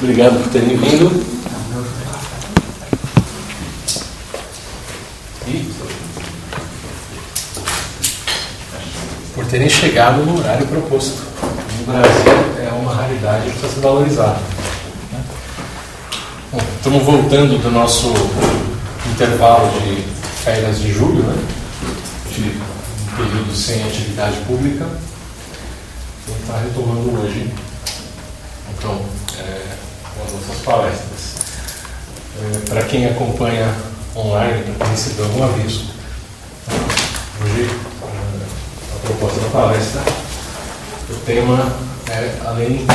Obrigado por terem vindo. E por terem chegado no horário proposto. No Brasil é uma raridade precisa ser valorizada. Bom, estamos voltando do nosso intervalo de férias de julho, né? de um período sem atividade pública. Vamos estar retomando hoje, então, nossas palestras. É, Para quem acompanha online, para quem recebeu algum aviso, hoje é, a proposta da palestra, o tema é além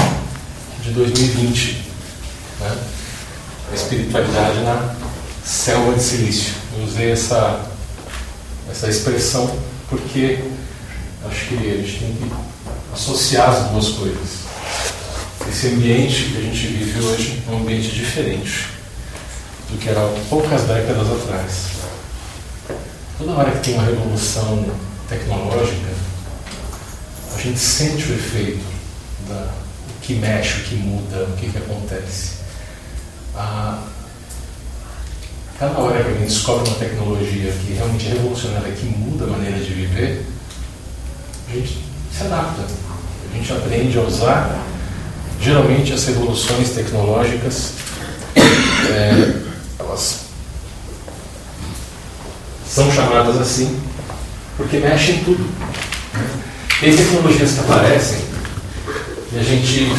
de 2020, né? a espiritualidade na selva de silício. Eu usei essa, essa expressão porque acho que a gente tem que associar as duas coisas. Esse ambiente que a gente vive hoje é um ambiente diferente do que era poucas décadas atrás. Toda hora que tem uma revolução tecnológica, a gente sente o efeito da o que mexe, o que muda, o que, que acontece. Ah, cada hora que alguém descobre uma tecnologia que realmente é revolucionária, que muda a maneira de viver, a gente se adapta. A gente aprende a usar. Geralmente as revoluções tecnológicas é, elas são chamadas assim porque mexem em tudo. Tem tecnologias que aparecem e a gente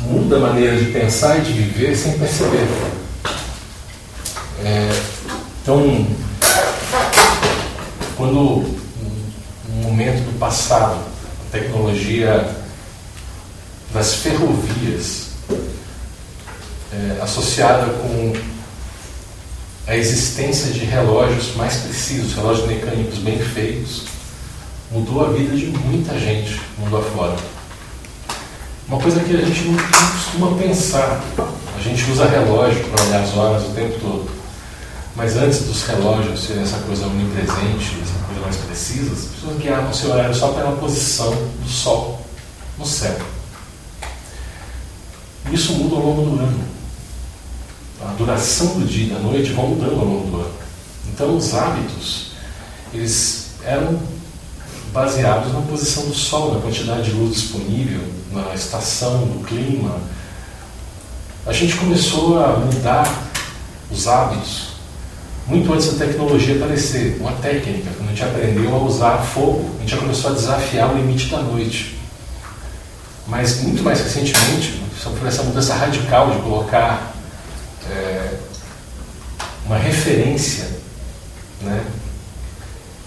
muda a maneira de pensar e de viver sem perceber. É, então, quando no momento do passado a tecnologia das ferrovias é, associada com a existência de relógios mais precisos, relógios mecânicos bem feitos, mudou a vida de muita gente mundo afora. Uma coisa que a gente não costuma pensar. A gente usa relógio para olhar as horas o tempo todo. Mas antes dos relógios serem essa coisa onipresente, essa coisa mais precisa, as pessoas guiavam seu horário só pela posição do Sol no céu. Isso muda ao longo do ano. A duração do dia e da noite vão mudando ao longo do ano. Então os hábitos, eles eram baseados na posição do Sol, na quantidade de luz disponível, na estação, no clima. A gente começou a mudar os hábitos muito antes da tecnologia aparecer. Uma técnica, quando a gente aprendeu a usar fogo, a gente já começou a desafiar o limite da noite. Mas muito mais recentemente, foi essa mudança radical de colocar é, uma referência, né?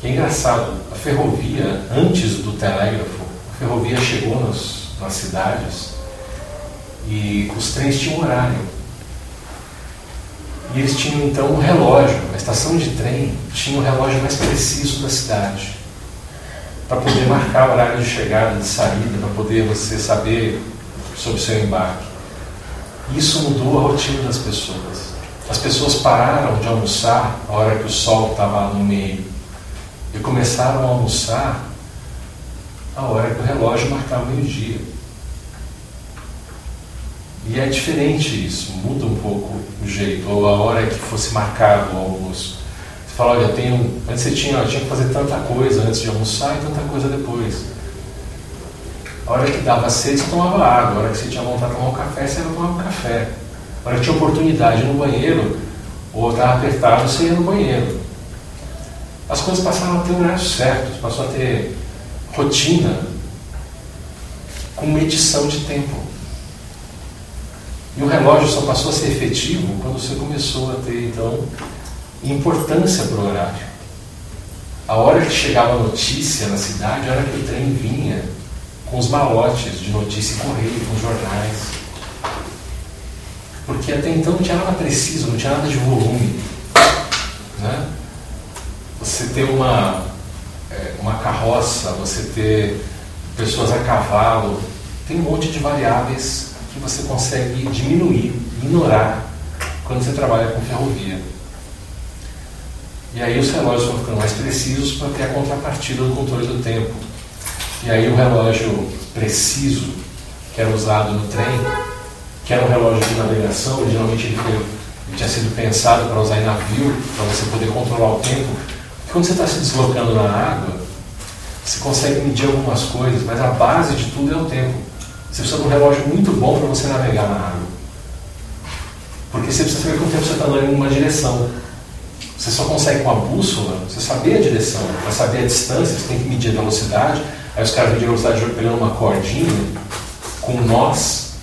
E é engraçado, a ferrovia, antes do telégrafo, a ferrovia chegou nas, nas cidades e os trens tinham horário. E eles tinham então um relógio, a estação de trem tinha o relógio mais preciso da cidade. Para poder marcar o horário de chegada, de saída, para poder você saber sobre seu embarque. Isso mudou a rotina das pessoas. As pessoas pararam de almoçar a hora que o sol estava no meio e começaram a almoçar a hora que o relógio marcava meio-dia. E é diferente isso, muda um pouco o jeito, ou a hora que fosse marcado o almoço. Você fala, olha, eu tenho, antes você tinha, eu tinha que fazer tanta coisa antes de almoçar e tanta coisa depois. A hora que dava sede, você tomava água. A hora que você tinha vontade de tomar um café, você ia tomar um café. A hora que tinha oportunidade no banheiro, ou estava apertado, você ia no banheiro. As coisas passaram a ter horários certos, passou a ter rotina com medição de tempo. E o relógio só passou a ser efetivo quando você começou a ter, então, importância para o horário. A hora que chegava a notícia na cidade, a hora que o trem vinha, com os malotes de notícia e correio, com os jornais. Porque até então não tinha nada preciso, não tinha nada de volume. Né? Você ter uma, é, uma carroça, você ter pessoas a cavalo, tem um monte de variáveis que você consegue diminuir, ignorar quando você trabalha com ferrovia. E aí os relógios vão ficando mais precisos para ter a contrapartida do controle do tempo. E aí o relógio preciso, que era usado no trem, que era um relógio de navegação, originalmente ele, foi, ele tinha sido pensado para usar em navio, para você poder controlar o tempo. Porque quando você está se deslocando na água, você consegue medir algumas coisas, mas a base de tudo é o tempo. Você precisa de um relógio muito bom para você navegar na água. Porque você precisa saber quanto tempo você está andando em uma direção. Você só consegue com a bússola, você saber a direção, para saber a distância, você tem que medir a velocidade. Aí os caras a velocidade pegando uma cordinha com nós,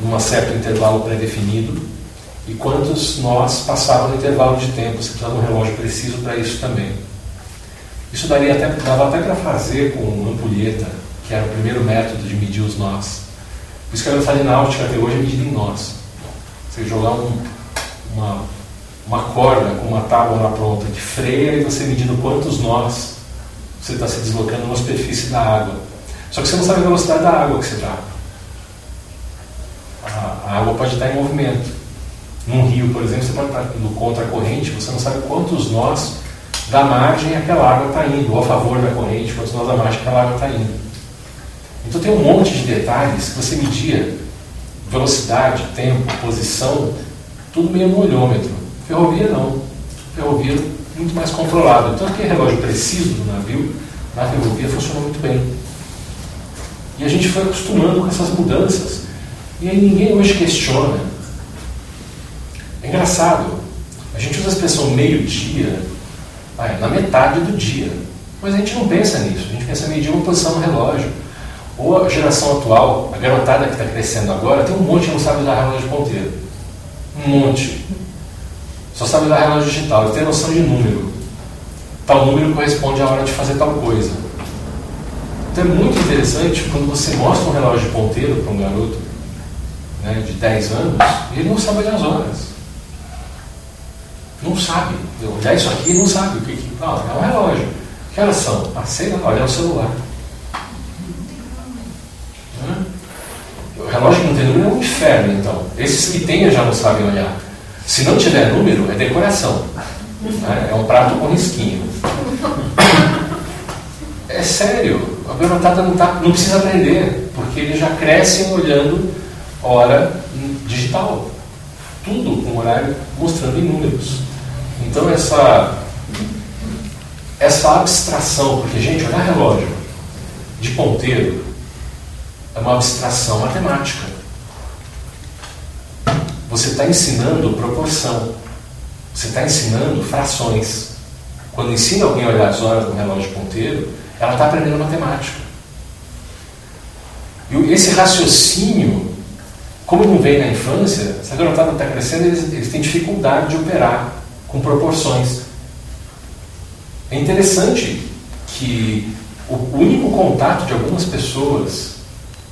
num certo intervalo pré-definido, e quantos nós passavam no intervalo de tempo. Você precisa de um relógio preciso para isso também. Isso daria até, dava até para fazer com ampulheta, que era o primeiro método de medir os nós. Por isso que a velocidade náutica até hoje é medida em nós. Você jogar um, uma uma corda com uma tábua na ponta que freia e você medindo quantos nós você está se deslocando na superfície da água. Só que você não sabe a velocidade da água que você está. A, a, água pode estar em movimento. Num rio, por exemplo, você pode estar no contra-corrente, você não sabe quantos nós da margem aquela água está indo, ou a favor da corrente, quantos nós da margem aquela água está indo. Então tem um monte de detalhes que você media velocidade, tempo, posição, tudo meio no olhômetro. Ferrovia não. Ferrovia muito mais controlado. Tanto que relógio preciso do navio, na ferrovia funcionou muito bem. E a gente foi acostumando com essas mudanças. E aí ninguém hoje questiona. É engraçado. A gente usa a expressão meio-dia na metade do dia. Mas a gente não pensa nisso. A gente pensa meio-dia uma posição no relógio. Ou a geração atual, a garotada que está crescendo agora, tem um monte que não sabe usar relógio ponteiro. Um monte. Só sabe usar relógio digital, ele tem noção de número. Tal número corresponde à hora de fazer tal coisa. Então é muito interessante quando você mostra um relógio ponteiro para um garoto né, de 10 anos, ele não sabe as horas. Não sabe. Olhar isso aqui não sabe o que, que ah, é um relógio. Que horas são? Ah, sei lá, olha o celular. O relógio que não tem número é um inferno, então. Esses que têm já não sabem olhar. Se não tiver número, é decoração. Né? É um prato com risquinho. É sério, a garotada não, tá, não precisa aprender, porque eles já crescem olhando hora digital. Tudo com horário mostrando em números. Então essa, essa abstração, porque gente, olhar relógio de ponteiro é uma abstração matemática. Você está ensinando proporção. Você está ensinando frações. Quando ensina alguém a olhar as horas do relógio ponteiro, ela está aprendendo matemática. E esse raciocínio, como não vem na infância, se a garotada está crescendo, eles, eles têm dificuldade de operar com proporções. É interessante que o único contato de algumas pessoas,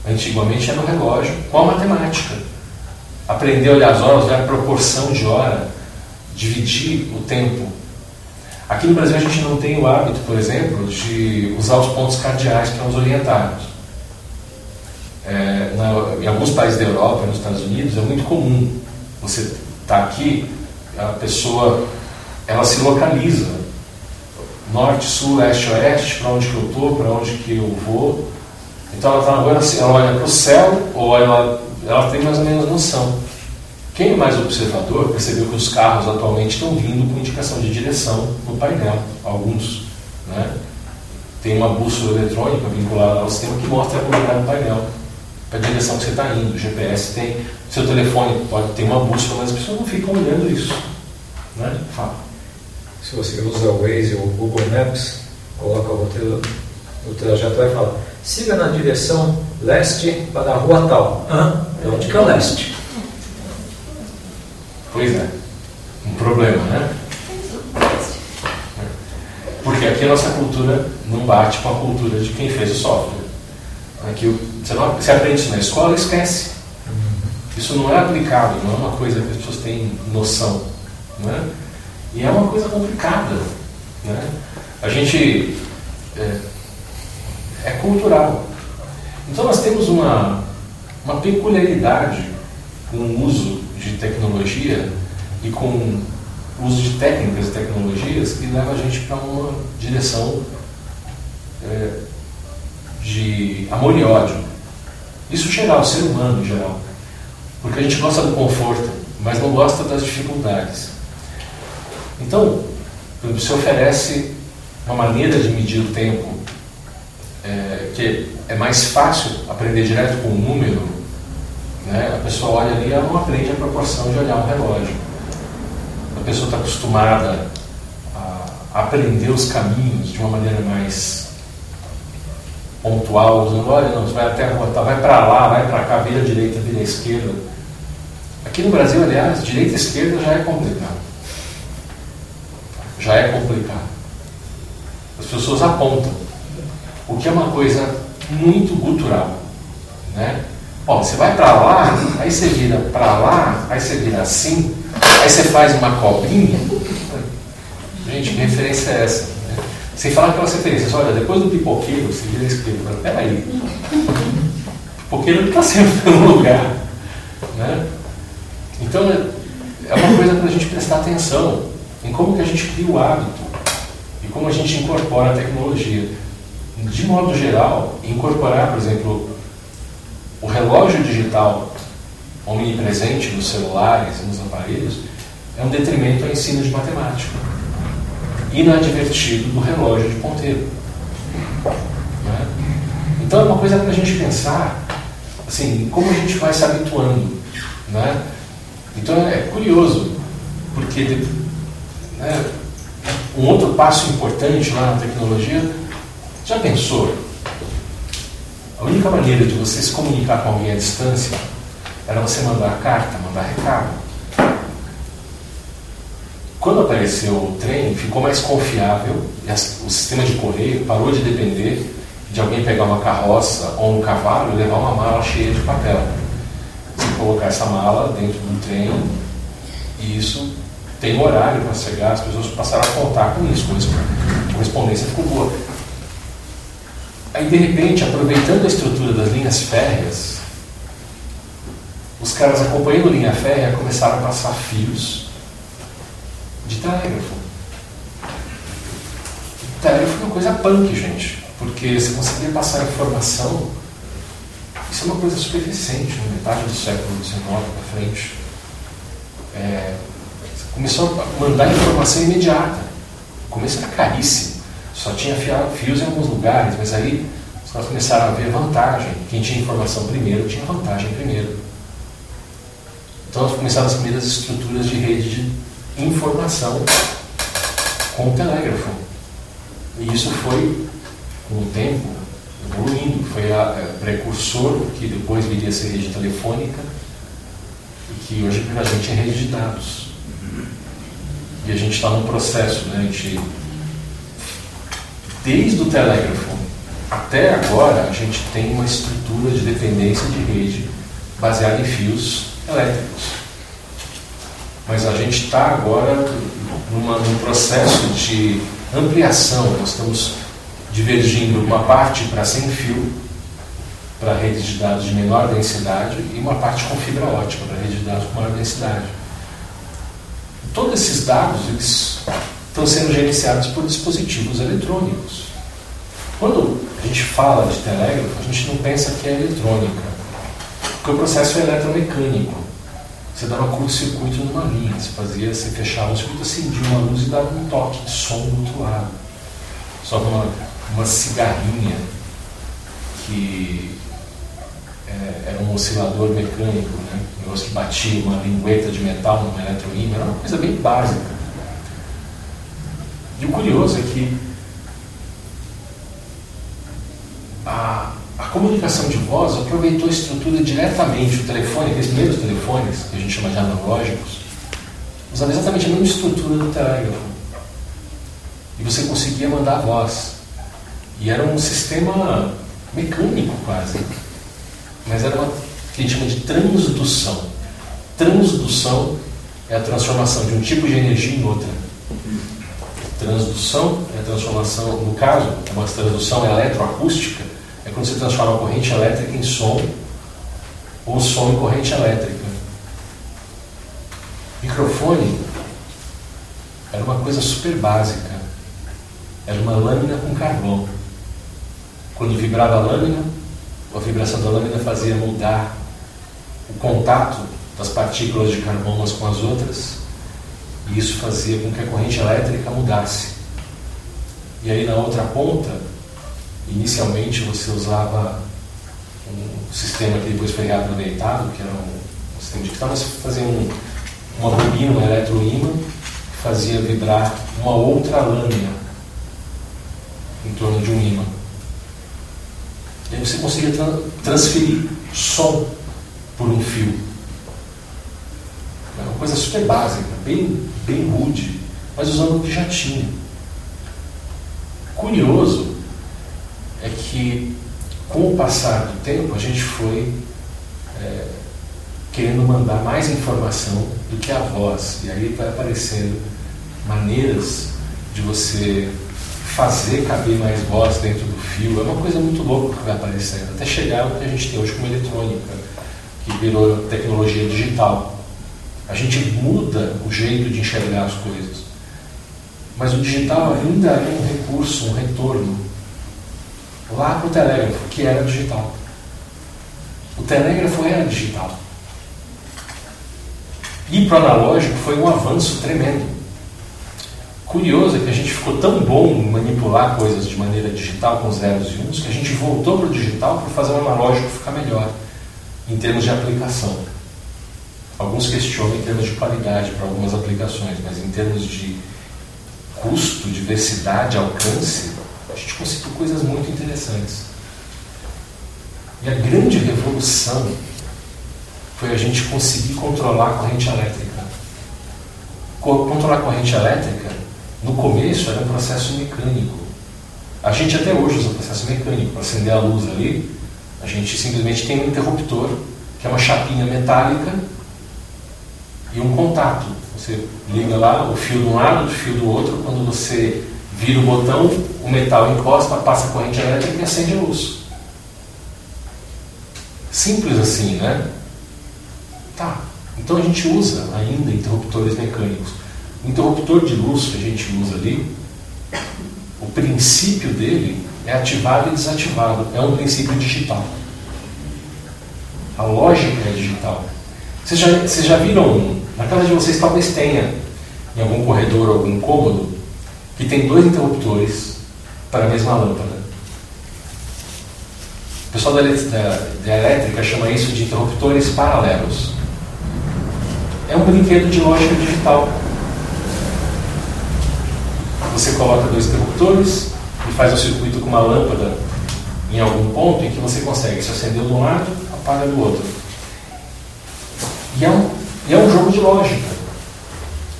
antigamente, era no relógio com a matemática aprender a olhar as horas, olhar a proporção de hora, dividir o tempo. Aqui no Brasil a gente não tem o hábito, por exemplo, de usar os pontos cardeais que são os orientados. É, na, em alguns países da Europa, nos Estados Unidos, é muito comum você tá aqui, a pessoa ela se localiza norte, sul, leste, oeste, para onde que eu estou, para onde que eu vou. Então ela está agora, ela olha para o céu ou ela ela tem mais ou menos noção. Quem é mais observador percebeu que os carros atualmente estão vindo com indicação de direção no painel, alguns. Né? Tem uma bússola eletrônica vinculada ao sistema que mostra a coordenada no painel, para a direção que você está indo. O GPS tem, seu telefone pode ter uma bússola, mas as pessoas não ficam olhando isso. Né? Fala. Se você usa o Waze ou o Google Maps, coloca o roteiro, o trajeto vai falar siga na direção leste para a rua tal. Hã? É onde que é o leste? Pois é. Um problema, né? Porque aqui a nossa cultura não bate com a cultura de quem fez o software. Aqui você, não, você aprende isso na escola e esquece. Isso não é aplicado, não é uma coisa que as pessoas têm noção. Né? E é uma coisa complicada. Né? A gente é, é cultural. Então nós temos uma, uma peculiaridade com o uso de tecnologia e com uso de técnicas e tecnologias que leva a gente para uma direção é, de amor e ódio. Isso geral, ser humano em geral. Porque a gente gosta do conforto, mas não gosta das dificuldades. Então, se oferece uma maneira de medir o tempo é, que é mais fácil aprender direto com o número, né? a pessoa olha ali ela não aprende a proporção de olhar um relógio. A pessoa está acostumada a aprender os caminhos de uma maneira mais pontual, usando, olha, não, você vai até a vai para lá, vai para cá, vira a direita, vira a esquerda. Aqui no Brasil, aliás, direita e esquerda já é complicado. Já é complicado. As pessoas apontam. O que é uma coisa muito gutural. Né? Você vai para lá, aí você vira para lá, aí você vira assim, aí você faz uma cobrinha. Gente, que referência é essa? Né? Sem falar aquelas referências, olha, depois do pipoqueiro, você vira a esquerda. Peraí. Pipoqueiro não está sempre no lugar. Né? Então, é uma coisa para a gente prestar atenção em como que a gente cria o hábito e como a gente incorpora a tecnologia. De modo geral, incorporar, por exemplo, o relógio digital omnipresente nos celulares e nos aparelhos é um detrimento ao ensino de matemática, inadvertido do relógio de ponteiro. Né? Então é uma coisa para a gente pensar assim, como a gente vai se habituando. Né? Então é curioso, porque né, um outro passo importante lá na tecnologia, já pensou? A única maneira de você se comunicar com alguém à distância era você mandar carta, mandar recado. Quando apareceu o trem, ficou mais confiável, o sistema de correio parou de depender de alguém pegar uma carroça ou um cavalo e levar uma mala cheia de papel colocar essa mala dentro do trem e isso tem horário para chegar, as pessoas passaram a contar com isso, a correspondência ficou boa. Aí, de repente, aproveitando a estrutura das linhas férreas, os caras acompanhando a linha férrea começaram a passar fios de telégrafo. Telégrafo é uma coisa punk, gente, porque você conseguia passar informação isso é uma coisa super recente, na metade do século XIX para frente. É, começou a mandar informação imediata. O começo era caríssimo. Só tinha fios em alguns lugares, mas aí os caras começaram a ver vantagem. Quem tinha informação primeiro tinha vantagem primeiro. Então começaram as primeiras estruturas de rede de informação com o telégrafo. E isso foi, com o tempo, evoluindo. Foi a, a é, precursor que depois viria a ser rede telefônica e que hoje para a gente é rede de dados. E a gente está num processo, né? A gente, desde o telégrafo até agora, a gente tem uma estrutura de dependência de rede baseada em fios elétricos. Mas a gente está agora numa, num processo de ampliação. Nós estamos divergindo uma parte para sem fio, para redes de dados de menor densidade, e uma parte com fibra ótica, para redes de dados com maior densidade. Todos esses dados eles estão sendo gerenciados por dispositivos eletrônicos. Quando a gente fala de telégrafo, a gente não pensa que é eletrônica, porque o processo é eletromecânico. Você dava curto-circuito numa linha, você fazia, você fechava um circuito, acendia uma luz e dava um toque de som do outro lado. Só uma uma cigarrinha que é, era um oscilador mecânico, né? um negócio que batia uma lingueta de metal numa eletroímã, era uma coisa bem básica. E o curioso é que a, a comunicação de voz aproveitou a estrutura diretamente, o telefone, aqueles primeiros telefones, que a gente chama de analógicos, usavam exatamente a mesma estrutura do telégrafo. E você conseguia mandar voz. E era um sistema mecânico quase. Mas era uma que a gente chama de transdução. Transdução é a transformação de um tipo de energia em outra. Transdução é transformação, no caso, é uma transdução eletroacústica, é quando você transforma a corrente elétrica em som ou som em corrente elétrica. Microfone era uma coisa super básica. Era uma lâmina com carvão. Quando vibrava a lâmina, a vibração da lâmina fazia mudar o contato das partículas de carbono umas com as outras, e isso fazia com que a corrente elétrica mudasse. E aí na outra ponta, inicialmente você usava um sistema que depois foi reaproveitado, que era um sistema que estava fazendo um, uma bobina, um eletroímã, que fazia vibrar uma outra lâmina em torno de um ímã. E aí você conseguia tra transferir som por um fio. É uma coisa super básica, bem, bem rude, mas usando o que já tinha. Curioso é que, com o passar do tempo, a gente foi é, querendo mandar mais informação do que a voz. E aí vai aparecendo maneiras de você fazer caber mais voz dentro do fio. É uma coisa muito louca que vai aparecendo, até chegar ao que a gente tem hoje como eletrônica, que virou tecnologia digital. A gente muda o jeito de enxergar as coisas. Mas o digital ainda é um recurso, um retorno. Lá para o telégrafo, que era digital. O telégrafo era digital. E para o analógico foi um avanço tremendo. Curioso é que a gente ficou tão bom em manipular coisas de maneira digital com zeros e uns que a gente voltou para o digital para fazer o analógico ficar melhor em termos de aplicação. Alguns questionam em termos de qualidade para algumas aplicações, mas em termos de custo, diversidade, alcance, a gente conseguiu coisas muito interessantes. E a grande revolução foi a gente conseguir controlar a corrente elétrica. Controlar a corrente elétrica, no começo, era um processo mecânico. A gente até hoje usa o processo mecânico. Para acender a luz ali, a gente simplesmente tem um interruptor, que é uma chapinha metálica e um contato. Você liga lá o fio de um lado, o fio do outro. Quando você vira o botão, o metal encosta, passa a corrente elétrica e acende a luz. Simples assim, né? Tá. Então a gente usa ainda interruptores mecânicos. O interruptor de luz que a gente usa ali, o princípio dele é ativado e desativado. É um princípio digital. A lógica é digital. Vocês já, vocês já viram, na casa de vocês talvez tenha, em algum corredor, algum cômodo, que tem dois interruptores para a mesma lâmpada. O pessoal da, da, da elétrica chama isso de interruptores paralelos. É um brinquedo de lógica digital. Você coloca dois interruptores e faz um circuito com uma lâmpada em algum ponto em que você consegue se acender de um lado, apaga do outro. E é um, é um jogo de lógica.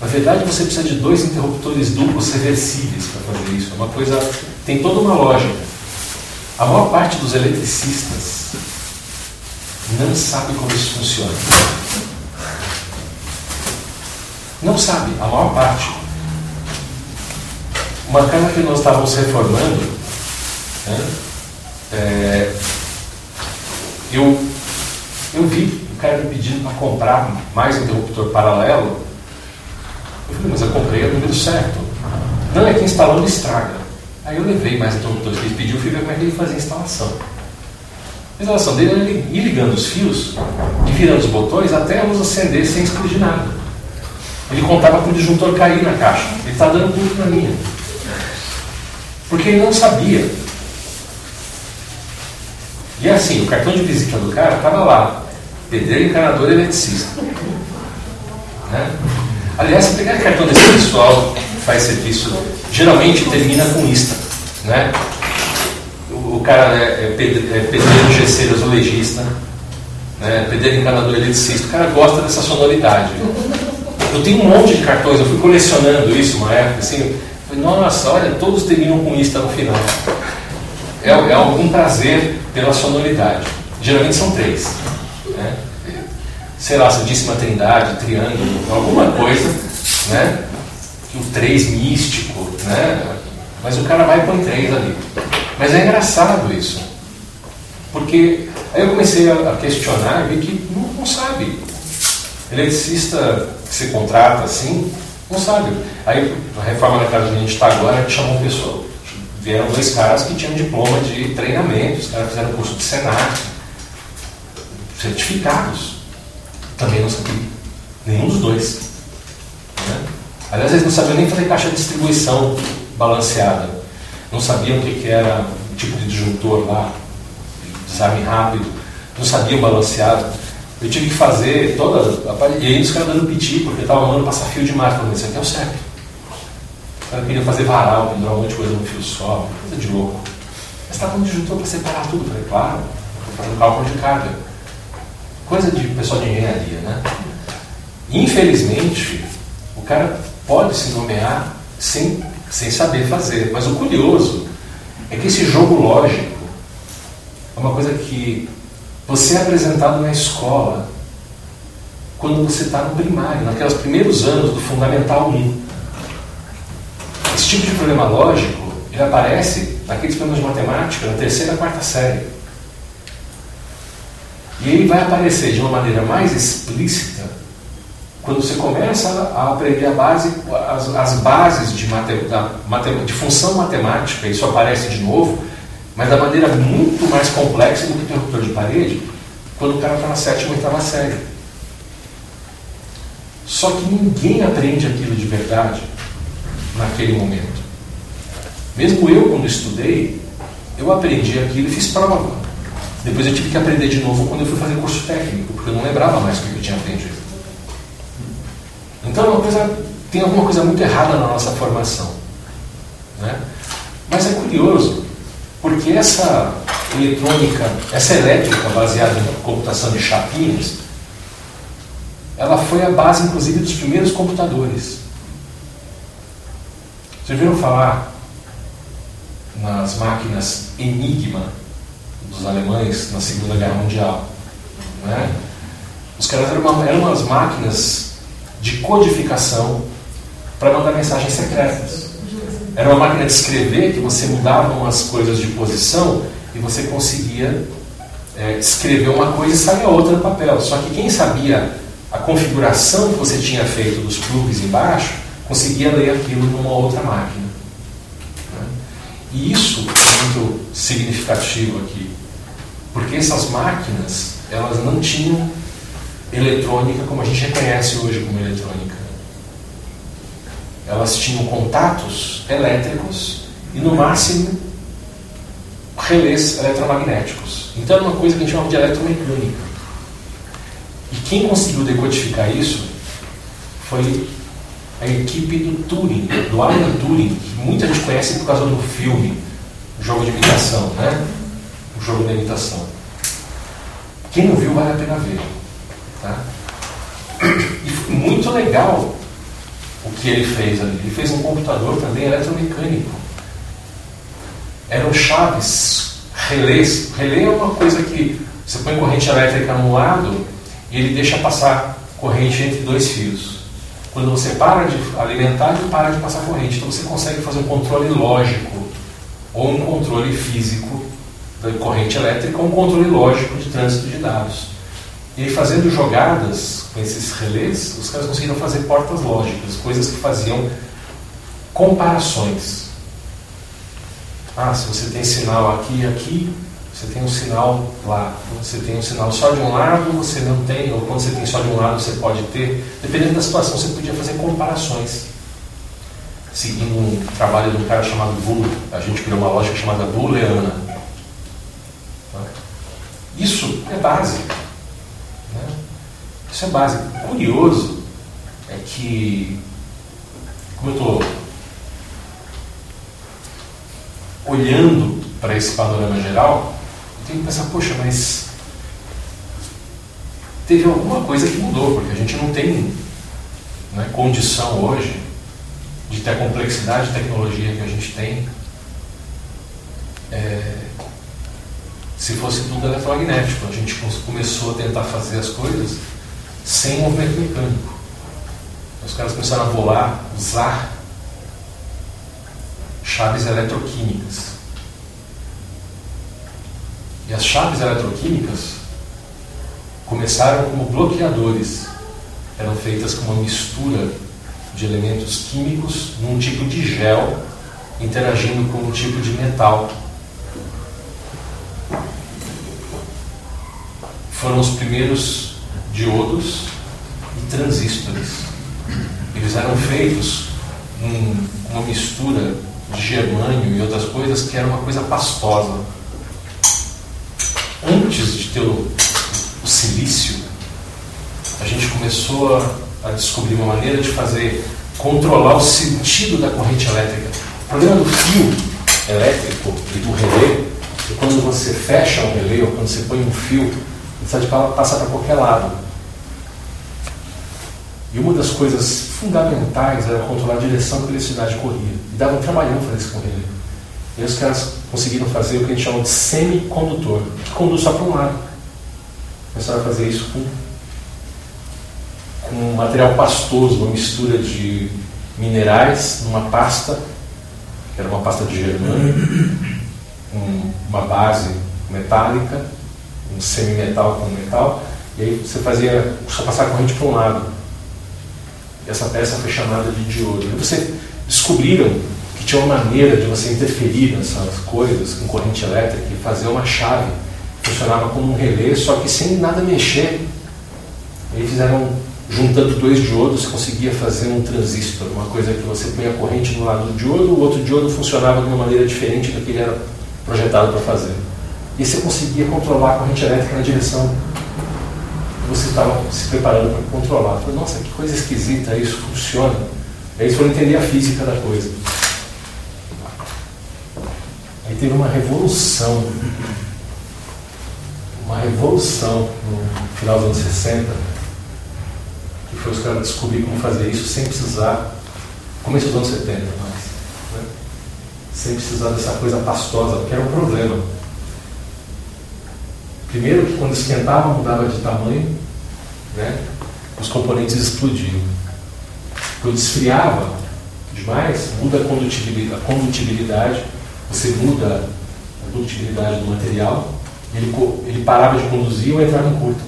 Na verdade, você precisa de dois interruptores duplos reversíveis para fazer isso. É uma coisa. tem toda uma lógica. A maior parte dos eletricistas não sabe como isso funciona. Não sabe, a maior parte. Uma casa que nós estávamos reformando, né, é, eu, eu vi cara me pedindo para comprar mais interruptor paralelo. Eu falei, mas eu comprei o número certo. Não, é que instalando estraga. Aí eu levei mais interruptores que ele pediu, fui ver como é que ele fazia a instalação. A instalação dele era ir ligando os fios e virando os botões até a luz acender sem explodir nada. Ele contava com o disjuntor cair na caixa. Ele está dando tudo para mim. Porque ele não sabia. E é assim, o cartão de visita do cara estava lá. Pedreiro, encanador e eletricista. Né? Aliás, se pegar cartão desse pessoal que faz serviço, geralmente termina com ISTA. Né? O, o cara é, é, é pedreiro, gesseiro, azulejista, né? pedreiro, encanador e eletricista. O cara gosta dessa sonoridade. Eu tenho um monte de cartões, eu fui colecionando isso uma época, assim, falei, nossa, olha, todos terminam com ISTA no final. É, é algum prazer pela sonoridade. Geralmente são três. Né? Sei lá, Santíssima Trindade, Triângulo, alguma coisa, né? O três místico, né? Mas o cara vai põe três ali. Mas é engraçado isso. Porque aí eu comecei a questionar e vi que não, não sabe. Eletricista que se contrata assim, não sabe. Aí a reforma da casa onde a gente está agora, chamou pessoal. Vieram dois caras que tinham diploma de treinamento, os caras fizeram curso de Senac, certificados. Também não sabia. Nenhum dos dois. Né? Aliás, eles não sabiam nem fazer caixa de distribuição balanceada. Não sabiam o que, que era o tipo de disjuntor lá, desarme rápido. Não sabiam balanceado. Eu tive que fazer toda. E aí os caras dando piti, porque estava mandando passar fio demais. Falei, isso aqui é o certo. O cara queria fazer varal, pendurar um monte de coisa no fio só, coisa de louco. Mas estava um disjuntor para separar tudo. Falei, claro, estou fazendo cálculo de carga. Coisa de pessoal de engenharia, né? Infelizmente, o cara pode se nomear sem, sem saber fazer. Mas o curioso é que esse jogo lógico é uma coisa que você é apresentado na escola quando você está no primário, naqueles primeiros anos do Fundamental 1. Esse tipo de problema lógico ele aparece naqueles problemas de matemática na terceira, quarta série. E ele vai aparecer de uma maneira mais explícita quando você começa a aprender a base, as, as bases de, mate, de função matemática, isso aparece de novo, mas da maneira muito mais complexa do que o interruptor de parede, quando o cara está na sétima ou oitava série. Só que ninguém aprende aquilo de verdade naquele momento. Mesmo eu, quando estudei, eu aprendi aquilo e fiz prova. Depois eu tive que aprender de novo quando eu fui fazer curso técnico, porque eu não lembrava mais o que eu tinha aprendido. Então, é coisa, tem alguma coisa muito errada na nossa formação. Né? Mas é curioso, porque essa eletrônica, essa elétrica baseada em computação de chapinhas, ela foi a base, inclusive, dos primeiros computadores. Vocês viram falar nas máquinas Enigma dos alemães na Segunda Guerra Mundial? Né? Os caras eram, uma, eram umas máquinas de codificação para mandar mensagens secretas. Era uma máquina de escrever que você mudava umas coisas de posição e você conseguia é, escrever uma coisa e sair outra no papel. Só que quem sabia a configuração que você tinha feito dos plugs embaixo conseguia ler aquilo numa outra máquina. Né? E isso é muito significativo aqui, porque essas máquinas elas não tinham eletrônica como a gente reconhece hoje como eletrônica. Elas tinham contatos elétricos e, no máximo, relés eletromagnéticos. Então era uma coisa que a gente chama de eletromecânica. E quem conseguiu decodificar isso foi a equipe do Turing, do Alan Turing, que muita gente conhece por causa do filme, jogo de imitação, né? Jogo da imitação. Quem não viu, vale a pena ver. Tá? E muito legal o que ele fez ali. Ele fez um computador também eletromecânico. Eram chaves, relés. Relé é uma coisa que você põe corrente elétrica num lado e ele deixa passar corrente entre dois fios. Quando você para de alimentar, ele para de passar corrente. Então você consegue fazer um controle lógico ou um controle físico da corrente elétrica um controle lógico de trânsito de dados. E aí, fazendo jogadas com esses relés, os caras conseguiram fazer portas lógicas, coisas que faziam comparações. Ah, se você tem sinal aqui e aqui, você tem um sinal lá. Quando você tem um sinal só de um lado, você não tem, ou quando você tem só de um lado, você pode ter. Dependendo da situação, você podia fazer comparações. Seguindo um trabalho de um cara chamado Bull, a gente criou uma lógica chamada Booleana. Isso é básico. Isso é básico. Curioso é que, como eu estou olhando para esse panorama geral, eu tenho que pensar, poxa, mas teve alguma coisa que mudou, porque a gente não tem né, condição hoje de ter a complexidade de tecnologia que a gente tem é, se fosse tudo eletromagnético. A gente começou a tentar fazer as coisas sem movimento mecânico. Os caras começaram a voar, usar chaves eletroquímicas. E as chaves eletroquímicas começaram como bloqueadores. Eram feitas com uma mistura de elementos químicos num tipo de gel interagindo com um tipo de metal. Foram os primeiros diodos e transistores. Eles eram feitos com uma mistura de germânio e outras coisas que era uma coisa pastosa. Antes de ter o, o silício, a gente começou a, a descobrir uma maneira de fazer controlar o sentido da corrente elétrica. O problema do fio elétrico e do relé é quando você fecha um relé ou quando você põe um fio, de passar para qualquer lado. E uma das coisas fundamentais era controlar a direção que a eletricidade corria. E dava um trabalhão fazer isso com ele. E os caras conseguiram fazer o que a gente chama de semicondutor, que conduz só para um lado. Começaram a fazer isso com, com um material pastoso, uma mistura de minerais numa pasta, que era uma pasta de germânio, um, uma base metálica, um semimetal com metal, e aí você fazia só passar a corrente para um lado essa peça foi chamada de diodo. E você descobriram que tinha uma maneira de você interferir nessas coisas com corrente elétrica e fazer uma chave funcionava como um relé, só que sem nada mexer. E fizeram, juntando dois diodos, conseguia fazer um transistor, uma coisa que você põe a corrente no lado do diodo, o outro diodo funcionava de uma maneira diferente do que ele era projetado para fazer. E você conseguia controlar a corrente elétrica na direção você estava se preparando para controlar. Falei, nossa, que coisa esquisita, isso funciona. Aí eles foram entender a física da coisa. Aí teve uma revolução, uma revolução no final dos anos 60, que foi os caras descobrir como fazer isso sem precisar, começo dos anos 70, mas, né? sem precisar dessa coisa pastosa, porque era um problema. Primeiro que quando esquentava mudava de tamanho, né, os componentes explodiam. Quando esfriava demais, muda a condutibilidade, a condutibilidade, você muda a condutibilidade do material, ele, ele parava de conduzir ou entrava em curto.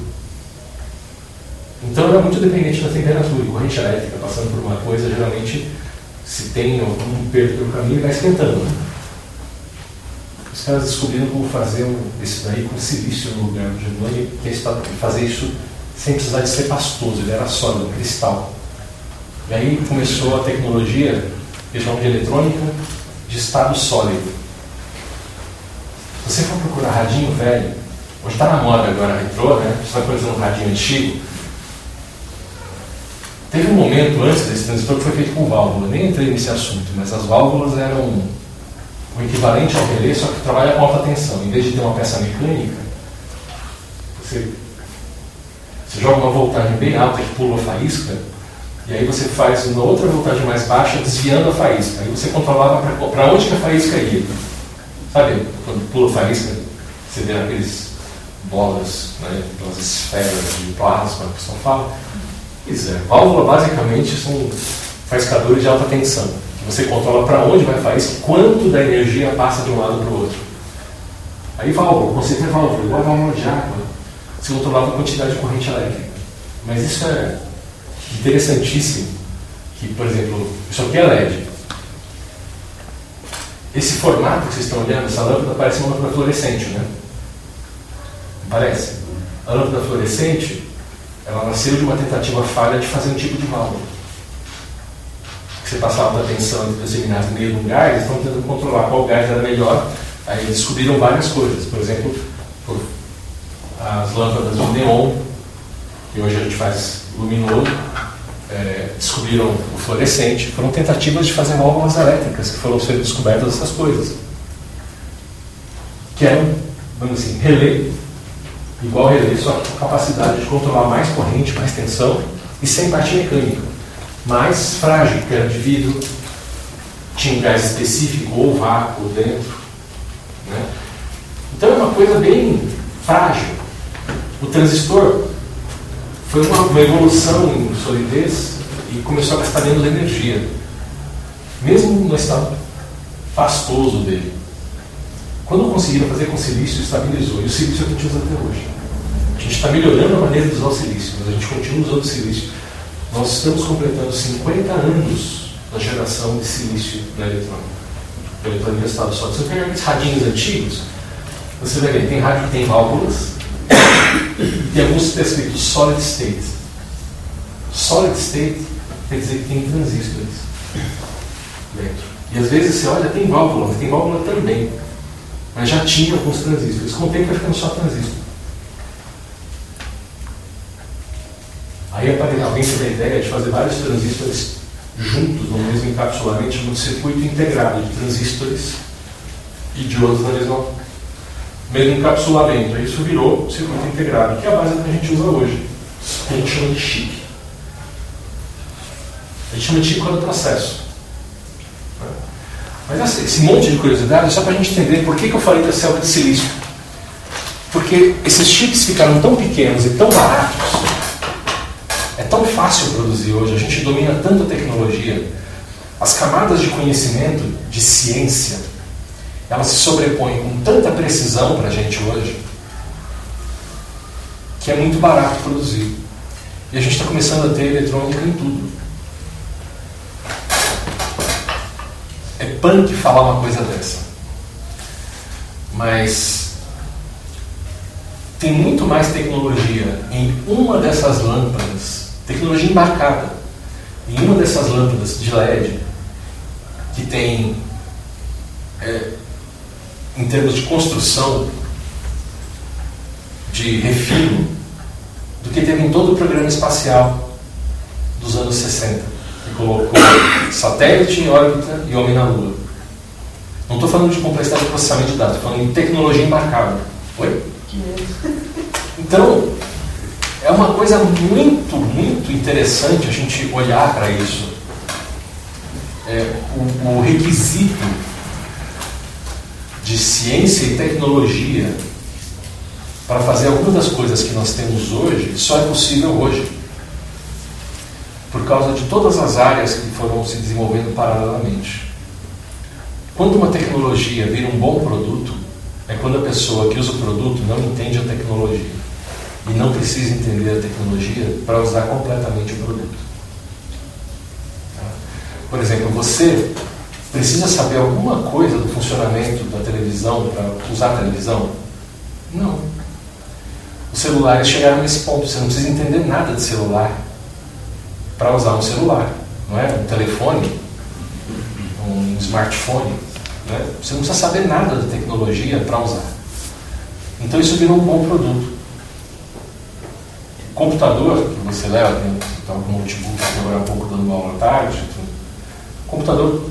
Então era muito dependente da temperatura. E corrente elétrica, passando por uma coisa, geralmente, se tem algum perto pelo caminho, vai esquentando. Os caras descobriram como fazer isso daí com silício no lugar do germânio e fazer isso sem precisar de ser pastoso, ele era sólido, cristal. E aí começou a tecnologia, que chamam de eletrônica, de estado sólido. Se você for procurar radinho velho, hoje está na moda agora retrô, né? Você vai conhecer um radinho antigo. Teve um momento antes desse transistor que foi feito com válvula, nem entrei nesse assunto, mas as válvulas eram o equivalente ao relé, só que trabalha com alta tensão. Em vez de ter uma peça mecânica, você você joga uma voltagem bem alta que pula a faísca, e aí você faz uma outra voltagem mais baixa desviando a faísca. Aí você controlava para onde que a faísca ia. Sabe, quando pula a faísca, você vê aqueles bolas, né, aquelas esferas de plasma que o pessoal fala. Pois é, válvula basicamente são faiscadores de alta tensão. Você controla para onde vai faísca, quanto da energia passa de um lado para o outro. Aí válvula, o conceito é válvula, igual a válvula de água se controlava a quantidade de corrente elétrica. Mas isso é interessantíssimo, que, por exemplo, isso aqui é LED. Esse formato que vocês estão olhando, essa lâmpada parece uma lâmpada fluorescente, né? Parece. A lâmpada fluorescente, ela nasceu de uma tentativa falha de fazer um tipo de válvula. Você passava da tensão entre no meio de um gás, eles estão tentando controlar qual gás era melhor. Aí descobriram várias coisas. Por exemplo, as lâmpadas de neon, que hoje a gente faz luminoso, é, descobriram o fluorescente. Foram tentativas de fazer válvulas elétricas que foram sendo descobertas essas coisas. Que eram, vamos assim, relé, igual relé, só capacidade de controlar mais corrente, mais tensão e sem parte mecânica. Mais frágil, que era de vidro, tinha um gás específico ou vácuo dentro. Né? Então é uma coisa bem frágil. O transistor foi uma, uma evolução em solidez e começou a gastar menos energia, mesmo no estado pastoso dele. Quando conseguiram fazer com silício, estabilizou. E o silício é o que a gente usa até hoje. A gente está melhorando a maneira de usar o silício, mas a gente continua usando o silício. Nós estamos completando 50 anos da geração de silício na eletrônica. A eletrônica estado sólido. Você pega aqueles radinhos antigos, você vai ver, tem rádio que tem válvulas, tem alguns escrito solid state. Solid state quer dizer que tem transistores dentro. E às vezes você olha, tem válvula, tem válvula também. Mas já tinha alguns transistores. Com o tempo vai ficando só transistor. Aí alguém teve a ideia de fazer vários transistores juntos no mesmo encapsulamento, chamado circuito integrado de transistores e diodos na mesma mesmo encapsulamento. Isso virou circuito integrado, que é a base que a gente usa hoje. A gente chama de chip. A gente chama de chip quando processo. Mas esse monte de curiosidade é só para a gente entender por que, que eu falei da selva de silício. Porque esses chips ficaram tão pequenos e tão baratos, é tão fácil produzir hoje, a gente domina tanta tecnologia, as camadas de conhecimento, de ciência, elas se sobrepõem com tanta precisão para a gente hoje, que é muito barato produzir. E a gente está começando a ter eletrônica em tudo. É punk falar uma coisa dessa. Mas tem muito mais tecnologia em uma dessas lâmpadas, tecnologia embarcada, em uma dessas lâmpadas de LED, que tem, é, em termos de construção, de refino, do que teve em todo o programa espacial dos anos 60 que colocou satélite em órbita e homem na Lua. Não estou falando de complexidade de processamento de dados, estou falando em tecnologia embarcada. Oi? Então, é uma coisa muito, muito interessante a gente olhar para isso. É, o, o requisito de ciência e tecnologia para fazer algumas das coisas que nós temos hoje só é possível hoje por causa de todas as áreas que foram se desenvolvendo paralelamente. Quando uma tecnologia vira um bom produto, é quando a pessoa que usa o produto não entende a tecnologia e não precisa entender a tecnologia para usar completamente o produto. Por exemplo, você precisa saber alguma coisa do funcionamento da televisão para usar a televisão? Não. Os celulares chegaram nesse ponto, você não precisa entender nada de celular para usar um celular, não é? Um telefone, um smartphone. Né? Você não precisa saber nada de tecnologia para usar. Então isso virou um bom produto. Computador que você leva, está com notebook agora um pouco dando aula à tarde, o computador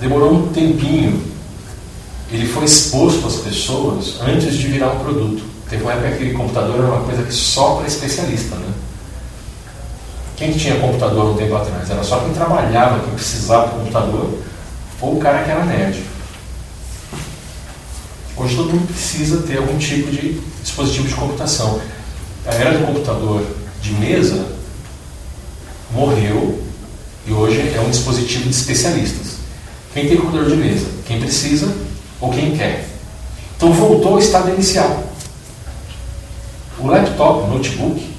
demorou um tempinho. Ele foi exposto às pessoas antes de virar um produto. Teve uma época que aquele computador era uma coisa que só para especialista, né? Quem tinha computador um tempo atrás? Era só quem trabalhava, quem precisava de computador, ou o cara que era nerd. Hoje todo mundo precisa ter algum tipo de dispositivo de computação. A era do computador de mesa morreu e hoje é um dispositivo de especialistas. Quem tem computador de mesa? Quem precisa ou quem quer. Então voltou ao estado inicial. O laptop, o notebook,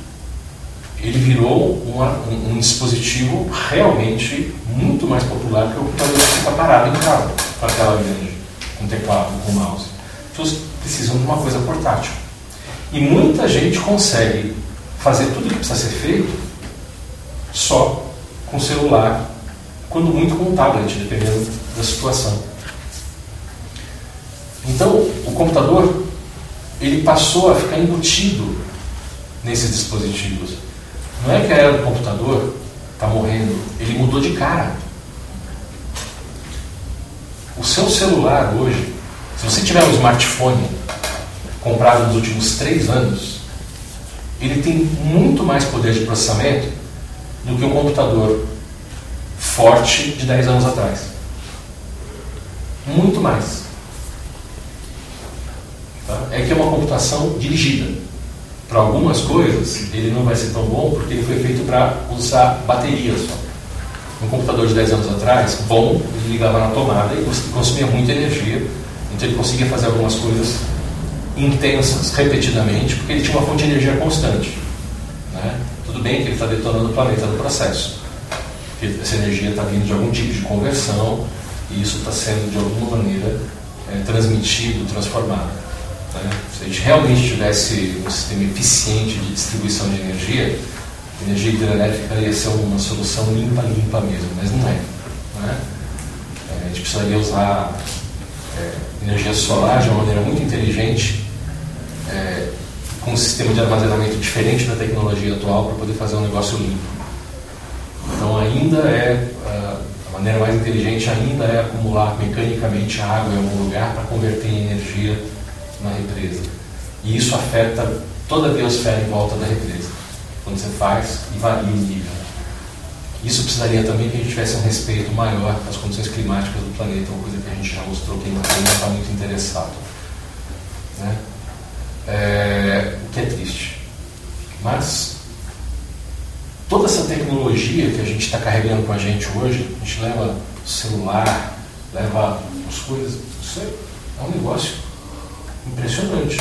ele virou uma, um, um, dispositivo realmente muito mais popular que o computador que fica parado em casa, com a tela grande, com teclado, com mouse. As pessoas precisam de uma coisa portátil. E muita gente consegue fazer tudo o que precisa ser feito só com celular, quando muito com tablet, dependendo da situação. Então, o computador ele passou a ficar embutido nesses dispositivos. Não é que a era do computador está morrendo, ele mudou de cara. O seu celular hoje, se você tiver um smartphone comprado nos últimos três anos, ele tem muito mais poder de processamento do que um computador forte de 10 anos atrás. Muito mais. Tá? É que é uma computação dirigida para algumas coisas, ele não vai ser tão bom porque ele foi feito para usar bateria só. Um computador de 10 anos atrás, bom, ele ligava na tomada e consumia muita energia, então ele conseguia fazer algumas coisas intensas, repetidamente, porque ele tinha uma fonte de energia constante. Né? Tudo bem que ele está detonando o planeta no processo, essa energia está vindo de algum tipo de conversão e isso está sendo de alguma maneira é, transmitido, transformado. Né? Se a gente realmente tivesse um sistema eficiente de distribuição de energia, a energia hidrelétrica ia ser uma solução limpa, limpa mesmo, mas não é. Né? A gente precisaria usar é, energia solar de uma maneira muito inteligente, é, com um sistema de armazenamento diferente da tecnologia atual para poder fazer um negócio limpo. Então ainda é a maneira mais inteligente ainda é acumular mecanicamente a água em algum lugar para converter em energia na represa. E isso afeta toda a biosfera em volta da represa. Quando você faz e varia o nível. Isso precisaria também que a gente tivesse um respeito maior às condições climáticas do planeta, uma coisa que a gente já mostrou que ainda está muito interessado. Né? É, o que é triste. Mas toda essa tecnologia que a gente está carregando com a gente hoje, a gente leva celular, leva as coisas, isso é, é um negócio impressionante.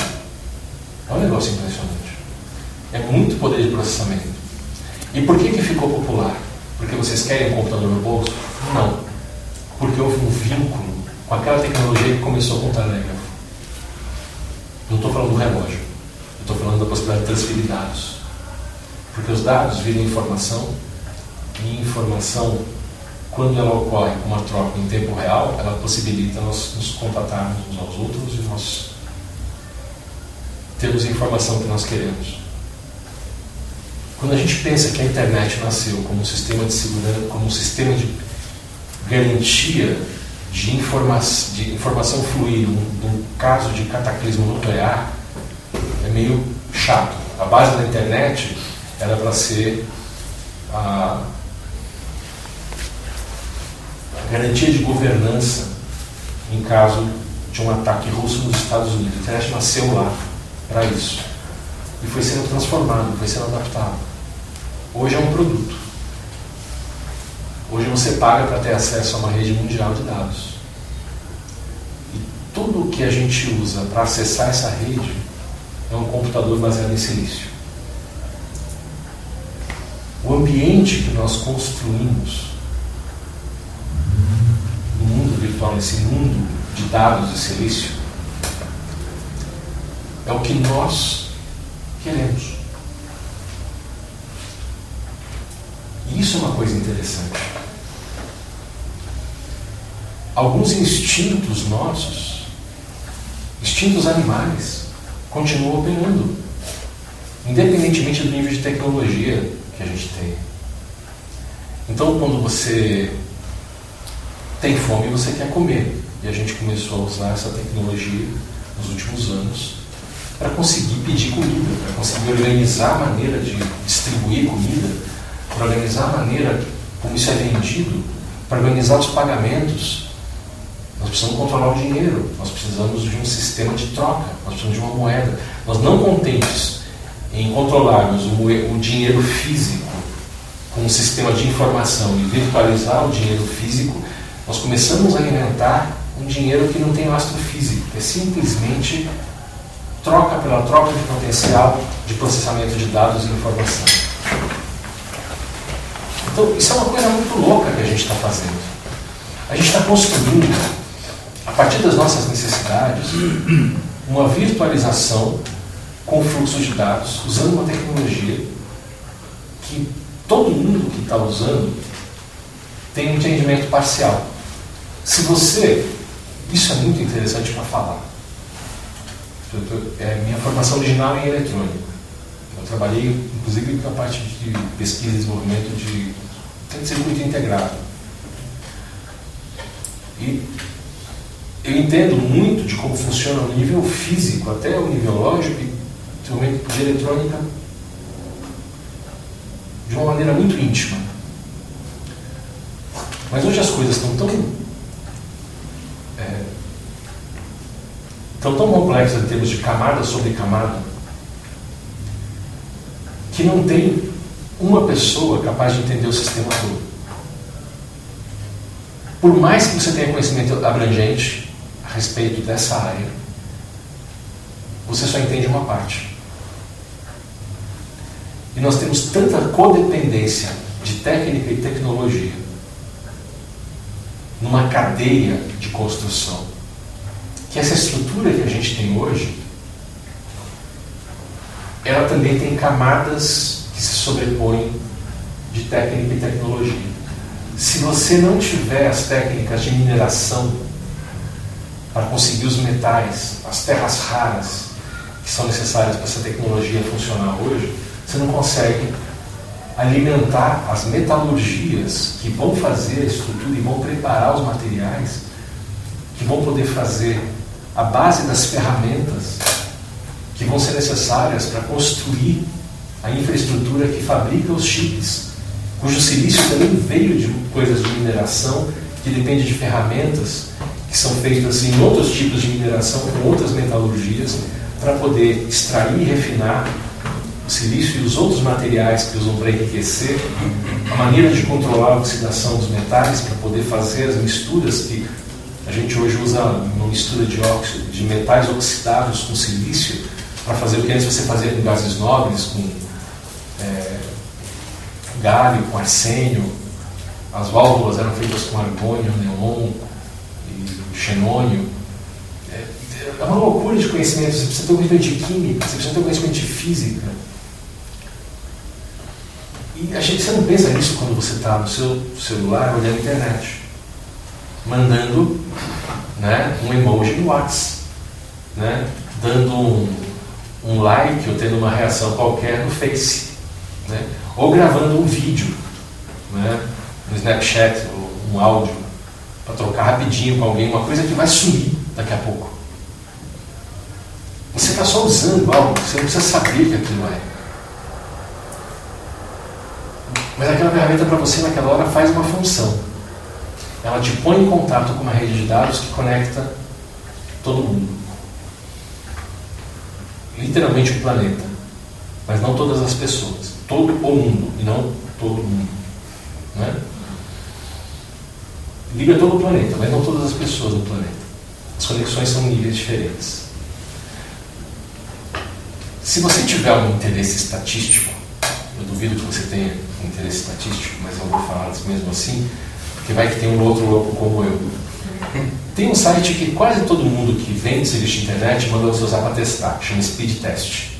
É um negócio impressionante. É muito poder de processamento. E por que, que ficou popular? Porque vocês querem um computador no bolso? Não. Porque houve um vínculo com aquela tecnologia que começou com o telégrafo. Não estou falando do relógio. Estou falando da possibilidade de transferir dados. Porque os dados viram informação e informação, quando ela ocorre com uma troca em tempo real, ela possibilita nós nos contatarmos uns aos outros e nós termos a informação que nós queremos. Quando a gente pensa que a internet nasceu como um sistema de segurança, como um sistema de garantia de, informa de informação fluir num, caso de cataclismo nuclear, é meio chato. A base da internet era para ser a, a garantia de governança em caso de um ataque russo nos Estados Unidos. A internet nasceu lá para isso. E foi sendo transformado, foi sendo adaptado. Hoje é um produto. Hoje você paga para ter acesso a uma rede mundial de dados. E tudo o que a gente usa para acessar essa rede é um computador baseado em silício. O ambiente que nós construímos no mundo virtual, nesse mundo de dados e silício, é o que nós queremos. Isso é uma coisa interessante. Alguns instintos nossos, instintos animais, continuam operando, independentemente do nível de tecnologia que a gente tem. Então, quando você tem fome, você quer comer. E a gente começou a usar essa tecnologia nos últimos anos para conseguir pedir comida, para conseguir organizar a maneira de distribuir comida para organizar a maneira como isso é vendido, para organizar os pagamentos. Nós precisamos controlar o dinheiro, nós precisamos de um sistema de troca, nós precisamos de uma moeda. Nós não contentes em controlarmos o, o dinheiro físico com um sistema de informação e virtualizar o dinheiro físico, nós começamos a alimentar um dinheiro que não tem lastro físico, que é simplesmente troca pela troca de potencial de processamento de dados e informação. Então, isso é uma coisa muito louca que a gente está fazendo. A gente está construindo, a partir das nossas necessidades, uma virtualização com fluxos de dados, usando uma tecnologia que todo mundo que está usando tem um entendimento parcial. Se você. Isso é muito interessante para falar. É minha formação original em eletrônica. Eu trabalhei, inclusive, com a parte de pesquisa e desenvolvimento de tem circuito integrado. E eu entendo muito de como funciona o nível físico, até o nível lógico e desenvolvimento de eletrônica de uma maneira muito íntima. Mas hoje as coisas estão tão. É, estão tão complexas em termos de camada sobre camada que não tem uma pessoa capaz de entender o sistema todo. Por mais que você tenha conhecimento abrangente a respeito dessa área, você só entende uma parte. E nós temos tanta codependência de técnica e tecnologia numa cadeia de construção que essa estrutura que a gente tem hoje ela também tem camadas que se sobrepõem de técnica e tecnologia. Se você não tiver as técnicas de mineração para conseguir os metais, as terras raras que são necessárias para essa tecnologia funcionar hoje, você não consegue alimentar as metalurgias que vão fazer a estrutura e vão preparar os materiais, que vão poder fazer a base das ferramentas que vão ser necessárias para construir a infraestrutura que fabrica os chips, cujo silício também veio de coisas de mineração, que depende de ferramentas que são feitas em outros tipos de mineração, com outras metalurgias, para poder extrair e refinar o silício e os outros materiais que usam para enriquecer, a maneira de controlar a oxidação dos metais para poder fazer as misturas que a gente hoje usa uma mistura de, óxido, de metais oxidados com silício para fazer o que antes você fazia com gases nobres, com galho, com arsênio. As válvulas eram feitas com argônio, neon e xenônio. É, é uma loucura de conhecimento. Você precisa ter um conhecimento de química, você precisa ter um conhecimento de física. E a gente, você não pensa nisso quando você está no seu celular olhando a internet, mandando né, um emoji no WhatsApp, né, dando um, um like ou tendo uma reação qualquer no Face, né? Ou gravando um vídeo né? no Snapchat, ou um áudio, para trocar rapidinho com alguém, uma coisa que vai sumir daqui a pouco. Você está só usando algo, você não precisa saber que aquilo é. Mas aquela ferramenta para você naquela hora faz uma função. Ela te põe em contato com uma rede de dados que conecta todo mundo literalmente o planeta, mas não todas as pessoas, todo o mundo e não todo mundo. Né? Liga todo o planeta, mas não todas as pessoas do planeta. As conexões são níveis diferentes. Se você tiver um interesse estatístico, eu duvido que você tenha um interesse estatístico, mas eu vou falar mesmo assim, porque vai que tem um outro louco como eu. Tem um site que quase todo mundo que vende serviço de internet manda você usar para testar, chama Speed Test.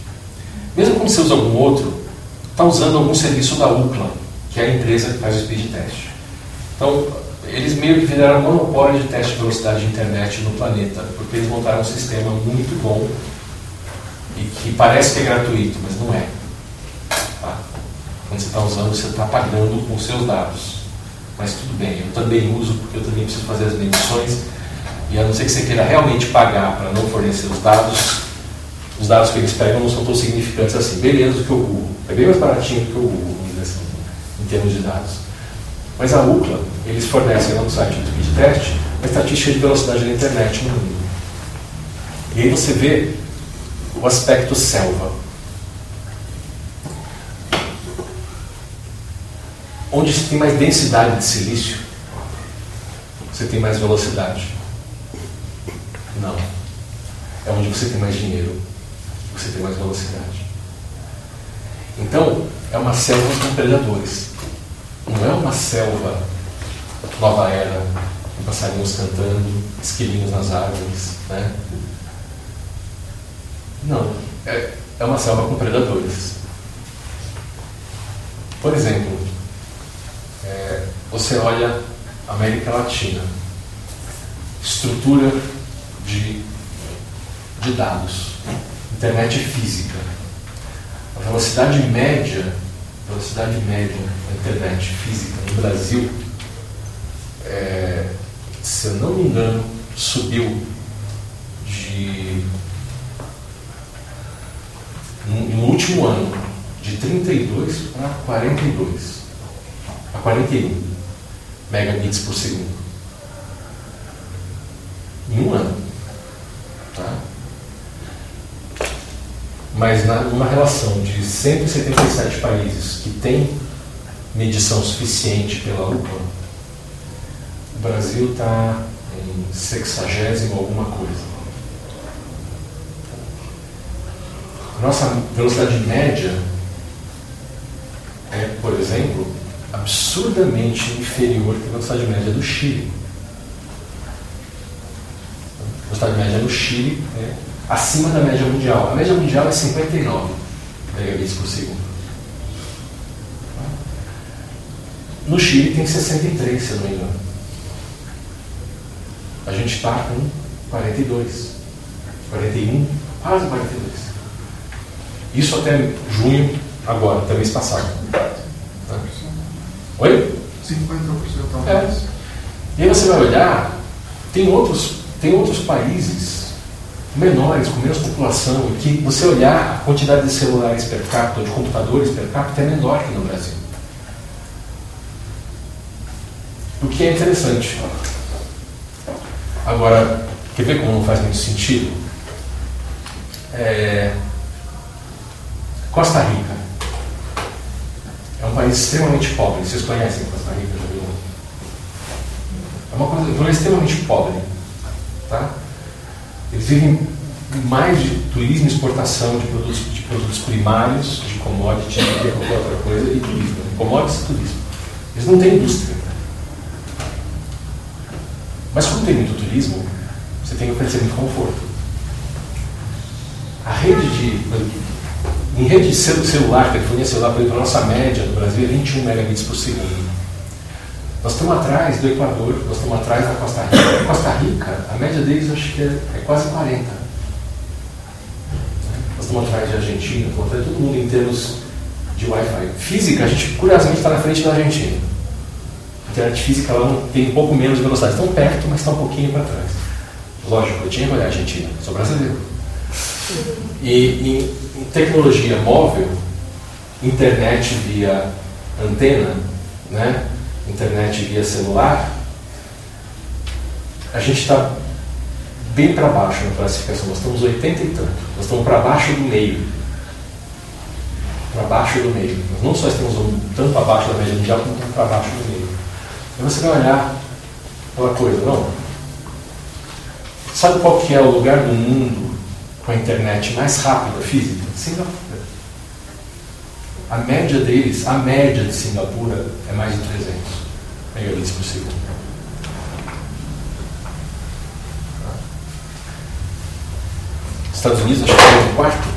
Mesmo quando você usa algum outro, está usando algum serviço da UCLA, que é a empresa que faz o Speed Test. Então, eles meio que viraram monopólio de teste de velocidade de internet no planeta, porque eles montaram um sistema muito bom e que parece que é gratuito, mas não é. Tá? Quando você está usando, você está pagando com seus dados. Mas tudo bem, eu também uso porque eu também preciso fazer as medições e a não ser que você queira realmente pagar para não fornecer os dados, os dados que eles pegam não são tão significantes assim. Beleza do que o Google. É bem mais baratinho do que o Google, assim, em termos de dados. Mas a UCLA, eles fornecem no site do Speed Test uma estatística de velocidade da internet no mundo. E aí você vê o aspecto selva. Onde se tem mais densidade de silício, você tem mais velocidade. Não. É onde você tem mais dinheiro, você tem mais velocidade. Então, é uma selva com predadores. Não é uma selva nova era, com passarinhos cantando, esquilinhos nas árvores. Né? Não. É, é uma selva com predadores. Por exemplo, é, você olha América Latina, estrutura de, de dados, internet física. A velocidade média, velocidade média da internet física no Brasil, é, se eu não me engano, subiu de no último ano de 32 para 42 a 41 megabits por segundo em um ano. Tá? Mas numa relação de 177 países que tem medição suficiente pela UPA, o Brasil está em sexagésimo alguma coisa. Nossa velocidade média é, por exemplo, absurdamente inferior à velocidade média do Chile velocidade média no Chile é acima da média mundial. A média mundial é 59. megabits por segundo. No Chile tem 63, se eu não me engano. A gente está com 42, 41, quase 42. Isso até junho, agora, até mês passado. Tá? Oi? 50% É. E aí você vai olhar, tem outros, tem outros países menores, com menos população, e que você olhar a quantidade de celulares per capita, de computadores per capita, é menor que no Brasil. O que é interessante. Agora, quer ver como não faz muito sentido? É... Costa Rica. É um país extremamente pobre. Vocês conhecem Costa Rica? Já viu? É uma coisa, é um país extremamente pobre. Tá? Eles vivem mais de turismo exportação de produtos, de produtos primários, de commodities, de qualquer outra coisa, e turismo. Commodities e turismo. Eles não têm indústria. Mas como tem muito turismo, você tem que oferecer muito conforto. A rede de. Em rede de celular, telefonia celular, por exemplo, a nossa média no Brasil é 21 megabits por segundo. Nós estamos atrás do Equador, nós estamos atrás da Costa Rica. A Costa Rica, a média deles acho que é, é quase 40. Nós estamos atrás de Argentina, estamos atrás de todo mundo em termos de Wi-Fi. Física, a gente curiosamente está na frente da Argentina. A internet física não tem um pouco menos de velocidade. Estão perto, mas está um pouquinho para trás. Lógico, eu tinha que olhar a Argentina, sou brasileiro. E em tecnologia móvel, internet via antena, né? Internet via celular, a gente está bem para baixo na classificação. Nós estamos 80 e tanto. Nós estamos para baixo do meio. Para baixo do meio. Nós não só estamos tanto abaixo da média mundial, como para baixo do meio. Aí você vai olhar aquela coisa, não? Sabe qual que é o lugar do mundo com a internet mais rápida física? Singapura. A média deles, a média de Singapura é mais de 300 megabits por segundo. Estados Unidos, acho que é o quarto.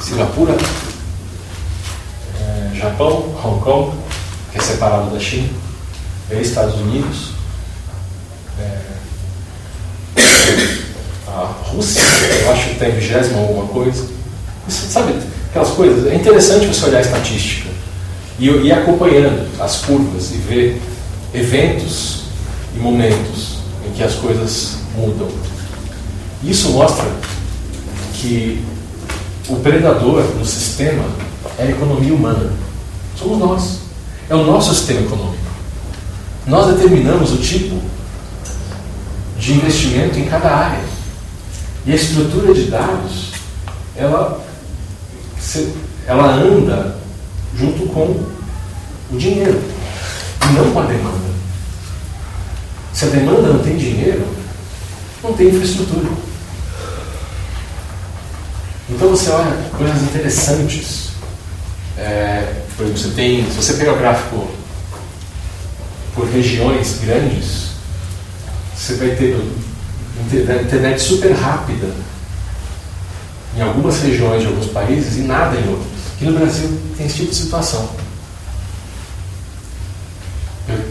Singapura, é, Japão, Hong Kong, que é separado da China, e Estados Unidos, é, a Rússia, eu acho que está em vigésimo alguma coisa. Isso, sabe, aquelas coisas. É interessante você olhar a estatística e ir acompanhando as curvas e ver eventos e momentos em que as coisas mudam. Isso mostra que o predador do sistema é a economia humana. Somos nós. É o nosso sistema econômico. Nós determinamos o tipo de investimento em cada área. E a estrutura de dados, ela, ela anda junto com o dinheiro, e não com a demanda. Se a demanda não tem dinheiro, não tem infraestrutura. Então você olha coisas interessantes. É, por exemplo, você tem, se você pegar o gráfico por regiões grandes, você vai ter internet super rápida em algumas regiões de alguns países e nada em outros. Aqui no Brasil tem esse tipo de situação.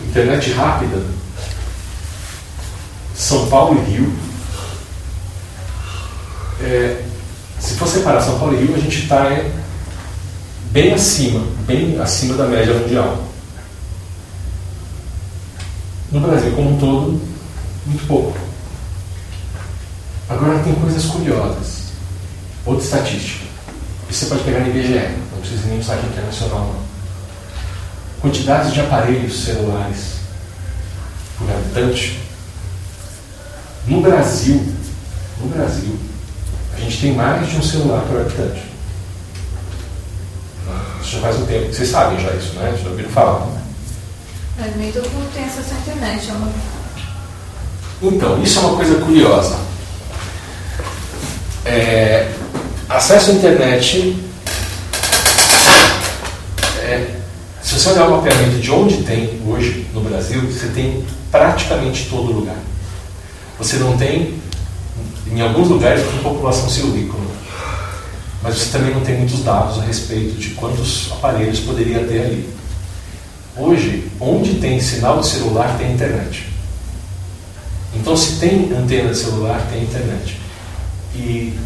Internet rápida, São Paulo e Rio. É, se for separar São Paulo e Rio, a gente está é, bem acima, bem acima da média mundial. No Brasil como um todo, muito pouco. Agora tem coisas curiosas. Outra estatística. Isso você pode pegar no IBGE, não precisa nem um site internacional não. Quantidades de aparelhos celulares por habitante. No Brasil, no Brasil, a gente tem mais de um celular por habitante. Isso já faz um tempo, vocês sabem já isso, né? Já ouviram falar. Né? É, nem todo mundo tem acesso à internet. É uma... Então, isso é uma coisa curiosa. É, acesso à internet. É, se você olhar o mapeamento de onde tem hoje no Brasil, você tem praticamente todo lugar. Você não tem, em alguns lugares, tem população silvícola. mas você também não tem muitos dados a respeito de quantos aparelhos poderia ter ali. Hoje, onde tem sinal de celular, tem internet. Então, se tem antena de celular, tem internet. E,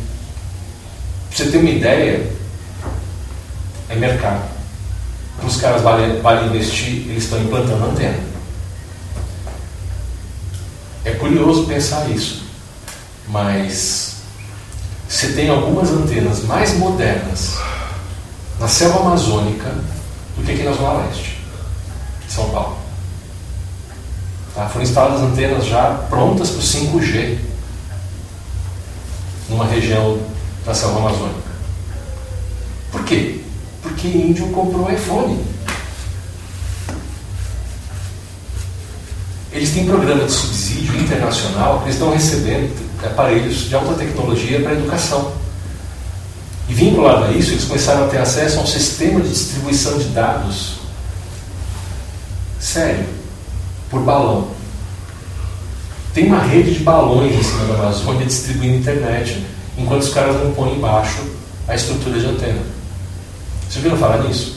pra você ter uma ideia, é mercado. Os caras valem, valem investir, eles estão implantando antena. É curioso pensar isso, mas você tem algumas antenas mais modernas na selva amazônica do que aqui na Zona Leste, São Paulo. Tá? Foram instaladas antenas já prontas para o 5G numa região da selva amazônica. Por quê? Porque índio comprou iPhone. Eles têm programa de subsídio internacional, eles estão recebendo aparelhos de alta tecnologia para educação. E vinculado a isso, eles começaram a ter acesso a um sistema de distribuição de dados sério, por balão. Tem uma rede de balões em cima da Amazônia distribuindo internet, enquanto os caras não põem embaixo a estrutura de antena. Vocês viram falar nisso?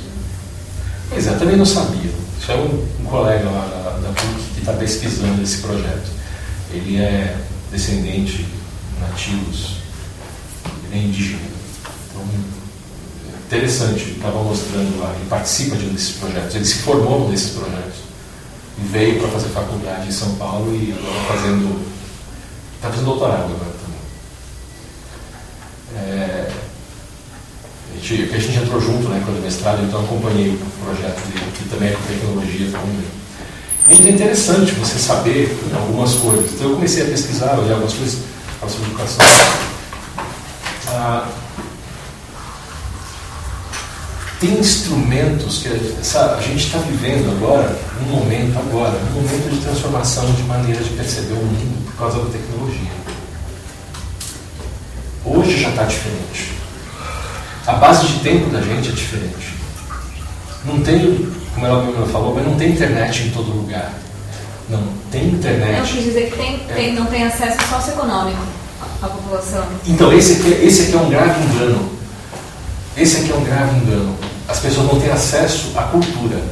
Pois é, também não sabia. Isso é um, um colega lá da, da PUC que está pesquisando esse projeto. Ele é descendente nativos, ele é indígena. Então, interessante, estava mostrando lá, ele participa de um desses projetos, ele se formou num desses projetos. Veio para fazer faculdade em São Paulo e agora fazendo. Está fazendo doutorado agora também. É, a gente, a gente entrou junto né, quando mestrado, então acompanhei o projeto dele, que também é com tecnologia também. Muito interessante você saber algumas coisas. Então eu comecei a pesquisar, olhar algumas coisas sobre educação. Ah, tem instrumentos que sabe, a gente está vivendo agora, um momento agora, um momento de transformação de maneira de perceber o mundo por causa da tecnologia. Hoje já está diferente. A base de tempo da gente é diferente. Não tem como ela mesma falou, mas não tem internet em todo lugar. Não, tem internet. Eu quis dizer que tem, é. tem, não tem acesso socioeconômico à população. Então, esse aqui, é, esse aqui é um grave engano. Esse aqui é um grave engano. As pessoas não têm acesso à cultura,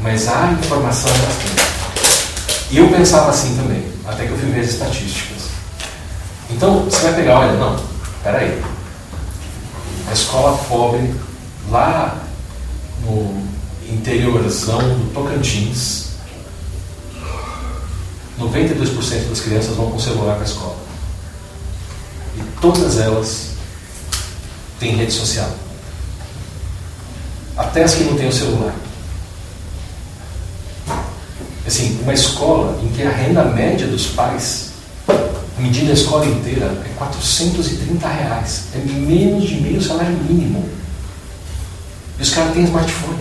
mas à informação elas têm. E eu pensava assim também, até que eu fui ver as estatísticas. Então, você vai pegar, olha, não, peraí. A escola pobre lá no interiorzão do Tocantins, 92% das crianças vão com celular para a escola. E todas elas têm rede social. Até as que não têm o celular. Assim, uma escola em que a renda média dos pais, medindo a escola inteira, é 430 reais. É menos de meio salário mínimo. E os caras têm smartphone.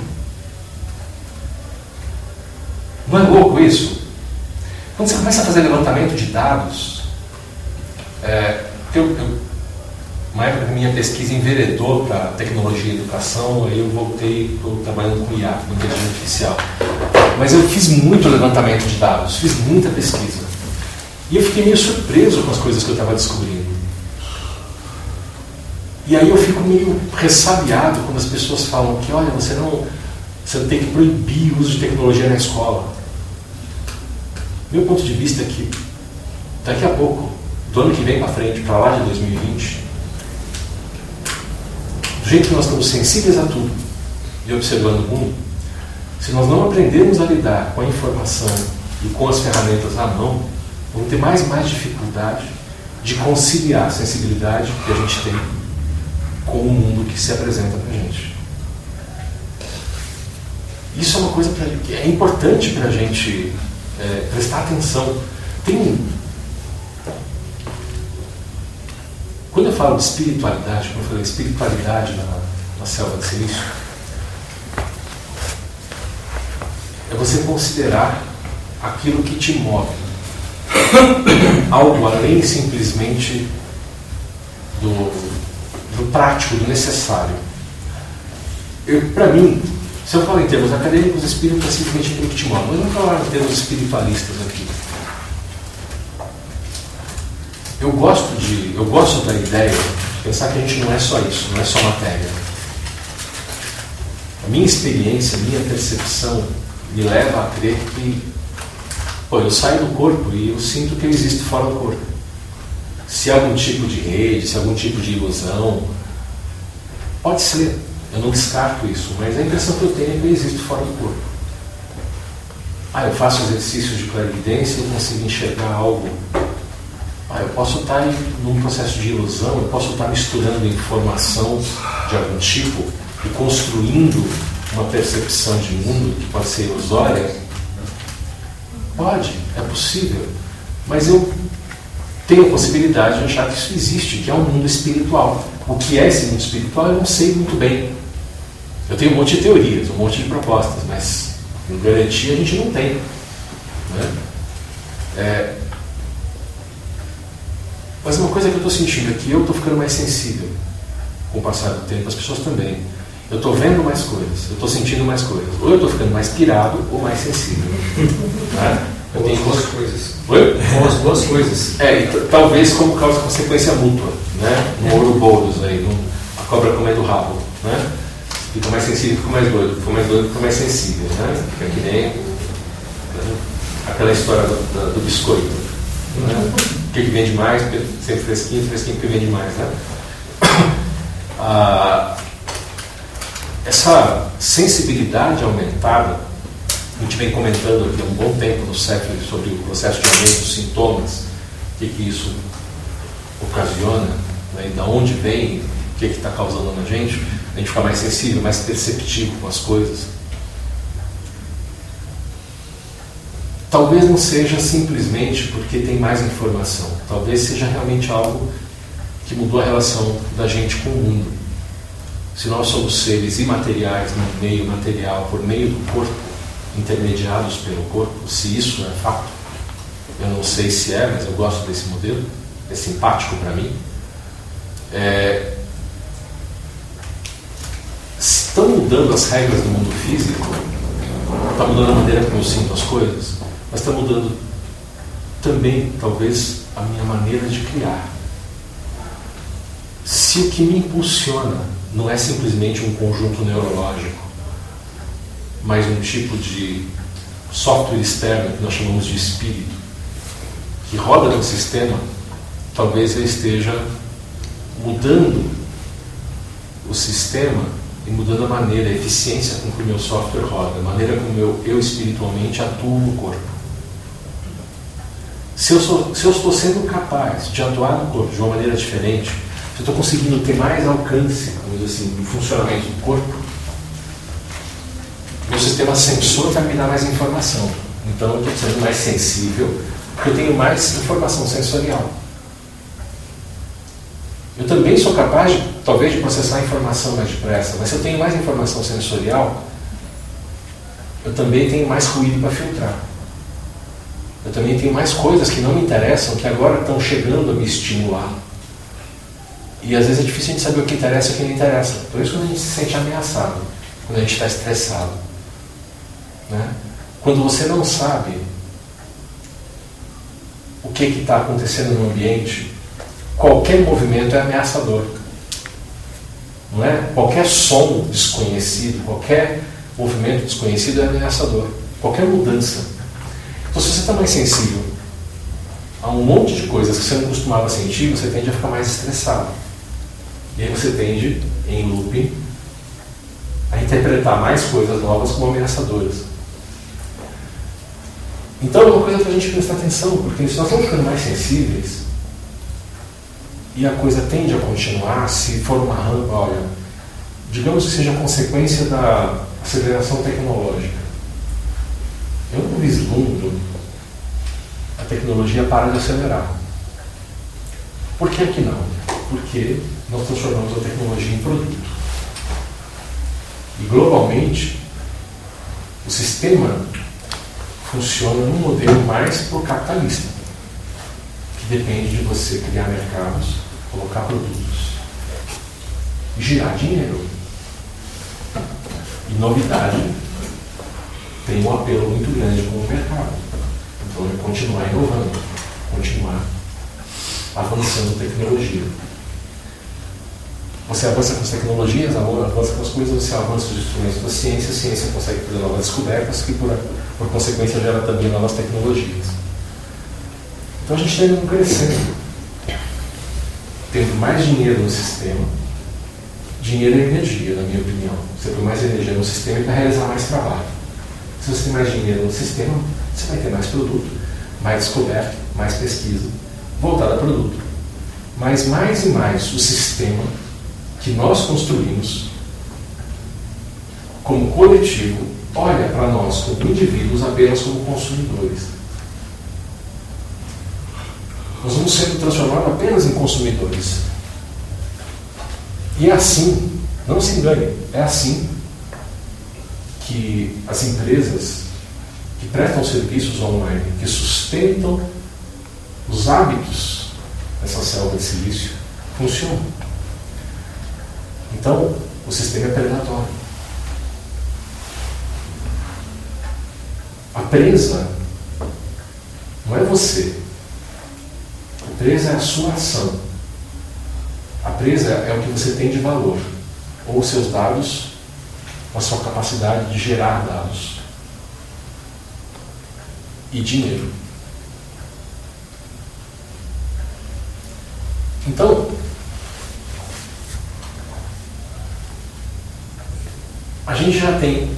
Não é louco isso? Quando você começa a fazer levantamento de dados, é, eu, eu, uma época minha pesquisa enveredou para tecnologia e educação, aí eu voltei, estou trabalhando com IA, com inteligência artificial. Mas eu fiz muito levantamento de dados, fiz muita pesquisa. E eu fiquei meio surpreso com as coisas que eu estava descobrindo. E aí eu fico meio ressabiado quando as pessoas falam que, olha, você não. Você tem que proibir o uso de tecnologia na escola. Meu ponto de vista é que daqui a pouco, do ano que vem para frente, para lá de 2020, do jeito que nós estamos sensíveis a tudo e observando o mundo, se nós não aprendermos a lidar com a informação e com as ferramentas à mão, vamos ter mais e mais dificuldade de conciliar a sensibilidade que a gente tem com o mundo que se apresenta para a gente. Isso é uma coisa que é importante para a gente é, prestar atenção. Tem Quando eu falo de espiritualidade, como eu falei, espiritualidade na, na selva de silício, é você considerar aquilo que te move. Algo além simplesmente do, do prático, do necessário. Para mim, se eu falo em termos acadêmicos, espírito é simplesmente aquilo que te move. Mas não falar em termos espiritualistas aqui. Eu gosto de, eu gosto da ideia pensar que a gente não é só isso, não é só matéria. A minha experiência, a minha percepção me leva a crer que, pô, eu saio do corpo e eu sinto que eu existo fora do corpo. Se há algum tipo de rede, se há algum tipo de ilusão, pode ser, eu não descarto isso, mas a impressão que eu tenho é que eu existo fora do corpo. Ah, eu faço exercícios de clarividência e consigo enxergar algo. Ah, eu posso estar em, num processo de ilusão, eu posso estar misturando informação de algum tipo e construindo uma percepção de mundo que pode ser ilusória. Pode, é possível. Mas eu tenho a possibilidade de achar que isso existe, que é um mundo espiritual. O que é esse mundo espiritual eu não sei muito bem. Eu tenho um monte de teorias, um monte de propostas, mas Garantia a gente não tem. Né? É, mas uma coisa que eu estou sentindo é que eu estou ficando mais sensível com o passar do tempo, as pessoas também. Eu estou vendo mais coisas, eu estou sentindo mais coisas. Ou eu estou ficando mais pirado ou mais sensível. né? Eu ou tenho as duas coisas. Oi? Ou as duas coisas. É, talvez como causa consequência mútua. Né? No Ouroboros aí, no, a cobra comendo rabo. Né? Fica mais sensível, fica mais doido. Fica mais doido, fica mais sensível. Né? Fica que nem né? aquela história do, do, do biscoito. Né? Que, que vende mais? Sempre fresquinho, fresquinho que vende mais. Né? Ah, essa sensibilidade aumentada, a gente vem comentando aqui há um bom tempo no CEF sobre o processo de aumento dos sintomas, o que, que isso ocasiona, né? de onde vem, o que está causando na gente a gente ficar mais sensível, mais perceptivo com as coisas. Talvez não seja simplesmente porque tem mais informação, talvez seja realmente algo que mudou a relação da gente com o mundo. Se nós somos seres imateriais no meio material, por meio do corpo, intermediados pelo corpo, se isso é fato, eu não sei se é, mas eu gosto desse modelo, é simpático para mim. É, estão mudando as regras do mundo físico, está mudando a maneira como eu sinto as coisas, mas está mudando também, talvez, a minha maneira de criar. Se o que me impulsiona não é simplesmente um conjunto neurológico, mas um tipo de software externo que nós chamamos de espírito, que roda no sistema, talvez eu esteja mudando o sistema e mudando a maneira, a eficiência com que o meu software roda, a maneira como eu, eu espiritualmente atuo no corpo. Se eu, sou, se eu estou sendo capaz de atuar no corpo de uma maneira diferente, se eu estou conseguindo ter mais alcance, vamos dizer assim, no funcionamento do corpo, meu sistema sensor vai me dar mais informação. Então eu estou sendo mais sensível, porque eu tenho mais informação sensorial. Eu também sou capaz, de, talvez, de processar a informação mais depressa, mas se eu tenho mais informação sensorial, eu também tenho mais ruído para filtrar. Eu também tenho mais coisas que não me interessam, que agora estão chegando a me estimular. E às vezes é difícil a gente saber o que interessa e o que não interessa. Por isso quando a gente se sente ameaçado, quando a gente está estressado. Né? Quando você não sabe o que está acontecendo no ambiente, qualquer movimento é ameaçador. Não é? Qualquer som desconhecido, qualquer movimento desconhecido é ameaçador. Qualquer mudança. Então, se você está mais sensível a um monte de coisas que você não costumava sentir, você tende a ficar mais estressado. E aí você tende, em looping, a interpretar mais coisas novas como ameaçadoras. Então é uma coisa para a gente prestar atenção, porque se nós estamos ficando mais sensíveis, e a coisa tende a continuar se for uma rampa, olha, digamos que seja consequência da aceleração tecnológica. Eu vislumbro a tecnologia para de acelerar. Por que que não? Porque nós transformamos a tecnologia em produto. E globalmente, o sistema funciona num modelo mais por capitalista, que depende de você criar mercados colocar produtos girar dinheiro. E novidade tem um apelo muito grande com o mercado. Então é continuar inovando, continuar avançando tecnologia. você avança com as tecnologias, avança com as coisas, você avança os instrumentos da ciência, a ciência consegue fazer novas descobertas, que por, por consequência gera também novas tecnologias. Então a gente está indo crescendo, tendo mais dinheiro no sistema. Dinheiro é energia, na minha opinião. Você põe mais energia no sistema e vai realizar mais trabalho. Se você tem mais dinheiro no sistema, você vai ter mais produto, mais descoberta, mais pesquisa, voltada a produto. Mas mais e mais o sistema que nós construímos como coletivo olha para nós como indivíduos apenas como consumidores. Nós vamos sendo transformados apenas em consumidores. E é assim, não se engane, é assim que as empresas que prestam serviços online, que sustentam os hábitos dessa selva de silício, funcionam. Então, o sistema é predatório. A presa não é você. A presa é a sua ação. A presa é o que você tem de valor, ou seus dados, ou a sua capacidade de gerar dados e dinheiro. Então, a gente já tem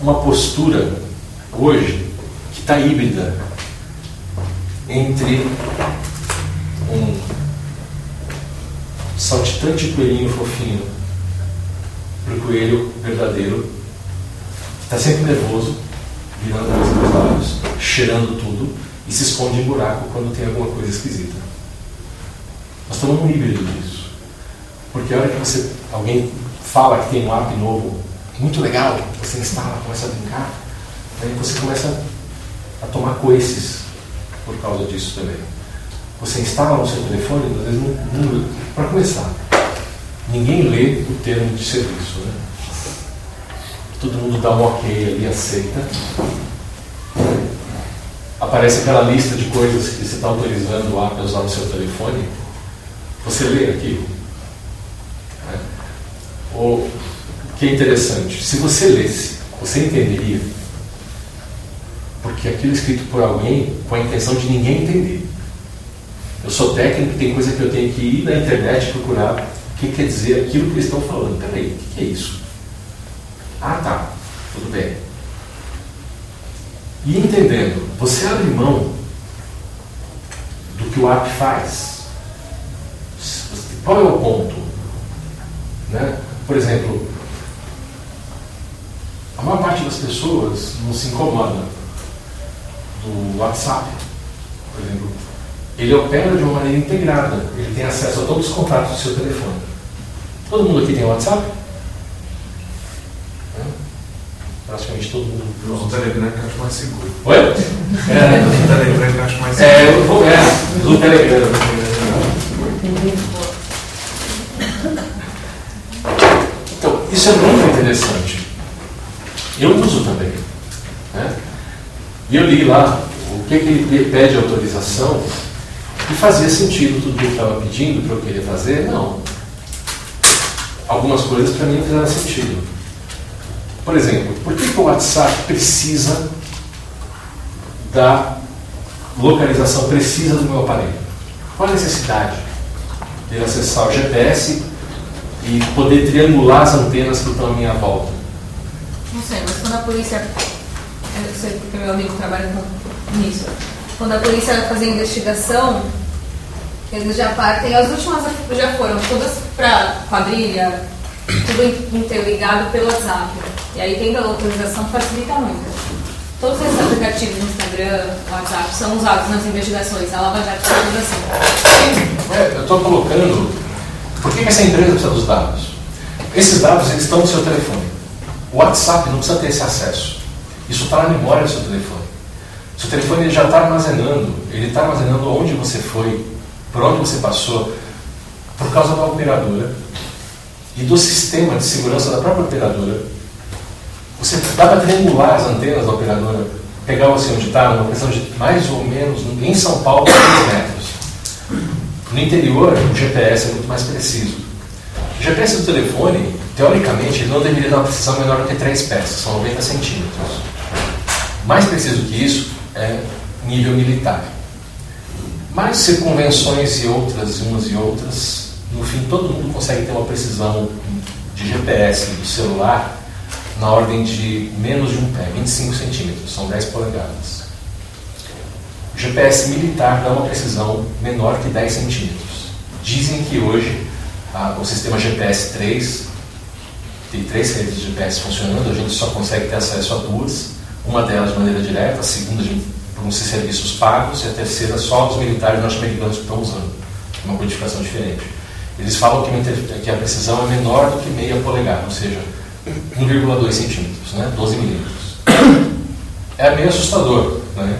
uma postura hoje que está híbrida entre um saltitante coelhinho fofinho para o coelho verdadeiro, que está sempre nervoso, virando a cabeça dos lábios, cheirando tudo e se esconde em buraco quando tem alguma coisa esquisita. Nós estamos num híbrido disso. Porque a hora que você, alguém fala que tem um app novo muito legal, você instala, começa a brincar, aí você começa a tomar coices por causa disso também. Você instala no seu telefone, às vezes. Para começar, ninguém lê o termo de serviço. Né? Todo mundo dá um ok ali, aceita. Aparece aquela lista de coisas que você está autorizando o a usar no seu telefone. Você lê aquilo. Né? Ou que é interessante. Se você lesse, você entenderia. Porque aquilo é escrito por alguém com a intenção de ninguém entender. Eu sou técnico, tem coisa que eu tenho que ir na internet procurar o que quer dizer aquilo que eles estão falando. Peraí, o que é isso? Ah, tá, tudo bem. E entendendo, você abre mão do que o app faz. Qual é o ponto? Né? Por exemplo, a maior parte das pessoas não se incomoda do WhatsApp, por exemplo. Ele opera de uma maneira integrada. Ele tem acesso a todos os contatos do seu telefone. Todo mundo aqui tem WhatsApp? É? Praticamente todo mundo. Eu uso o Telegram que acho mais seguro. Oi? É, eu uso o Telegram que acho mais seguro. É, eu vou. É, do Telegram. Então, isso é muito interessante. Eu uso também. Né? E eu li lá o que, que ele pede autorização e fazia sentido tudo que ele estava pedindo para eu querer fazer? Não. Algumas coisas para mim fizeram sentido. Por exemplo, por que, que o WhatsApp precisa da localização precisa do meu aparelho? Qual a necessidade de acessar o GPS e poder triangular as antenas que estão à minha volta? Não sei, mas quando a polícia. Eu sei porque meu amigo trabalha com nisso. Quando a polícia vai fazer investigação, eles já partem. As últimas já foram todas para quadrilha, tudo interligado pelo WhatsApp. E aí, tendo a localização, facilita muito. Todos esses aplicativos Instagram, WhatsApp, são usados nas investigações. A Lava Jato faz tudo assim. É, eu estou colocando. Por que essa empresa precisa dos dados? Esses dados eles estão no seu telefone. O WhatsApp não precisa ter esse acesso. Isso está na memória do seu telefone. Seu telefone ele já está armazenando. Ele está armazenando onde você foi, por onde você passou, por causa da operadora e do sistema de segurança da própria operadora. Você dá para triangular as antenas da operadora, pegar você onde está, numa questão de mais ou menos, em São Paulo, 3 metros. No interior, o GPS é muito mais preciso. O GPS do telefone, teoricamente, ele não deveria dar uma precisão menor do que 3 peças, são 90 centímetros. Mais preciso que isso é nível militar. Mas circunvenções e outras, umas e outras, no fim todo mundo consegue ter uma precisão de GPS do celular na ordem de menos de um pé, 25 centímetros, são 10 polegadas. O GPS militar dá uma precisão menor que 10 centímetros. Dizem que hoje a, o sistema GPS 3 tem três redes de GPS funcionando, a gente só consegue ter acesso a duas, uma delas de maneira direta, a segunda de, por uns serviços pagos e a terceira só os militares norte-americanos que estão usando. Uma codificação diferente. Eles falam que, que a precisão é menor do que meia polegada, ou seja, 1,2 centímetros, né? 12 milímetros. É meio assustador, né?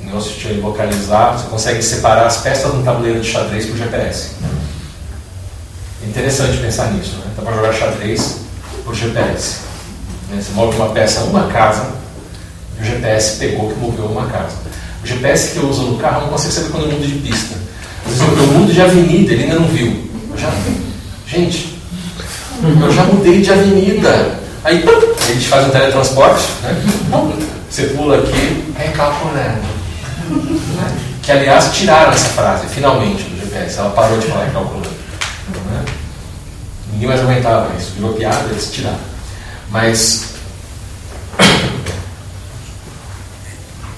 O negócio de localizar, você consegue separar as peças de um tabuleiro de xadrez por GPS. É interessante pensar nisso, né? Dá para jogar xadrez por GPS. Né? Você move uma peça uma casa, o GPS pegou que moveu uma casa. O GPS que eu uso no carro não consigo saber quando eu mudo de pista. Às vezes eu mudo de avenida, ele ainda não viu. Eu já, gente, eu já mudei de avenida. Aí a gente faz um teletransporte, né? você pula aqui, recalculando. Que aliás tiraram essa frase, finalmente, do GPS. Ela parou de falar recalculando. Né? Ninguém mais aguentava isso. Virou piada, eles tiraram. Mas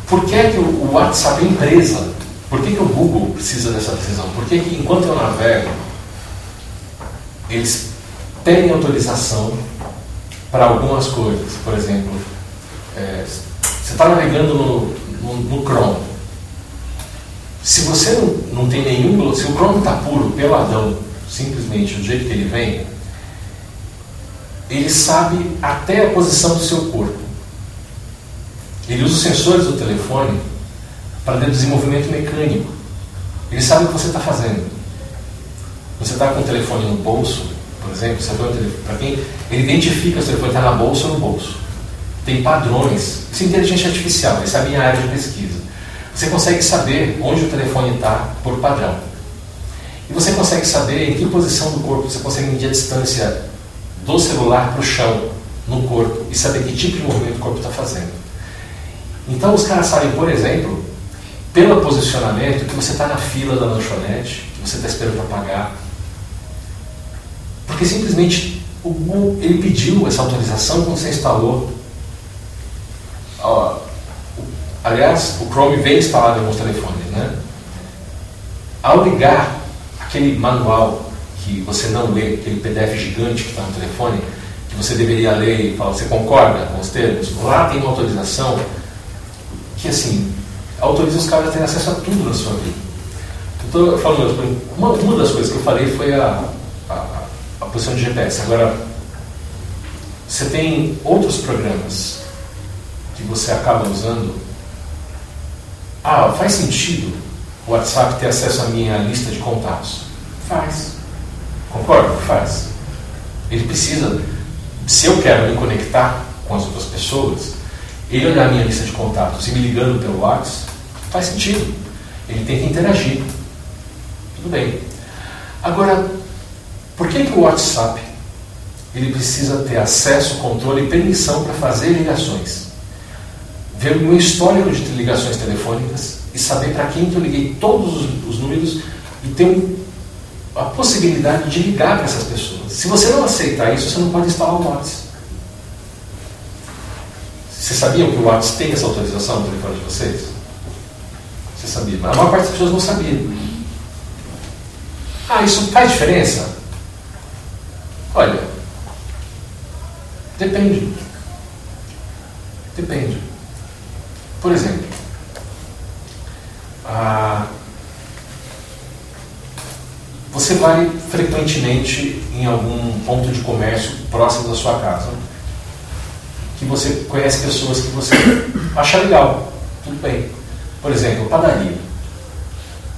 por que, é que o WhatsApp é empresa? Por que, que o Google precisa dessa decisão? Por que, que enquanto eu navego, eles pedem autorização para algumas coisas? Por exemplo, é, você está navegando no, no, no, Chrome. Se você não, não tem nenhum. Se o Chrome está puro, peladão, simplesmente do jeito que ele vem, ele sabe até a posição do seu corpo. Ele usa os sensores do telefone para deduzir movimento mecânico. Ele sabe o que você está fazendo. Você está com o telefone no bolso, por exemplo, você para quem ele identifica se o telefone está na bolsa ou no bolso. Tem padrões. Isso é inteligência artificial, essa é a área de pesquisa. Você consegue saber onde o telefone está por padrão. E você consegue saber em que posição do corpo você consegue medir a distância do celular para o chão, no corpo, e saber que tipo de movimento o corpo está fazendo. Então os caras sabem, por exemplo, pelo posicionamento, que você está na fila da lanchonete, que você está esperando para pagar. Porque simplesmente o Google ele pediu essa autorização quando você instalou. Ó, aliás, o Chrome vem instalado em alguns telefones. Né? Ao ligar aquele manual que você não lê, aquele PDF gigante que está no telefone, que você deveria ler e falar, você concorda com os termos? Lá tem uma autorização que assim, autoriza os caras a terem acesso a tudo na sua vida. Então, eu falo mesmo, uma, uma das coisas que eu falei foi a, a, a posição de GPS. Agora, você tem outros programas que você acaba usando. Ah, faz sentido o WhatsApp ter acesso à minha lista de contatos? Faz. Concorda? Faz. Ele precisa, se eu quero me conectar com as outras pessoas, ele olhar a minha lista de contatos e me ligando pelo WhatsApp, faz sentido. Ele tem que interagir. Tudo bem. Agora, por que, que o WhatsApp ele precisa ter acesso, controle e permissão para fazer ligações? Ver o meu histórico de ligações telefônicas e saber para quem que eu liguei todos os, os números e ter um, a possibilidade de ligar para essas pessoas. Se você não aceitar isso, você não pode instalar o WhatsApp. Vocês sabiam que o WhatsApp tem essa autorização no telefone de vocês? Você sabia? Mas a maior parte das pessoas não sabia. Ah, isso faz diferença? Olha, depende. Depende. Por exemplo, você vai frequentemente em algum ponto de comércio próximo da sua casa que você conhece pessoas que você acha legal. Tudo bem. Por exemplo, padaria.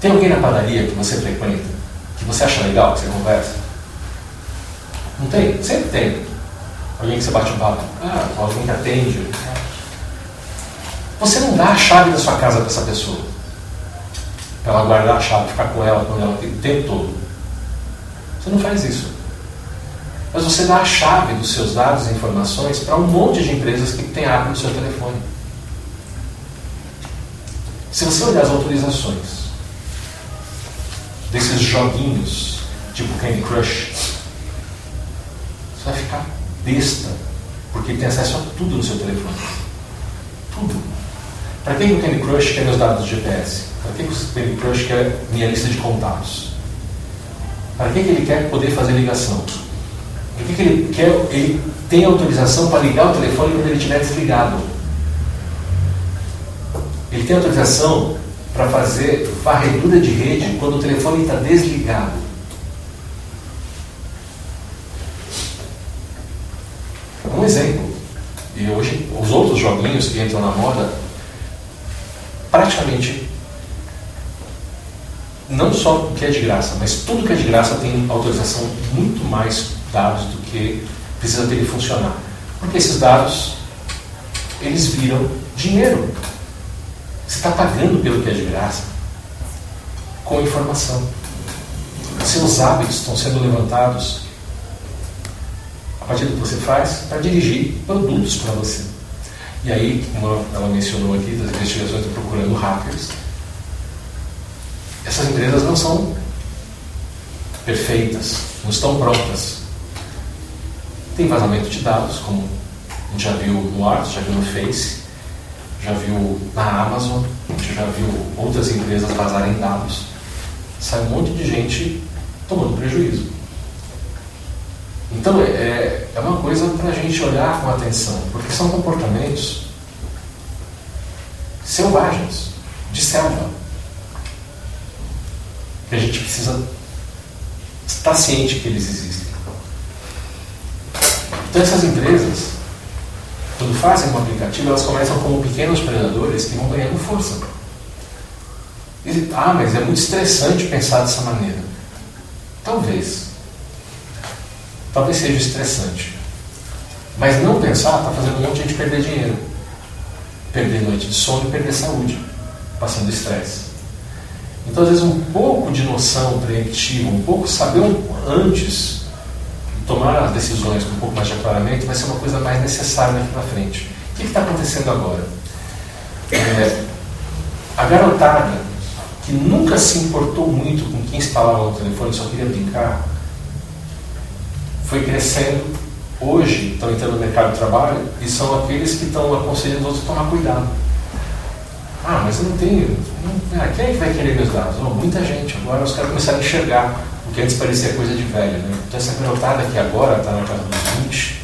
Tem alguém na padaria que você frequenta, que você acha legal, que você conversa? Não tem? Sempre tem. Alguém que você bate um papo. Ah, alguém que atende. Você não dá a chave da sua casa para essa pessoa. Para ela guardar a chave, ficar com ela, com ela o tempo todo. Você não faz isso. Mas você dá a chave dos seus dados e informações para um monte de empresas que tem app no seu telefone. Se você olhar as autorizações desses joguinhos, tipo Candy Crush, você vai ficar besta, porque tem acesso a tudo no seu telefone. Tudo. Para quem o Candy Crush quer meus dados de GPS? Para quem o Candy Crush quer minha lista de contatos? Para quem que ele quer poder fazer ligação? Para que, que ele quer? Ele tem autorização para ligar o telefone quando ele estiver desligado. Ele tem autorização para fazer varredura de rede quando o telefone está desligado. Um exemplo, e hoje os outros joguinhos que entram na moda, praticamente não só o que é de graça, mas tudo que é de graça tem autorização muito mais dados do que precisa dele funcionar. Porque esses dados, eles viram dinheiro. Você está pagando pelo que é de graça com informação. Seus hábitos estão sendo levantados a partir do que você faz para dirigir produtos para você. E aí, como ela mencionou aqui, das investigações procurando hackers, essas empresas não são perfeitas, não estão prontas. Tem vazamento de dados, como a gente já viu no Art, já viu no Face, já viu na Amazon, a gente já viu outras empresas vazarem dados. Sai um monte de gente tomando prejuízo. Então é, é uma coisa para a gente olhar com atenção, porque são comportamentos selvagens, de selva, que a gente precisa estar ciente que eles existem. Então essas empresas, quando fazem um aplicativo, elas começam como pequenos predadores que vão ganhando força. Ah, mas é muito estressante pensar dessa maneira. Talvez. Talvez seja estressante. Mas não pensar está fazendo um monte de gente perder dinheiro. Perder noite de sono e perder saúde. Passando estresse. Então, às vezes, um pouco de noção preemptiva, um pouco saber antes tomar as decisões com um pouco mais de aclaramento vai ser uma coisa mais necessária daqui para frente. O que está acontecendo agora? É, a garotada que nunca se importou muito com quem instalava no telefone, só queria brincar, foi crescendo. Hoje estão entrando no mercado de trabalho e são aqueles que estão aconselhando os outros a tomar cuidado. Ah, mas eu não tenho. Não, ah, quem é que vai querer meus dados? Muita gente. Agora os caras começaram a enxergar o que antes parecia coisa de velho. Né? Então, essa garotada que agora está na casa dos 20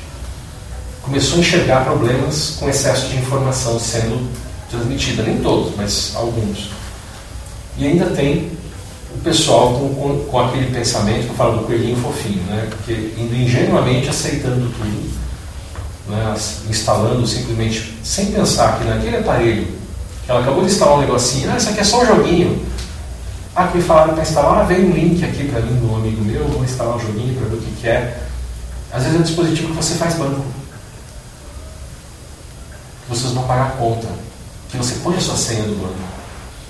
começou a enxergar problemas com excesso de informação sendo transmitida. Nem todos, mas alguns. E ainda tem o pessoal com, com, com aquele pensamento que eu falo do coelhinho fofinho, né? porque indo ingenuamente aceitando tudo, né? instalando simplesmente sem pensar que naquele aparelho, que ela acabou de instalar um negocinho, ah, isso aqui é só um joguinho ah, que me falaram para instalar, ah, veio um link aqui para mim de um amigo meu, vou instalar um joguinho para ver o que, que é. Às vezes é um dispositivo que você faz banco. Que vocês vão pagar a conta. Que você põe a sua senha do banco.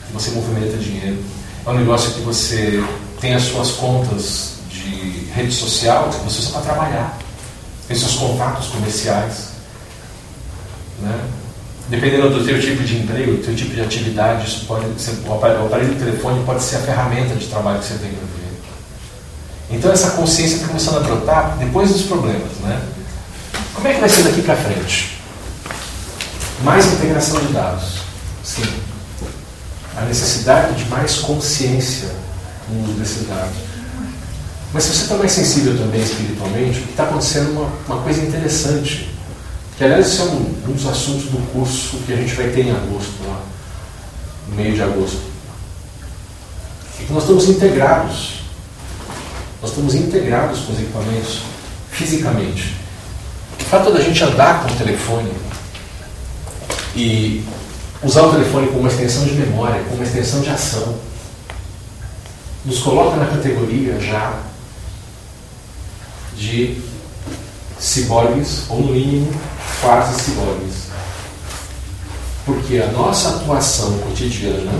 Que você movimenta dinheiro. É um negócio que você tem as suas contas de rede social que você usa para trabalhar. Tem seus contatos comerciais. Né? Dependendo do teu tipo de emprego, do teu tipo de atividade, isso pode ser, o aparelho, do telefone pode ser a ferramenta de trabalho que você tem para viver. Então essa consciência está começando a brotar depois dos problemas, né? Como é que vai ser daqui para frente? Mais integração de dados. Sim. A necessidade de mais consciência no uso desses dados. Mas se você está mais sensível também espiritualmente, está acontecendo é uma, uma coisa interessante que aliás esse é um, dos assuntos do curso que a gente vai ter em agosto, lá, no meio de agosto. É que nós estamos integrados. Nós estamos integrados com os equipamentos fisicamente. O fato da gente andar com o telefone e usar o telefone como uma extensão de memória, como uma extensão de ação, nos coloca na categoria já de ciborgues, ou no mínimo quase ciborgues. Porque a nossa atuação cotidiana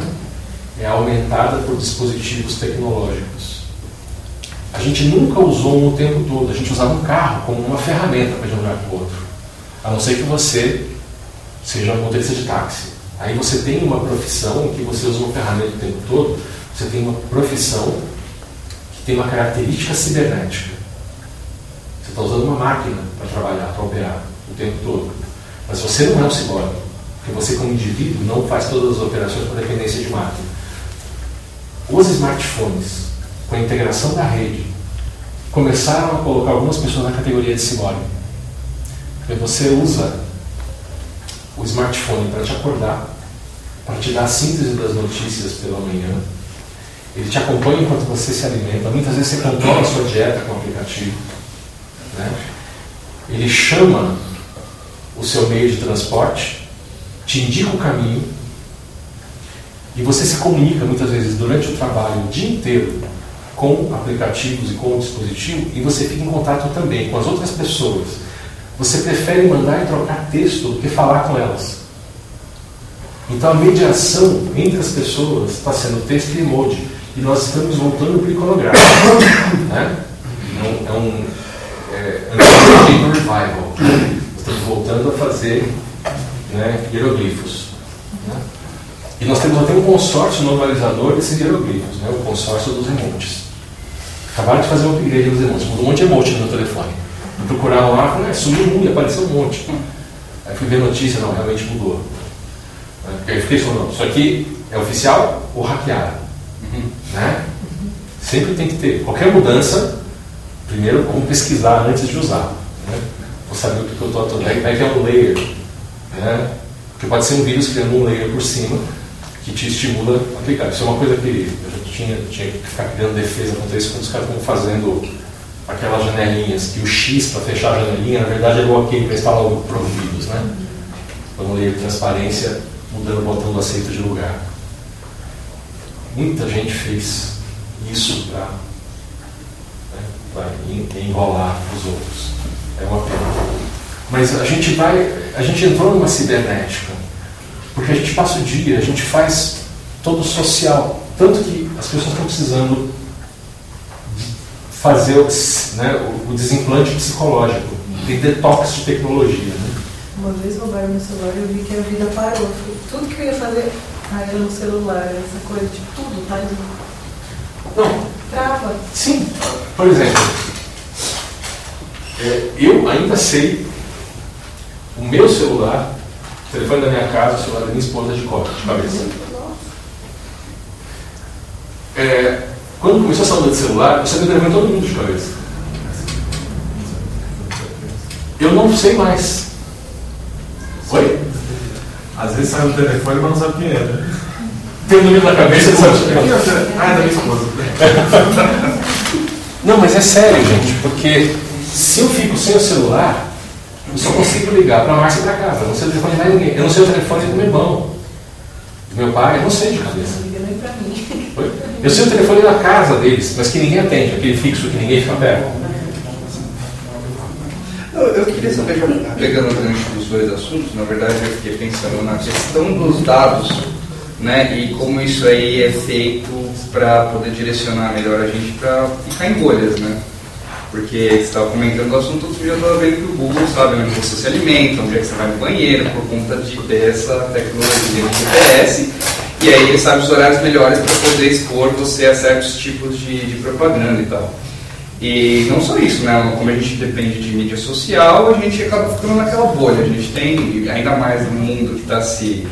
é aumentada por dispositivos tecnológicos. a gente nunca usou um o tempo todo. A gente usava um carro como uma ferramenta para ir de um lugar para o outro. A não ser que você seja motorista de táxi. Aí você tem uma profissão que você usa uma ferramenta o tempo todo, você tem uma profissão que tem uma característica cibernética. Está usando uma máquina para trabalhar, para operar o tempo todo. Mas você não é um ciborgue, porque você, como indivíduo, não faz todas as operações por dependência de máquina. Os smartphones, com a integração da rede, começaram a colocar algumas pessoas na categoria de ciborgue. Porque você usa o smartphone para te acordar, para te dar a síntese das notícias pela manhã. Ele te acompanha enquanto você se alimenta. Muitas vezes você controla a sua dieta com o aplicativo. Né? Ele chama o seu meio de transporte, te indica o caminho e você se comunica muitas vezes durante o trabalho o dia inteiro com aplicativos e com o dispositivo e você fica em contato também com as outras pessoas. Você prefere mandar e trocar texto do que falar com elas. Então a mediação entre as pessoas está sendo texto e emoji. E nós estamos voltando para o iconográfico. Né? É um, é, um revival. Estamos voltando a fazer né, hieroglifos. Né? E nós temos até um consórcio normalizador desses hieroglifos, né, o consórcio dos emotes. Acabaram de fazer um upgrade dos emotes, um monte de emote no meu telefone. Me procuraram lá, ah, sumiu um e apareceu um monte. Aí fui ver notícia, não, realmente mudou. Aí fiquei falando, isso aqui é oficial ou hackeado? Uhum. Né? Sempre tem que ter. Qualquer mudança, primeiro vamos pesquisar antes de usar. Né? Vou saber o que eu estou atuando. Como é que é um layer? Né? Porque pode ser um vírus criando um layer por cima que te estimula a aplicar. Isso é uma coisa que eu já tinha, tinha que ficar criando defesa contra isso quando os caras estão fazendo aquelas janelinhas, que o X para fechar a janelinha, na verdade, é o OK para instalar o Provírus, né? Vamos ler transparência mudando o botão do aceito de lugar. Muita gente fez isso para né, enrolar os outros. É uma pena. Mas a gente vai, a gente entrou numa cibernética, porque a gente passa o dia, a gente faz todo social, tanto que as pessoas estão precisando fazer né, o, desimplante psicológico, tem detox de tecnologia. Né? Uma vez roubaram meu celular e eu vi que a vida parou. Tudo que eu ia fazer ah, era no celular, essa coisa de tudo, tá? Não. Trava. Sim. Por exemplo, é, eu ainda sei o meu celular, o telefone da minha casa, o celular da minha esposa de cor, de cabeça. É, quando começou a saúde de celular, eu sabia o telefone todo mundo de cabeça. Eu não sei mais. Oi? Às vezes sai o telefone, mas não sabe quem é. Né? Tem o número na cabeça e sabe é. Ah, é da minha esposa. Não, mas é sério, gente, porque se eu fico sem o celular, eu só consigo ligar para a Márcia da casa. Eu não sei o telefone de mais ninguém. Eu não sei o telefone do meu irmão, do meu pai, eu não sei de cabeça. Eu sei o telefone da casa deles, mas que ninguém atende, aquele fixo que ninguém fica perto. Eu queria saber, pegando o gancho dos dois assuntos, na verdade eu fiquei pensando na questão dos dados, né, e como isso aí é feito para poder direcionar melhor a gente para ficar em bolhas, né? Porque você estava comentando o assunto, outro dia eu estava vendo que o Google sabe onde você se alimenta, onde é que você vai no banheiro, por conta de ter essa tecnologia de GPS. E aí ele sabe os horários melhores para poder expor você a certos tipos de, de propaganda e tal. E não só isso, né? Como a gente depende de mídia social, a gente acaba ficando naquela bolha. A gente tem, ainda mais no mundo que está se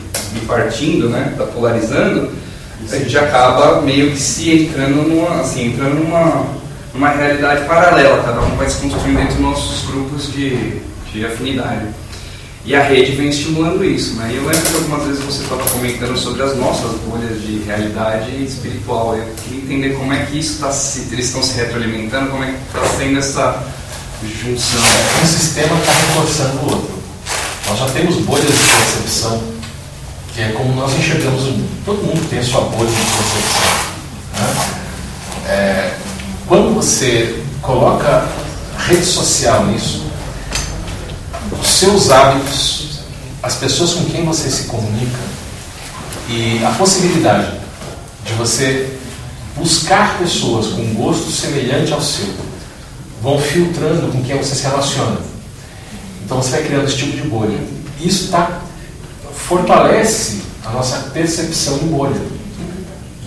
partindo, né? Está polarizando, a gente acaba meio que se entrando numa, assim, entrando numa uma realidade paralela, cada um vai se construindo dentro dos nossos grupos de, de afinidade. E a rede vem estimulando isso. Né? E eu lembro que algumas vezes você estava comentando sobre as nossas bolhas de realidade espiritual. Eu queria entender como é que isso está se. Eles estão se retroalimentando, como é que está sendo essa junção. Um sistema está reforçando o outro. Nós já temos bolhas de percepção, que é como nós enxergamos o mundo. Todo mundo tem a sua bolha de percepção. Né? É, quando você coloca rede social nisso, os seus hábitos, as pessoas com quem você se comunica e a possibilidade de você buscar pessoas com gosto semelhante ao seu, vão filtrando com quem você se relaciona. Então você vai criando esse tipo de bolha. Isso tá, fortalece a nossa percepção de bolha.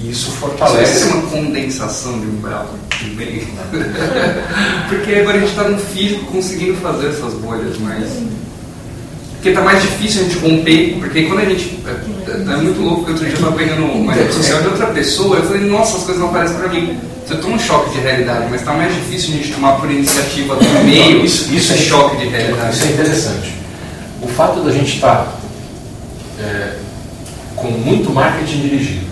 E isso fortalece. Isso é uma condensação de umbral. Bem. Porque agora a gente está no físico conseguindo fazer essas bolhas, mas. Porque tá mais difícil a gente romper, porque quando a gente. É, é muito louco que outro dia eu estava pegando uma rede social de outra pessoa, eu falei, nossa, as coisas não aparecem para mim. Você toma um choque de realidade, mas está mais difícil a gente tomar por iniciativa do meio isso, isso é, choque de realidade. Isso é interessante. O fato da gente estar é, com muito marketing dirigido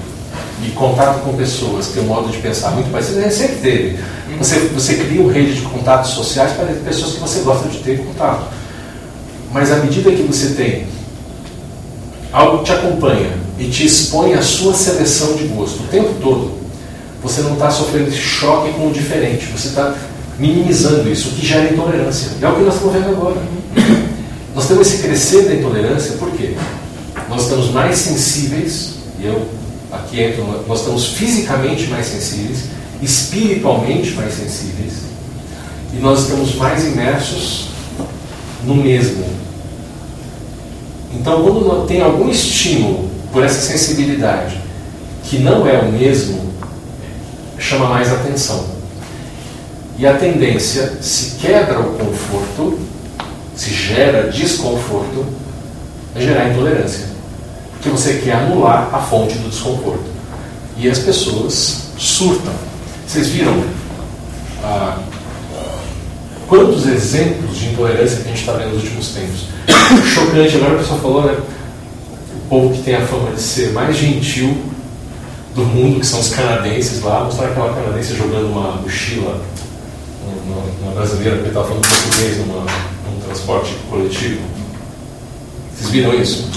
e contato com pessoas que têm um modo de pensar muito parecido, é sempre teve. Você, você cria uma rede de contatos sociais para pessoas que você gosta de ter contato. Mas à medida que você tem algo que te acompanha e te expõe à sua seleção de gosto o tempo todo, você não está sofrendo choque com o diferente, você está minimizando isso, o que gera intolerância. É o que nós estamos vendo agora. Nós temos esse crescer da intolerância, por quê? Nós estamos mais sensíveis, e eu aqui entro, nós estamos fisicamente mais sensíveis, espiritualmente mais sensíveis, e nós estamos mais imersos no mesmo. Então, quando tem algum estímulo por essa sensibilidade que não é o mesmo, chama mais atenção. E a tendência, se quebra o conforto, se gera desconforto, é gerar intolerância. Porque você quer anular a fonte do desconforto. E as pessoas surtam. Vocês viram ah, quantos exemplos de intolerância que a gente está vendo nos últimos tempos? Chocante, agora a pessoa falou, né? O povo que tem a fama de ser mais gentil do mundo, que são os canadenses lá, mostrar aquela canadense jogando uma mochila uma, brasileira, porque estava falando português numa, num transporte coletivo. Vocês viram isso?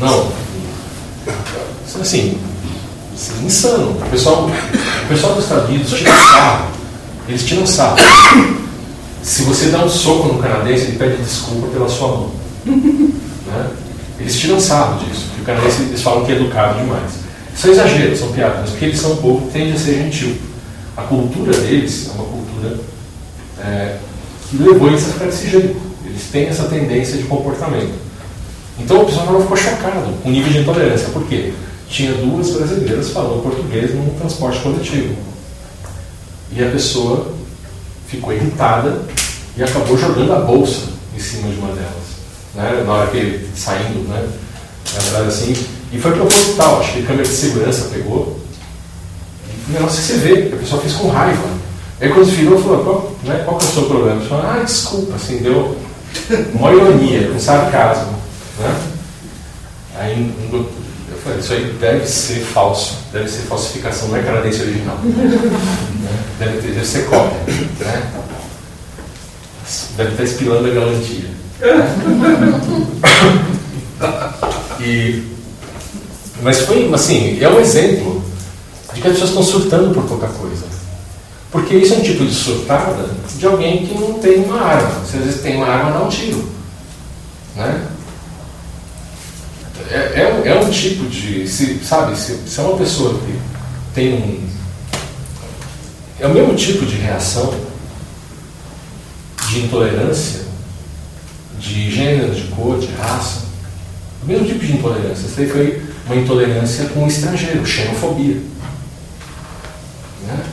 Não. Assim, isso é insano. O pessoal, o pessoal dos Estados Unidos tira sarro. Eles tiram sarro. Se você dá um soco no canadense, ele pede desculpa pela sua mão. Né? Eles tiram sarro disso. Que o canadense, eles falam que é educado demais. Isso é exagero, são piadas, porque eles são um povo que tende a ser gentil. A cultura deles é uma cultura é, que levou eles a ficar desse jeito. Eles têm essa tendência de comportamento. Então o pessoal não ficou chocado com o nível de intolerância. Por quê? Tinha duas brasileiras falando português num transporte coletivo. E a pessoa ficou irritada e acabou jogando a bolsa em cima de uma delas. Né? Na hora que ele saindo, né? Na verdade, assim. E foi proposital, acho que a câmera de segurança pegou. E o negócio que você vê, a pessoa fez com raiva. Aí quando virou, falou, qual, né, qual que é o seu problema? Você falou, ah, desculpa, assim, deu uma ironia, com sarcasmo. Né? Aí eu falei, isso aí deve ser falso, deve ser falsificação, não é canadense original. Né? deve, ter, deve ser cópia. Né? Deve estar espilando a galantia. e, mas foi assim, é um exemplo de que as pessoas estão surtando por pouca coisa. Porque isso é um tipo de surtada de alguém que não tem uma arma. Se às vezes tem uma arma, um tiro. Né? É, é, é, um tipo de. Se, sabe, se, se é uma pessoa que tem um. É o mesmo tipo de reação de intolerância, de gênero, de cor, de raça. O mesmo tipo de intolerância. Isso aí foi uma intolerância com o estrangeiro, xenofobia. Né?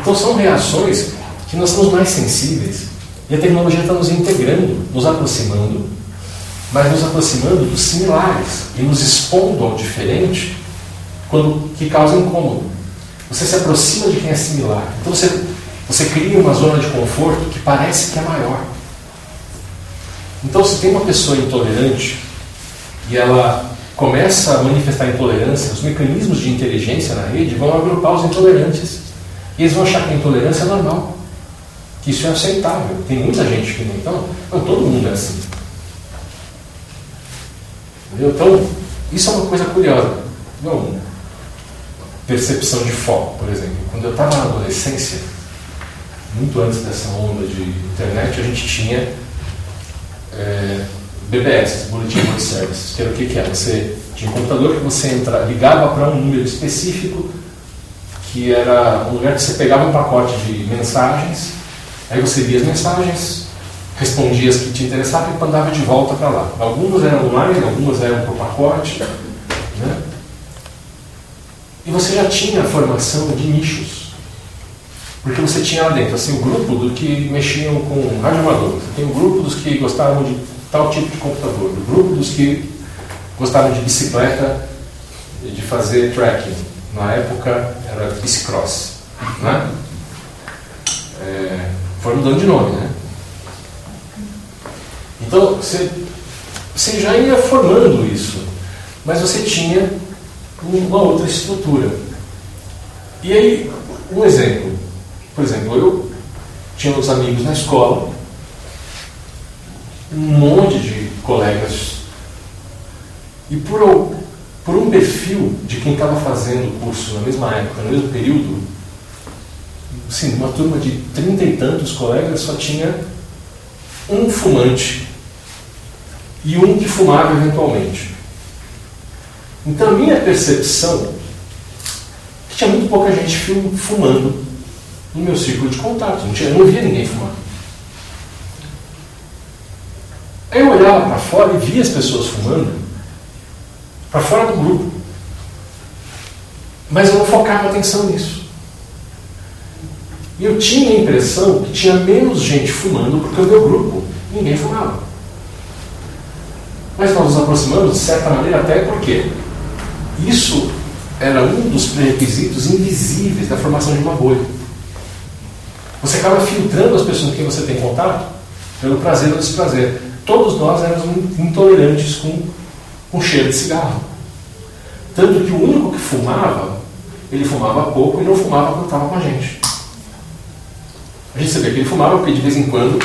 Então são reações que nós somos mais sensíveis e a tecnologia está nos integrando, nos aproximando mas nos aproximando dos similares e nos expondo ao diferente quando, que causa incômodo. Você se aproxima de quem é similar. Então você, você cria uma zona de conforto que parece que é maior. Então, se tem uma pessoa intolerante e ela começa a manifestar intolerância, os mecanismos de inteligência na rede vão agrupar os intolerantes. E eles vão achar que a intolerância é normal, que isso é aceitável. Tem muita gente que não. Então, não, todo mundo é assim. Entendeu? Então, isso é uma coisa curiosa. Não, percepção de foco, por exemplo. Quando eu estava na adolescência, muito antes dessa onda de internet, a gente tinha é, BBS, Bulletin Board Services, que era o que, que era? Você tinha um computador que você entra, ligava para um número específico, que era um lugar que você pegava um pacote de mensagens, aí você via as mensagens, respondia as que te interessavam e mandava de volta para lá. Algumas eram online, algumas eram por pacote. Né? E você já tinha a formação de nichos. Porque você tinha lá dentro assim, o grupo do que mexiam com radioamador, você tem o grupo dos que gostavam de tal tipo de computador, o grupo dos que gostavam de bicicleta, de fazer trekking. Na época era bicicross. Né? É, foi mudando de nome, né? Então você, você já ia formando isso, mas você tinha uma outra estrutura. E aí, um exemplo. Por exemplo, eu tinha uns amigos na escola, um monte de colegas, e por, por um perfil de quem estava fazendo o curso na mesma época, no mesmo período, sim, uma turma de trinta e tantos colegas só tinha um fumante e um que fumava eventualmente. Então a minha percepção é que tinha muito pouca gente fumando no meu círculo de contato. Não tinha, não via ninguém fumar. Aí eu olhava para fora e via as pessoas fumando para fora do grupo. Mas eu não focava atenção nisso. E eu tinha a impressão que tinha menos gente fumando porque o meu grupo ninguém fumava. Mas nós nos aproximamos, de certa maneira, até porque isso era um dos pré-requisitos invisíveis da formação de uma bolha. Você acaba filtrando as pessoas com quem você tem contato pelo prazer ou desprazer. Todos nós éramos intolerantes com, com cheiro de cigarro. Tanto que o único que fumava, ele fumava pouco e não fumava quando estava com a gente. A gente sabia que ele fumava porque de vez em quando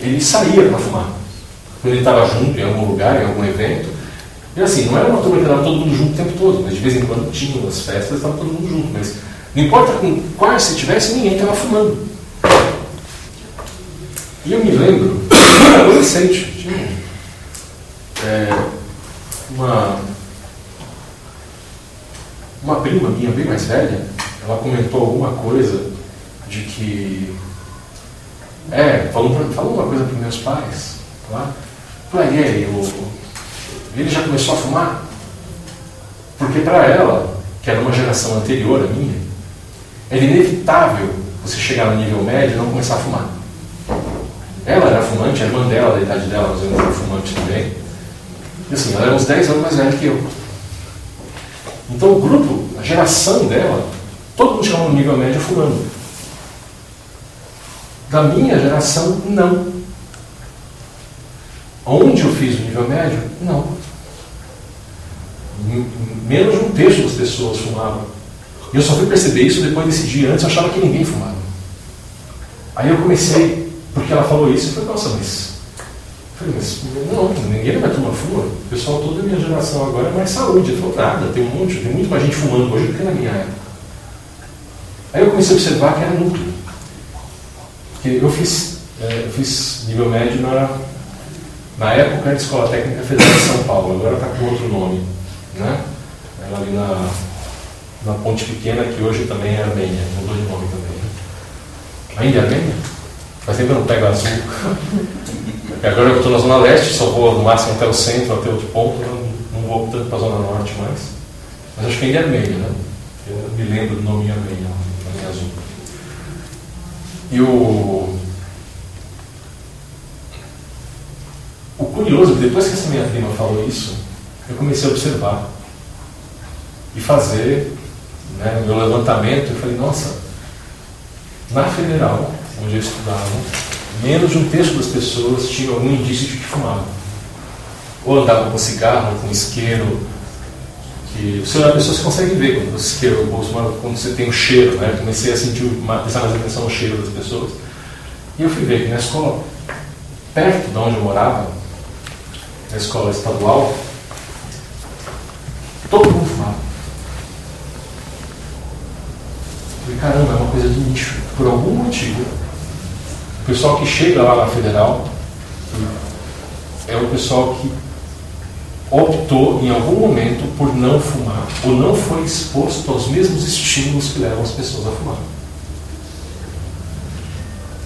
ele saía para fumar. Quando ele estava junto em algum lugar, em algum evento. E assim, não era uma turma que estava todo mundo junto o tempo todo, mas de vez em quando tinha umas festas, estava todo mundo junto. Mas não importa com quais se tivesse, ninguém estava fumando. E eu me lembro, adolescente, tinha é, uma, uma prima minha, bem mais velha, ela comentou alguma coisa de que. É, falou, falou uma coisa para meus pais. Tá? Falei, ele já começou a fumar? Porque para ela, que era uma geração anterior à minha, era inevitável você chegar no nível médio e não começar a fumar. Ela era fumante, a irmã dela, da idade dela, mas eu era fumante também. E assim, ela era uns 10 anos mais velha que eu. Então o grupo, a geração dela, todo mundo chegava no nível médio fumando. Da minha geração, não. Onde eu fiz o nível médio? Não. Menos de um terço das pessoas fumavam. E eu só fui perceber isso depois desse dia. Antes eu achava que ninguém fumava. Aí eu comecei porque ela falou isso e falei, nossa, mas. Falei, mas não, ninguém vai tomar fuma. O pessoal toda a minha geração agora é mais saúde. Ele falou, nada, tem um monte, tem muito mais gente fumando hoje do que na minha época. Aí eu comecei a observar que era núcleo. Porque eu fiz, é, eu fiz nível médio na, na época da Escola Técnica Federal de São Paulo, agora está com outro nome. Né? Era ali na, na Ponte Pequena, que hoje também é Armênia, mudou de nome também. Ainda é Armênia? Faz tempo que eu não pego azul. Porque agora eu estou na Zona Leste, só vou no máximo até o centro, até outro ponto, não, não vou tanto para a Zona Norte mais. Mas acho que ainda é Armênia, né? Eu me lembro do nome Armênia, nome azul. E o. O curioso, depois que essa minha prima falou isso, eu comecei a observar e fazer né, meu levantamento. Eu falei, nossa, na federal, onde eu estudava, menos de um terço das pessoas tinham algum indício de que fumavam. Ou andavam com cigarro, com isqueiro, que o senhor, a pessoa se consegue ver quando você isqueiro bolso, quando você tem o um cheiro, né? Eu comecei a sentir, prestar mais atenção no cheiro das pessoas. E eu fui ver que na escola, perto de onde eu morava, na escola estadual, todo mundo fumava. falei, caramba, é uma coisa de nicho. Por algum motivo, o pessoal que chega lá na federal, é o pessoal que optou em algum momento por não fumar ou não foi exposto aos mesmos estímulos que levam as pessoas a fumar.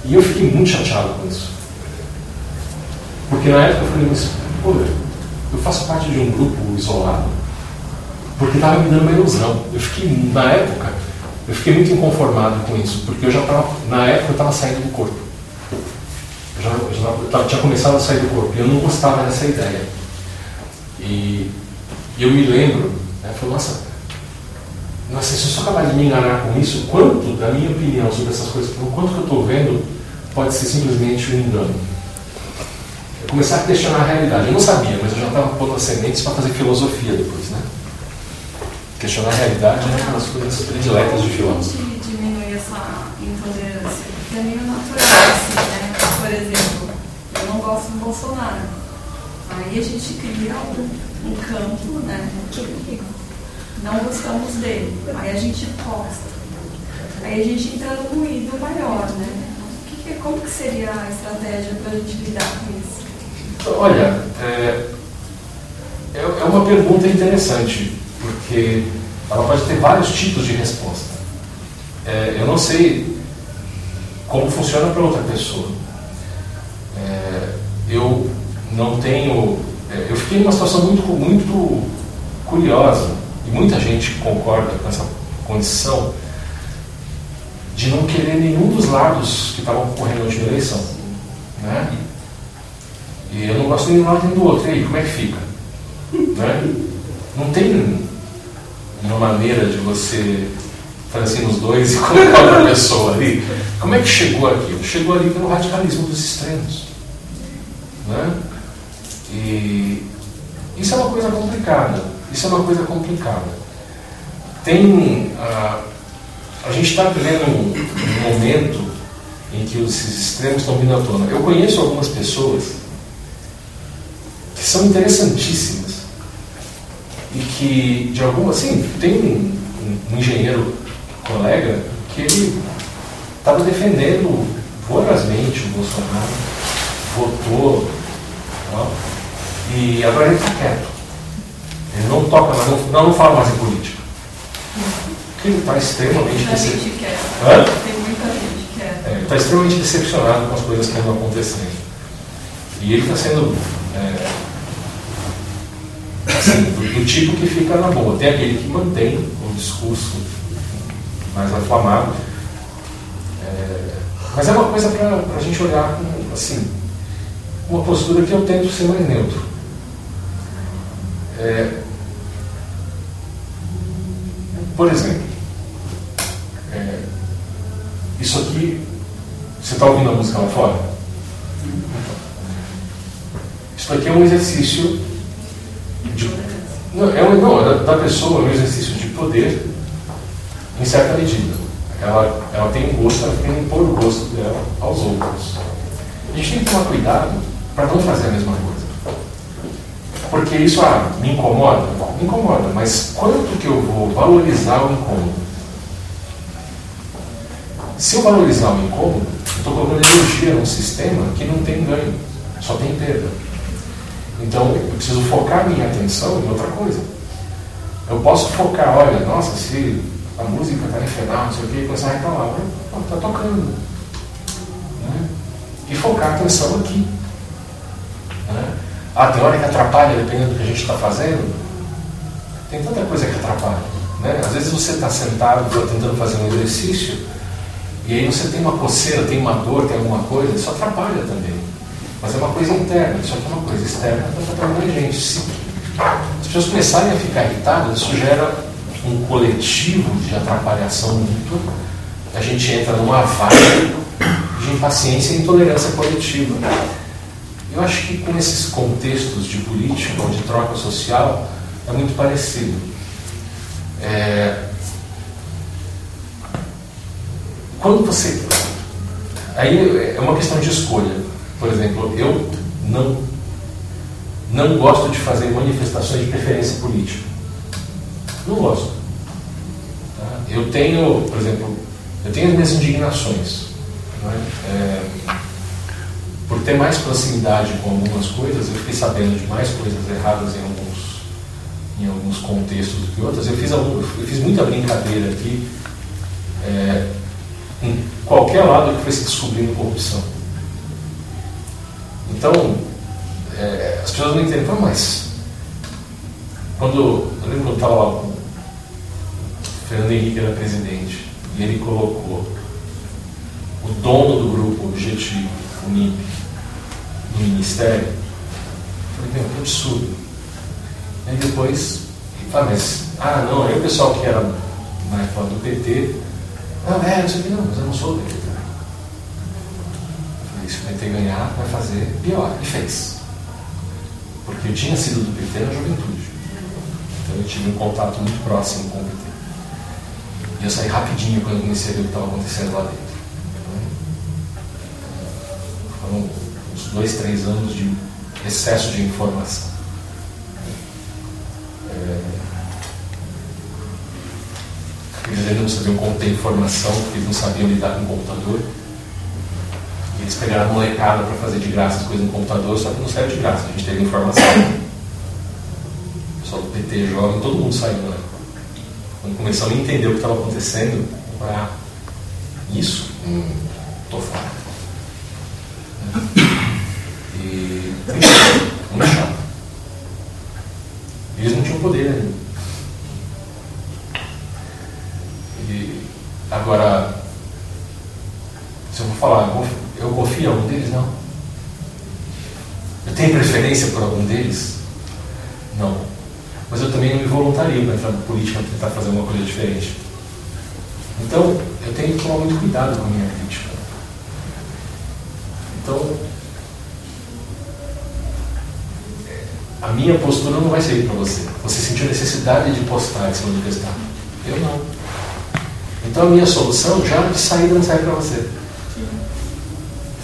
E eu fiquei muito chateado com isso. Porque na época eu falei, mas, pô, eu faço parte de um grupo isolado porque estava me dando uma ilusão. Eu fiquei, na época, eu fiquei muito inconformado com isso, porque eu já estava, na época eu estava saindo do corpo. Eu já, eu já eu tava, tinha começado a sair do corpo e eu não gostava dessa ideia. E, e eu me lembro, né, falei, nossa, nossa, se eu só acabar de me enganar com isso, quanto da minha opinião sobre essas coisas, quanto que eu estou vendo, pode ser simplesmente um engano. Comecei a questionar a realidade. Eu não sabia, mas eu já estava pondo as sementes para fazer filosofia depois, né? Questionar a realidade é uma das coisas prediletas de filósofo. Como diminuir essa intolerância? É meio natural, assim, né? Por exemplo, eu não gosto do Bolsonaro. Aí a gente cria um, um campo, né? Não gostamos dele. Aí a gente posta. Aí a gente entra num ruído maior, né? Como que seria a estratégia para a gente lidar com isso? Olha, é, é é uma pergunta interessante, porque ela pode ter vários tipos de resposta. É, eu não sei como funciona para outra pessoa. É, eu não tenho. é, eu fiquei numa situação muito, muito curiosa, e muita gente concorda com essa condição, de não querer nenhum dos lados que estavam concorrendo na última eleição. Né? E eu não gosto nem de um lado nem do outro. E aí, como é que fica? Né? Não tem uma maneira de você fazer assim nos dois e colocar outra pessoa ali. Como é que chegou aquilo? Chegou ali pelo radicalismo dos extremos. Né? E isso é uma coisa complicada. Isso é uma coisa complicada. Tem. ah, a gente está vivendo um, um momento em que esses extremos estão vindo à tona. Eu conheço algumas pessoas que são interessantíssimas e que, de alguma. Assim, tem um, um- engenheiro colega que ele estava defendendo vorazmente o Bolsonaro, votou, tal, e agora ele está quieto. Ele não toca, mais, não, não, não fala mais em política. Porque ele está extremamente decepcionado. Tem muita gente que. É, ele está extremamente decepcionado com as coisas que andam acontecendo. E ele está sendo é, assim, do, do tipo que fica na boa. Tem aquele que mantém o discurso mais aflamado. É, mas é uma coisa para a gente olhar com assim, uma postura que eu tento ser mais neutro. É, por exemplo, é, isso aqui, você está ouvindo a música lá fora? Isso aqui é um exercício de. Não, é um, não, da, da pessoa é um exercício de poder em certa medida. Ela, ela tem um gosto, ela tem que impor o gosto dela aos outros. A gente tem que tomar cuidado para não fazer a mesma coisa. Porque isso ah, me incomoda? Me incomoda, mas quanto que eu vou valorizar o incômodo? Se eu valorizar o incômodo, eu estou colocando energia num sistema que não tem ganho, só tem perda. Então, eu preciso focar minha atenção em outra coisa. Eu posso focar, olha, nossa, se a música está infernal, não sei o quê, e começar a reclamar, está tocando. Né? E focar a atenção aqui. Né? Ah, que atrapalha, dependendo do que a gente está fazendo. Tem tanta coisa que atrapalha. Né? Às vezes você está sentado, está tentando fazer um exercício, e aí você tem uma coceira, tem uma dor, tem alguma coisa, isso atrapalha também. Mas é uma coisa interna, isso aqui é uma coisa externa, está atrapalhando a gente. Se as pessoas começarem a ficar irritadas, isso gera um coletivo de atrapalhação mútua, a gente entra numa vibe de impaciência e intolerância coletiva. Eu acho que com esses contextos de política ou de troca social é muito parecido. É, Quando você. Aí é uma questão de escolha. Por exemplo, eu não, não gosto de fazer manifestações de preferência política. Não gosto. Tá? Eu tenho, por exemplo, eu tenho as minhas indignações. né? É, por ter mais proximidade com algumas coisas, eu fiquei sabendo de mais coisas erradas em alguns, em alguns contextos do que outras. Eu fiz, algum, eu fiz muita brincadeira aqui é, em qualquer lado que foi se descobrindo corrupção. Então, é, as pessoas não entendem, mas quando, eu lembro quando estava lá, o Fernando Henrique era presidente, e ele colocou o dono do grupo Objetivo, o NIP, no ministério, eu falei, meu, que absurdo. Aí depois, ah, mas, ah, não, aí o pessoal que era na época do PT, não, é, não sei que, não, mas eu não sou do PT se PT ganhar, vai fazer pior. E fez. Porque eu tinha sido do PT na juventude. Então eu tive um contato muito próximo com o PT. E eu saí rapidinho quando comecei a ver o que estava acontecendo lá dentro. Foram uns dois, três anos de excesso de informação. É... Eles não sabiam conter informação, porque eles não sabiam lidar com o computador. Eles pegaram a molecada para fazer de graça as coisas no computador, só que não saiu de graça, a gente teve informação. O pessoal do PT jovem, todo mundo saiu, né? Quando começamos a entender o que estava acontecendo, ah, isso, hum, tô fora. E muito chato. Eles não tinham poder ainda. E agora, se eu vou falar, eu confio em algum deles? Não. Eu tenho preferência por algum deles? Não. Mas eu também não me voluntario para entrar na política para tentar fazer uma coisa diferente. Então, eu tenho que tomar muito cuidado com a minha crítica. Então, a minha postura não vai servir para você. Você sentiu necessidade de postar esse manifestar. Eu não. Então a minha solução já de saída não serve para você.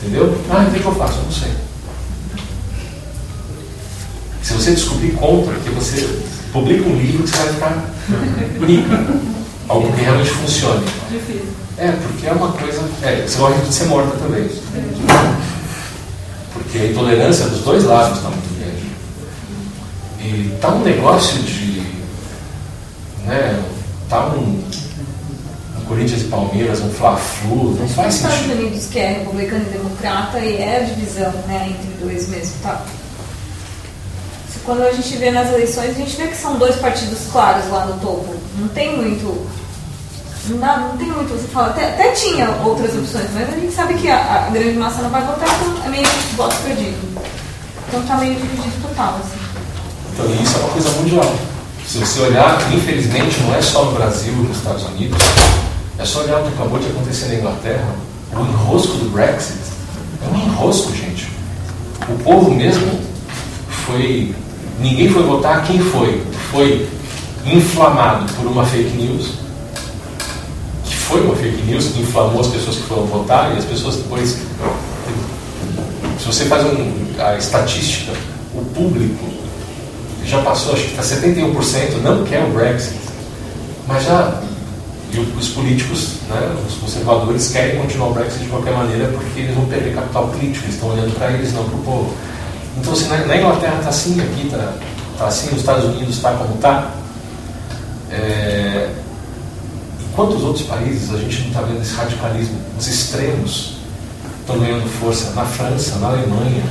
Entendeu? Ah, o que eu faço? Eu não sei. Se você descobrir contra, que você publica um livro que você vai ficar bonito. Algo que realmente funcione. Difícil. É, porque é uma coisa. É, você corre de ser morta também. Porque a intolerância dos dois lados está muito grande. E está um negócio de. Né, tá um Corinthians e Palmeiras, um Fla-Flu, não faz Nos Estados sentido. Unidos, que é republicano e democrata, e é a divisão né, entre dois mesmo, tá? Se Quando a gente vê nas eleições, a gente vê que são dois partidos claros lá no topo. Não tem muito. Não, dá, não tem muito. Você fala, até, até tinha outras opções, mas a gente sabe que a, a grande massa não vai votar, então é meio voto perdido. Então tá meio dividido total, assim. Então, isso é uma coisa mundial. Se você olhar, infelizmente, não é só no Brasil e nos Estados Unidos, é só olhar o que acabou de acontecer na Inglaterra, o enrosco do Brexit. É um enrosco, gente. O povo mesmo foi. Ninguém foi votar, quem foi? Foi inflamado por uma fake news, que foi uma fake news que inflamou as pessoas que foram votar e as pessoas depois. Se você faz um, a estatística, o público já passou, acho que está 71%, não quer o Brexit, mas já. E os políticos, né, os conservadores, querem continuar o Brexit de qualquer maneira porque eles vão perder capital político, eles estão olhando para eles, não para o povo. Então, se na, na Inglaterra está assim, aqui está tá assim, nos Estados Unidos está como está, é, em quantos outros países a gente não está vendo esse radicalismo, os extremos estão ganhando força na França, na Alemanha.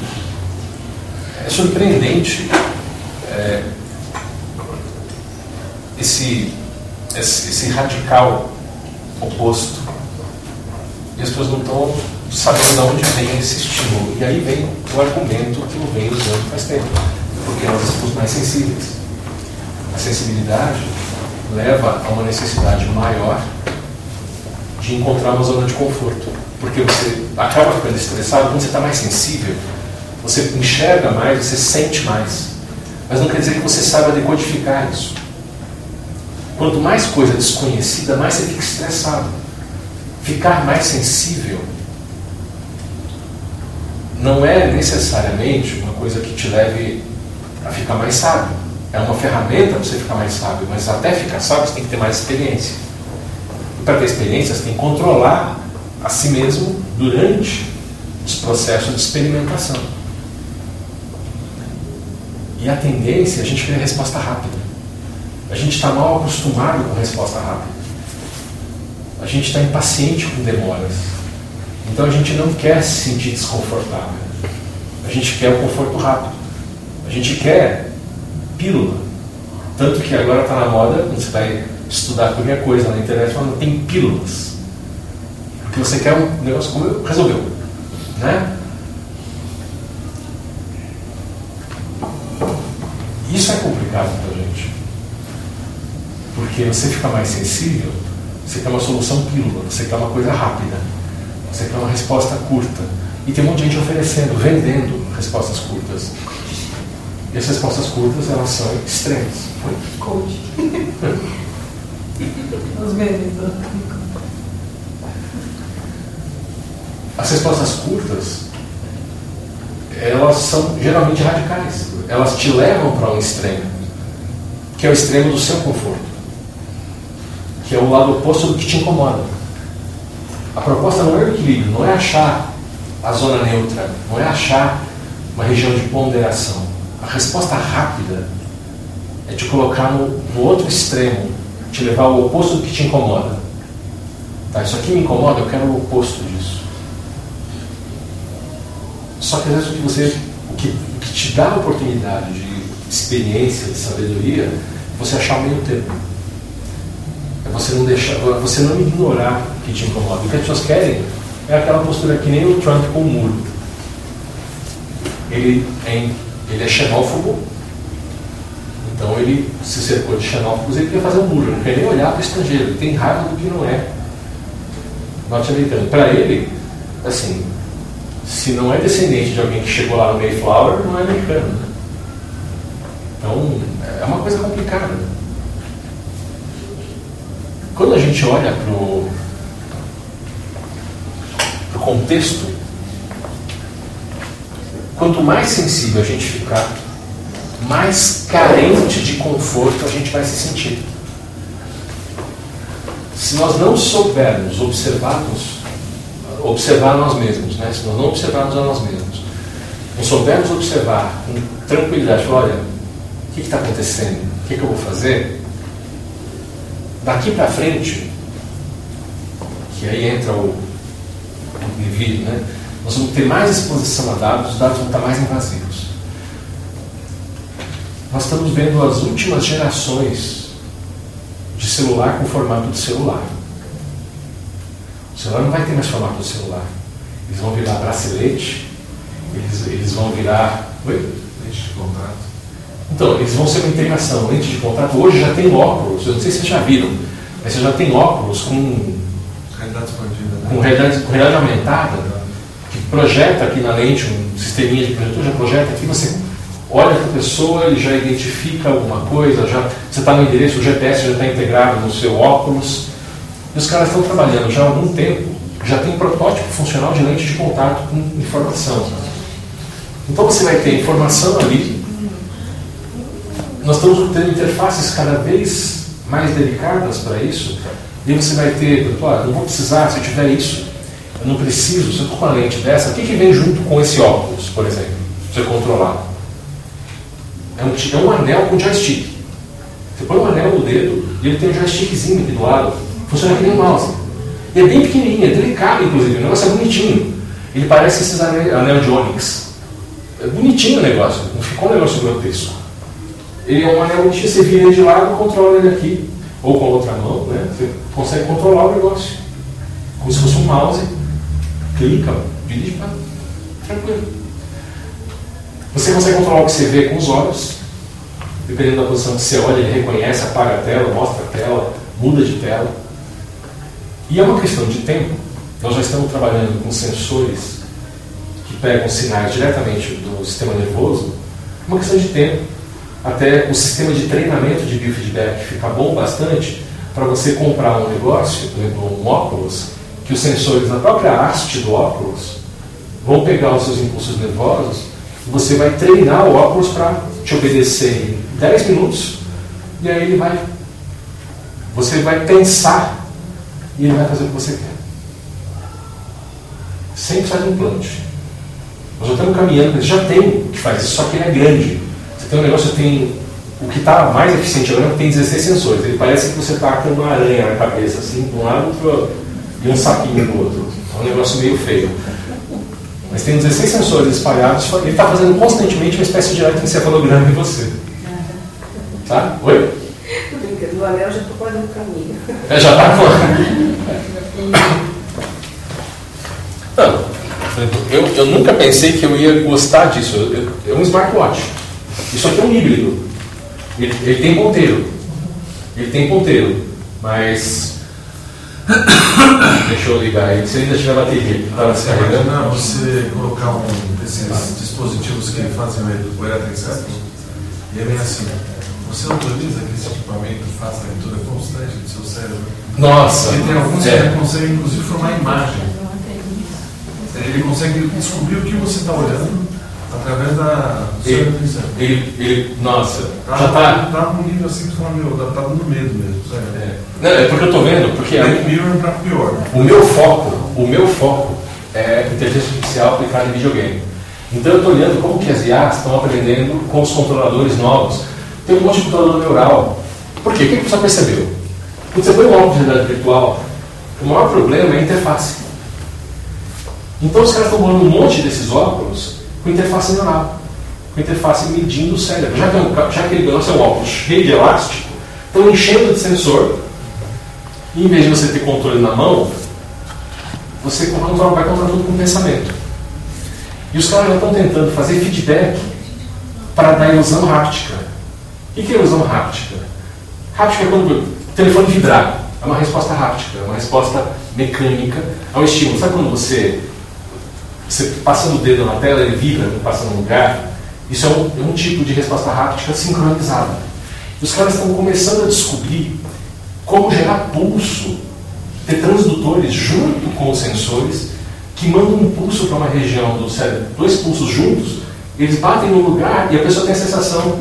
É surpreendente é, esse, esse, esse radical oposto. E as pessoas não estão sabendo de onde vem esse estímulo. E aí vem o argumento que eu venho usando faz tempo. Porque nós estamos mais sensíveis. A sensibilidade leva a uma necessidade maior de encontrar uma zona de conforto. Porque você acaba ficando estressado, quando você está mais sensível, você enxerga mais, você sente mais. Mas não quer dizer que você saiba decodificar isso. Quanto mais coisa desconhecida, mais você fica estressado. Ficar mais sensível não é necessariamente uma coisa que te leve a ficar mais sábio. É uma ferramenta para você ficar mais sábio, mas até ficar sábio você tem que ter mais experiência. E para ter experiência, você tem que controlar a si mesmo durante os processos de experimentação. E a tendência é a gente querer resposta rápida. A gente está mal acostumado com resposta rápida. A gente está impaciente com demoras. Então a gente não quer se sentir desconfortável. A gente quer o conforto rápido. A gente quer pílula. Tanto que agora está na moda, quando você vai estudar qualquer coisa na internet, falando tem pílulas. Porque você quer um negócio como resolveu. Né? Isso é complicado gente. Porque você fica mais sensível, você quer uma solução pílula, você quer uma coisa rápida, você quer uma resposta curta. E tem um monte de gente oferecendo, vendendo respostas curtas. E as respostas curtas, elas são extremas. Coach. Os memes do As respostas curtas, elas são geralmente radicais. Elas te levam para um extremo, que é o extremo do seu conforto, que é o lado oposto do que te incomoda. A proposta não é o equilíbrio, não é achar a zona neutra, não é achar uma região de ponderação. A resposta rápida é te colocar no, no outro extremo, te levar ao oposto do que te incomoda. Tá, isso aqui me incomoda, eu quero o oposto disso. Só que às vezes o que você, o que, o que te dá a oportunidade de experiência, de sabedoria, é você achar o meio termo. É você não deixar, você não ignorar o que te incomoda. O que as pessoas querem é aquela postura que nem o Trump com o muro. Ele é, ele é xenófobo, então ele se cercou de xenófobos e ele quer fazer um muro, não quer nem olhar para o estrangeiro, ele tem raiva do que não é norte-americano. Para ele, assim, se não é descendente de alguém que chegou lá no Mayflower, não é americano. Né? Então, é uma coisa complicada. Quando a gente olha para o contexto, quanto mais sensível a gente ficar, mais carente de conforto a gente vai se sentir. Se nós não soubermos observarmos, observar nós mesmos, né? se nós não observarmos a nós mesmos, não soubermos observar com tranquilidade, olha, o que está acontecendo? O que, que eu vou fazer? Daqui para frente, que aí entra o, o indivíduo, né? nós vamos ter mais exposição a dados, os dados vão estar mais invasivos. Nós estamos vendo as últimas gerações de celular com formato de celular. O celular não vai ter mais formato de celular. Eles vão virar bracelete, eles, eles vão virar. Oi? Lente de contato. Então, eles vão ser uma integração. Lente de contato hoje já tem óculos, eu não sei se vocês já viram, mas você já tem óculos com, Realidade expandida, né? com, realidade, com realidade aumentada, que projeta aqui na lente um sisteminha de projetor, já projeta aqui, você olha para a pessoa, ele já identifica alguma coisa, já, você está no endereço, o GPS já está integrado no seu óculos. E os caras estão trabalhando já há algum tempo, já tem um protótipo funcional de lente de contato com informação. Então você vai ter informação ali. Nós estamos tendo interfaces cada vez mais delicadas para isso. E você vai ter, ah, não vou precisar, se eu tiver isso, eu não preciso, se eu estou com uma lente dessa, o que, que vem junto com esse óculos, por exemplo, para você controlar? É um, é um anel com joystick. Você põe um anel no dedo e ele tem um joystickzinho aqui do lado. Funciona que nem um mouse. E é bem pequenininho, é delicado, inclusive. O negócio é bonitinho. Ele parece esses anel, anel de Onyx. É bonitinho o negócio, não ficou um negócio grotesco. Ele é um anel bonitinho, você vira ele de lado, controla ele aqui. Ou com a outra mão, né? Você consegue controlar o negócio. Como se fosse um mouse. Clica, dirige para tranquilo. Você consegue controlar o que você vê com os olhos. Dependendo da posição que você olha, ele reconhece, apaga a tela, mostra a tela, muda de tela. E é uma questão de tempo. Nós já estamos trabalhando com sensores que pegam sinais diretamente do sistema nervoso. É uma questão de tempo. Até o sistema de treinamento de biofeedback ficar bom bastante para você comprar um negócio, por exemplo, um óculos, que os sensores na própria haste do óculos vão pegar os seus impulsos nervosos você vai treinar o óculos para te obedecer em 10 minutos e aí ele vai. Você vai pensar e ele vai fazer o que você quer. Sem precisar de implante. Nós já estamos caminhando, já tem que faz isso, só que ele é grande. Tem um negócio, tem. O que está mais eficiente agora é que tem 16 sensores. Ele parece que você está com uma aranha na cabeça, assim, de um lado pro, e um sapinho do outro. É um negócio meio feio. Mas tem 16 sensores espalhados, ele está fazendo constantemente uma espécie de eletroencefalograma em você. Tá? Oi? Tô brincando, o anel já estou quase no caminho. É, já está com. Não, eu, eu nunca pensei que eu ia gostar disso. É um smartwatch. Isso aqui é um híbrido. Ele, ele tem ponteiro. Ele tem ponteiro. Mas. Deixa eu ligar ele. Se ainda tiver bateria, que está se carregando. Imagina você colocar um desses dispositivos que fazem o eletroencefalo e é bem assim. Você autoriza que esse equipamento faça a leitura constante do seu cérebro? Nossa! Porque tem alguns que É. ele consegue inclusive formar imagem. Ele consegue descobrir o que você está olhando através da Ele, ele, ele- nossa, Tá, já tá. tá num nível assim que fala, meu, tá, tá dando medo mesmo, sério. É, não, é porque eu tô vendo, porque a- Black Mirror pra pior. o meu foco, o meu foco é inteligência artificial aplicada em videogame. Então eu estou olhando como que as IAs estão aprendendo com os controladores novos. Tem um monte de controlador neural. Por quê? O que que você percebeu? Quando você põe um óculos de realidade virtual, o maior problema é a interface. Então os caras estão bolando um monte desses óculos com interface neural, com interface medindo o cérebro. Já que, já que negócio é um óculos cheio de elástico, estão enchendo de sensor. E em vez de você ter controle na mão, você controla- vai controlando com o pensamento. E os caras já estão tentando fazer feedback para dar ilusão háptica. O que é ilusão háptica? Háptica é quando o telefone vibrar. É uma resposta háptica, é uma resposta mecânica ao estímulo. Sabe quando você, você passa o dedo na tela, ele vibra, passa no lugar? Isso é um, é um tipo de resposta háptica sincronizada. Os caras estão começando a descobrir como gerar pulso, ter transdutores junto com os sensores que mandam um pulso para uma região do cérebro, dois pulsos juntos, eles batem no lugar e a pessoa tem a sensação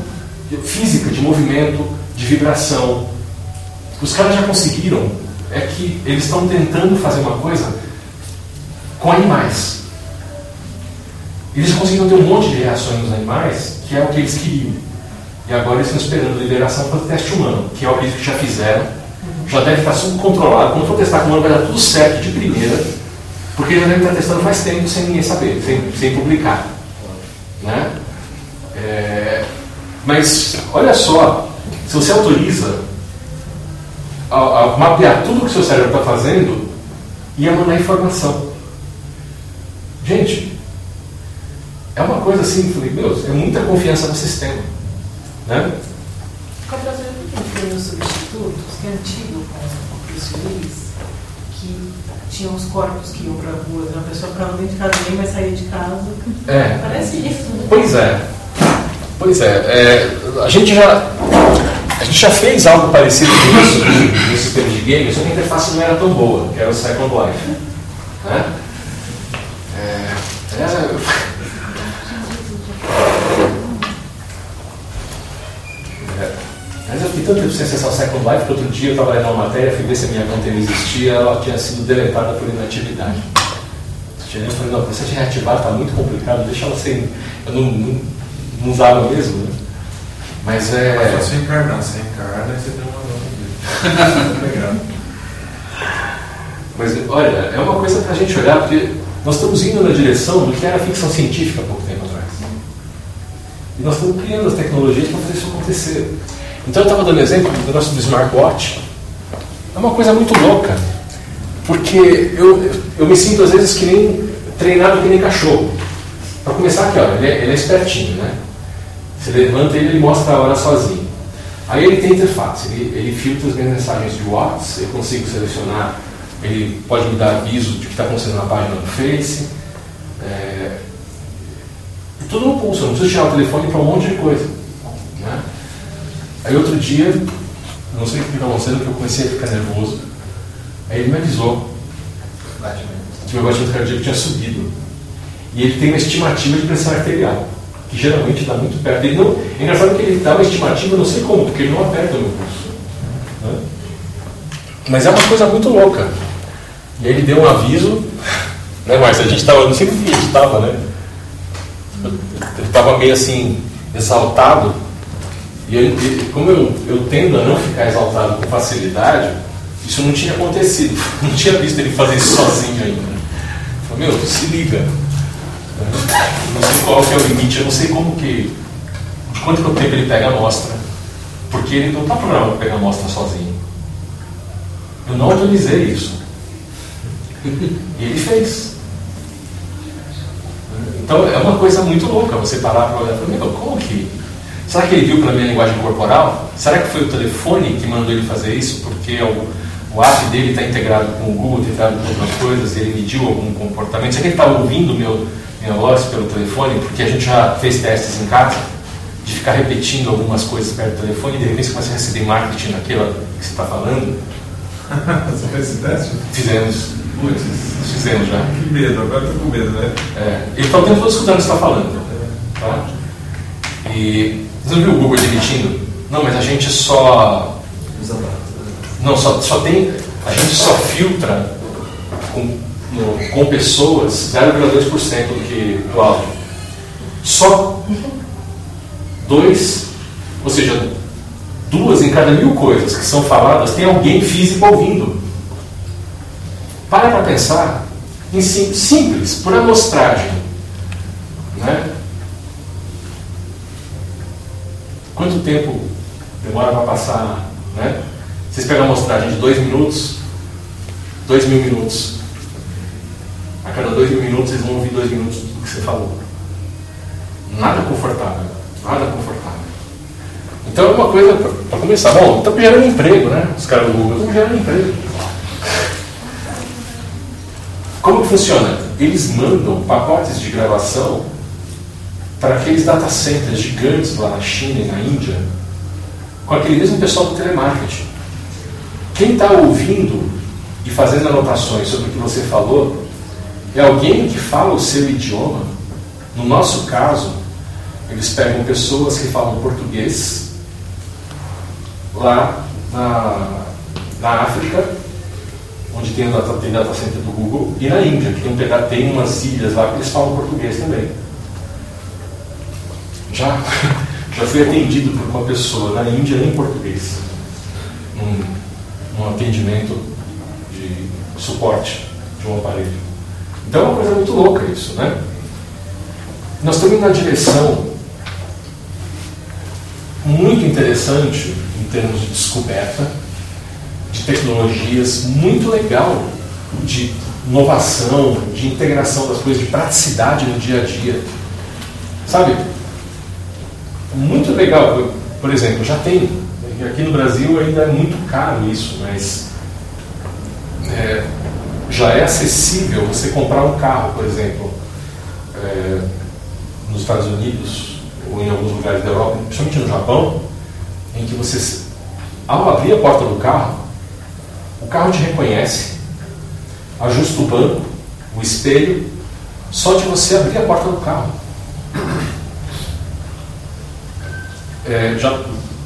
física de movimento, de vibração. Os caras já conseguiram, é que eles estão tentando fazer uma coisa com animais. Eles conseguiram ter um monte de reações nos animais, que é o que eles queriam. E agora eles estão esperando a liberação para o teste humano, que eu acredito que já fizeram. Já deve estar tudo controlado. Quando for testar com o humano, vai dar tudo certo de primeira, porque já deve estar testando faz tempo sem ninguém saber, sem, sem publicar. Né? É, mas, olha só, se você autoriza a, a mapear tudo que o seu cérebro está fazendo, ia mandar informação. Gente, é uma coisa assim, falei, meu, é muita confiança no sistema. Né? Cooperação que tem os substitutos, que é antigo com o Bruce Willis, que tinham os corpos que iam pra rua, a pessoa ficava dentro de casa, ninguém mais saía de casa. É. Parece isso, né? Pois é. Pois é, é, a gente já a gente já fez algo parecido com isso no sistema de games, só que a interface não era tão boa, que era o Second Life. Né? É, É, Mas eu fiquei tanto tempo sem acessar o Second Life que outro dia eu estava lendo uma matéria, fui ver se a minha conta ainda existia, ela tinha sido deletada por inatividade. Eu falei, não, você de reativar está muito complicado, deixa ela sem. Eu não, não, não usava mesmo, né? Mas Mas é. você encarnar, você encarna e você tem uma nova. Legal. Mas olha, é uma coisa para a gente olhar, porque nós estamos indo na direção do que era ficção científica há pouco tempo atrás. E nós estamos criando as tecnologias para fazer isso acontecer. Então eu estava dando exemplo do negócio do smartwatch. É uma coisa muito louca. Porque eu, eu me sinto às vezes que nem treinado que nem cachorro. Para começar aqui, ó, ele, é, ele é espertinho, né? Você levanta ele, ele mostra a hora sozinho. Aí ele tem interface, ele, ele filtra as minhas mensagens de WhatsApp, eu consigo selecionar, ele pode me dar aviso de que está acontecendo na página do Face. É, tudo no pulso, eu não preciso tirar o telefone para um monte de coisa. Aí outro dia, não sei o que estava acontecendo, que eu comecei a ficar nervoso. Aí ele me avisou que meu batimento cardíaco tinha subido. E ele tem uma estimativa de pressão arterial, que geralmente dá muito perto. Ele não, é engraçado que ele dá uma estimativa, eu não sei como, porque ele não aperta o meu pulso. né? Mas é uma coisa muito louca. E aí ele deu um aviso, né, Márcia? A gente estava, não sei o que a gente estava, né? ele estava meio assim, exaltado. E, eu, como eu, eu tendo a não ficar exaltado com facilidade, isso não tinha acontecido. Não tinha visto ele fazer isso sozinho ainda. Falei, meu, se liga. Não sei qual que é o limite, eu não sei como que. De quanto tempo ele pega a amostra. Porque ele não está programado para pegar a amostra sozinho. Eu não autorizei isso. E ele fez. Então é uma coisa muito louca você parar para olhar e falar, meu, como que. Será que ele viu pela minha linguagem corporal? Será que foi o telefone que mandou ele fazer isso? Porque o, o app dele está integrado com o Google, está integrado com outras coisas, e ele mediu algum comportamento. Será que ele estava ouvindo meu, minha voz pelo telefone? Porque a gente já fez testes em casa de ficar repetindo algumas coisas perto do telefone e de repente você começa a receber marketing naquela que você está falando. Você fez esse teste? Fizemos. Putz, Fizemos já. que medo, agora estou com medo, né? É, ele está o tempo todo escutando o que você está falando. Tá? E você viu o Google admitindo? Não, mas a gente só. Não, só, só tem. A gente só filtra com, no- com pessoas 0,2% do que do áudio. Só dois, ou seja, duas em cada mil coisas que são faladas, tem alguém físico ouvindo. Para para pensar em sim- simples, por amostragem. Né? Quanto tempo demora para passar? Né? Vocês pegam a amostragem de dois minutos, dois mil minutos. A cada dois mil minutos vocês vão ouvir dois minutos do que você falou. Nada confortável. Nada confortável. Então é uma coisa para começar. Bom, estão gerando emprego, né? Os caras do Google estão gerando emprego. Como que funciona? Eles mandam pacotes de gravação para aqueles data centers gigantes lá na China e na Índia, com aquele mesmo pessoal do telemarketing. Quem está ouvindo e fazendo anotações sobre o que você falou é alguém que fala o seu idioma. No nosso caso, eles pegam pessoas que falam português lá na, na África, onde tem o data, data center do Google, e na Índia, que tem, um tem umas ilhas lá que eles falam português também. Já, já fui atendido por uma pessoa na Índia em português, num, num atendimento de suporte de um aparelho. Então é uma coisa muito louca isso, né? Nós estamos na direção muito interessante em termos de descoberta, de tecnologias, muito legal de inovação, de integração das coisas, de praticidade no dia a dia. Sabe? Muito legal. Por- exemplo, já tem, aqui no Brasil ainda é muito caro isso, mas é, já é acessível você comprar um carro, por exemplo, é, nos Estados Unidos ou em alguns lugares da Europa, principalmente no Japão, em que você, ao abrir a porta do carro, o carro te reconhece, ajusta o banco, o espelho, só de você abrir a porta do carro. É, já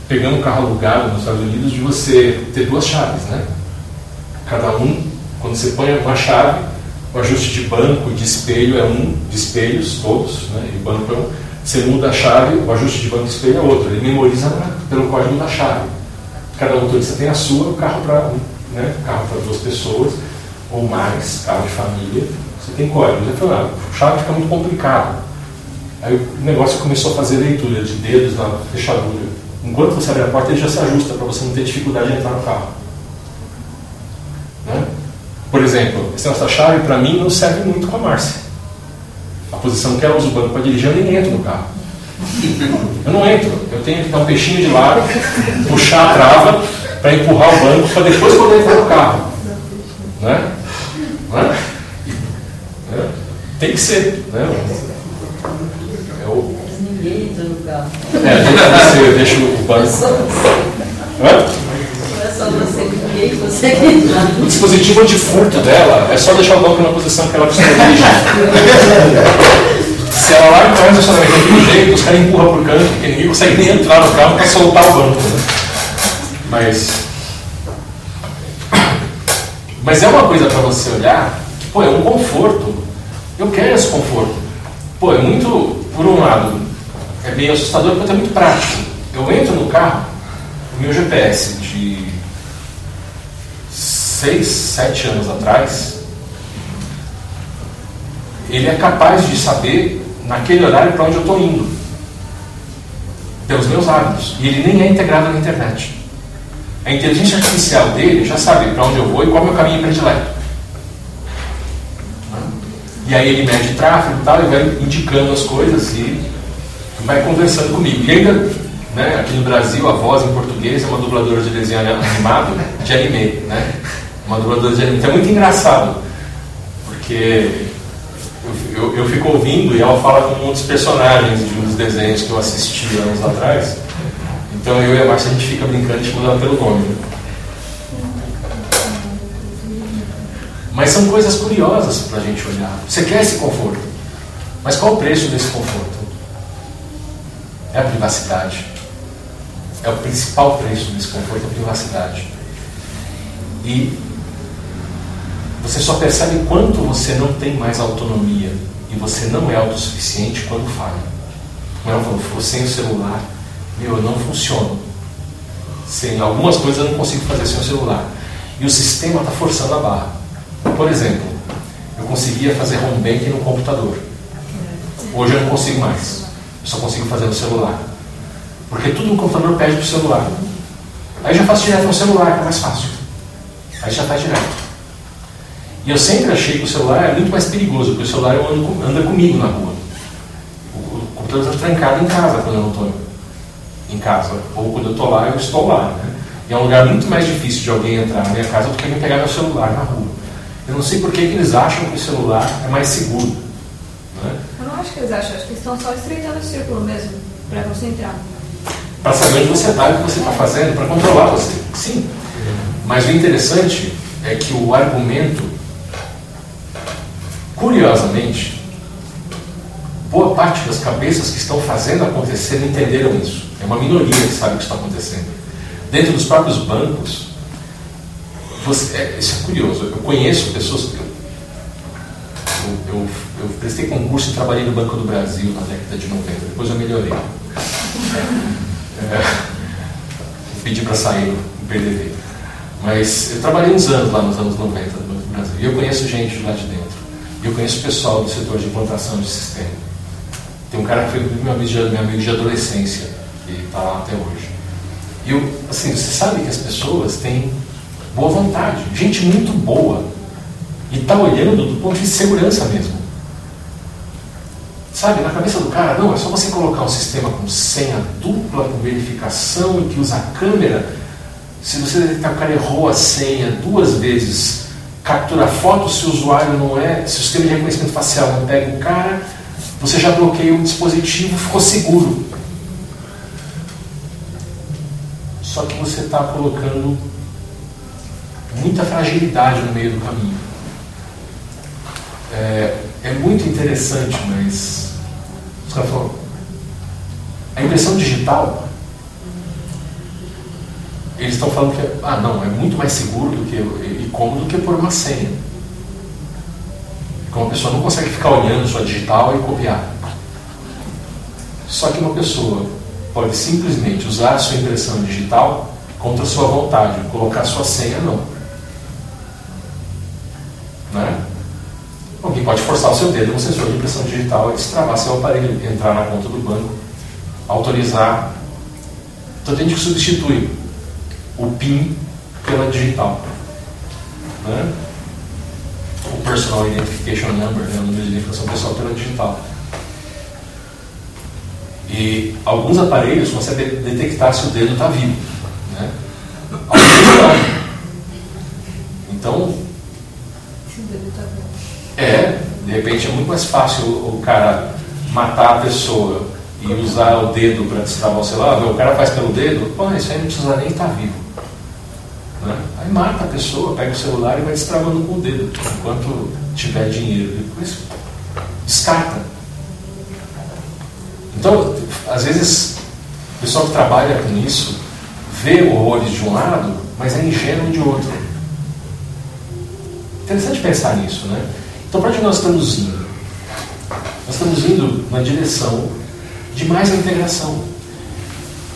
pegando um carro alugado nos Estados Unidos, de você ter duas chaves, né? Cada um, quando você põe uma chave, o ajuste de banco, de espelho é um, de espelhos todos, né? E banco é um. Você muda a chave, o ajuste de banco e espelho é outro. Ele memoriza pelo código da chave. Cada motorista tem a sua, o carro para né? carro para duas pessoas ou mais, carro de família. Você tem código. Você falou, ah, chave fica muito complicado. Aí o negócio começou a fazer leitura de dedos na fechadura. Enquanto você abre a porta, ele já se ajusta para você não ter dificuldade de entrar no carro. Né? Por exemplo, esse chave, para mim, não serve muito com a Márcia. A posição que ela usa o banco para dirigir, eu nem entro no carro. Eu não entro. Eu tenho que dar um peixinho de lado, puxar a trava para empurrar o banco para depois poder entrar no carro. Né? Não é? É. Tem que ser. Né? É Ninguém entra no carro. é, você deixa o É banco. só você. Hã? É só você, ninguém consegue entrar. O dispositivo antifurto dela é só deixar o banco na posição que ela precisa dirigir. Se ela larga o carro no estacionamento daquele jeito, os caras empurram por canto, porque ninguém consegue nem entrar no carro para soltar o banco. né? Mas. Mas é uma coisa para você olhar que, pô, é um conforto. Eu quero esse conforto. Pô, é muito. por um lado, é meio assustador porque é muito prático. Eu entro no carro, o meu GPS de 6, 7 anos atrás, ele é capaz de saber naquele horário para onde eu estou indo, pelos meus hábitos. E ele nem é integrado na internet. A inteligência artificial dele já sabe para onde eu vou e qual é o meu caminho predileto. E aí ele mede tráfego e tal, e vai indicando as coisas e vai conversando comigo. E ainda, né, aqui no Brasil, a voz em português é uma dubladora de desenho animado de anime, né? Uma dubladora de anime. Então é muito engraçado, porque eu, eu, eu fico ouvindo e ela fala com dos personagens de um dos desenhos que eu assisti anos atrás. Então eu e a Márcia a gente fica brincando de ela pelo nome. Mas são coisas curiosas para a gente olhar. Você quer esse conforto, mas qual o preço desse conforto? É a privacidade. É o principal preço desse conforto, a privacidade. E você só percebe quanto você não tem mais autonomia e você não é autossuficiente quando falha. Como ela falou, sem o celular, meu, eu não funciono. Sem algumas coisas eu não consigo fazer sem o celular. E o sistema está forçando a barra. Por exemplo, eu conseguia fazer home banking no computador. Hoje eu não consigo mais. Só consigo fazer no celular. Porque tudo no computador pede para o celular. Aí já faço direto no celular, que é mais fácil. Aí já faz direto. E eu sempre achei que o celular é muito mais perigoso, porque o celular anda comigo na rua. O, computador está trancado em casa quando eu não estou em casa. Ou quando eu estou lá, eu estou lá. Né? E é um lugar muito mais difícil de alguém entrar na minha casa do que alguém pegar meu celular na rua. Eu não sei por que, que eles acham que o celular é mais seguro. Né? Acho que eles acham, acho que estão só estreitando o círculo mesmo, para você entrar. Para saber onde você está o que você está fazendo, para controlar você. Sim. Mas o interessante é que o argumento, curiosamente, boa parte das cabeças que estão fazendo acontecer entenderam isso. É uma minoria que sabe o que está acontecendo. Dentro dos próprios bancos, você, é, isso é curioso. Eu conheço pessoas. Eu, eu, eu, prestei concurso e trabalhei no Banco do Brasil na década de 90. Depois eu melhorei. É, pedi para sair no PDV. Mas eu trabalhei uns anos lá nos anos 90 no Banco do Brasil. E eu conheço gente lá de dentro. E eu conheço pessoal do setor de implantação de sistema. Tem um cara que foi meu amigo de, meu amigo de adolescência, que está lá até hoje. E eu, assim, você sabe que as pessoas têm boa vontade, gente muito boa. E está olhando do ponto de segurança mesmo. Sabe, na cabeça do cara, não, é só você colocar um sistema com senha dupla, com verificação e que usa a câmera. Se você detectar que o cara errou a senha duas vezes, captura foto se o usuário não é, se o sistema de reconhecimento facial não pega o cara, você já bloqueia o dispositivo, ficou seguro. Só que você está colocando muita fragilidade no meio do caminho. É, é muito interessante, mas os caras falam, a impressão digital, eles estão falando que é, ah não, é muito mais seguro do que e cômodo do que por uma senha. Porque uma pessoa não consegue ficar olhando sua digital e copiar. Só que uma pessoa pode simplesmente usar a sua impressão digital contra sua vontade, colocar sua senha não. Né? Alguém pode forçar o seu dedo no sensor de impressão digital e destravar seu aparelho, entrar na conta do banco, autorizar. Então a gente substitui o PIN pela digital. Né? O Personal Identification Number, né? o número de identificação pessoal pela digital. E alguns aparelhos conseguem detectar se o dedo está vivo. Né? Alguns não. Então, é, de repente é muito mais fácil o cara matar a pessoa e usar o dedo para destravar o celular. O cara faz pelo dedo, pô, isso aí não precisa nem estar tá vivo. Né? Aí mata a pessoa, pega o celular e vai destravando com o dedo, enquanto tiver dinheiro. Depois descarta. Então, às vezes, o pessoal que trabalha com isso vê horrores de um lado, mas é ingênuo de outro. Interessante pensar nisso, né? Então, para onde nós estamos indo? Nós estamos indo na direção de mais integração.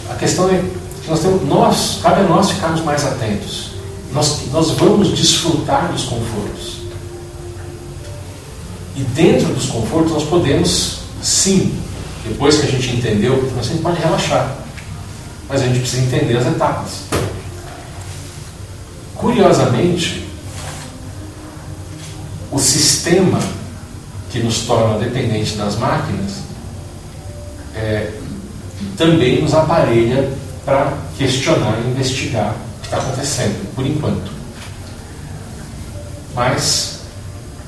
A questão é que nós temos, nós, cabe a nós ficarmos mais atentos. Nós, nós vamos desfrutar dos confortos. E dentro dos confortos nós podemos, sim, depois que a gente entendeu, nós sempre pode relaxar. Mas a gente precisa entender as etapas. Curiosamente, o sistema que nos torna dependentes das máquinas é, também nos aparelha para questionar e investigar o que está acontecendo, por enquanto. Mas,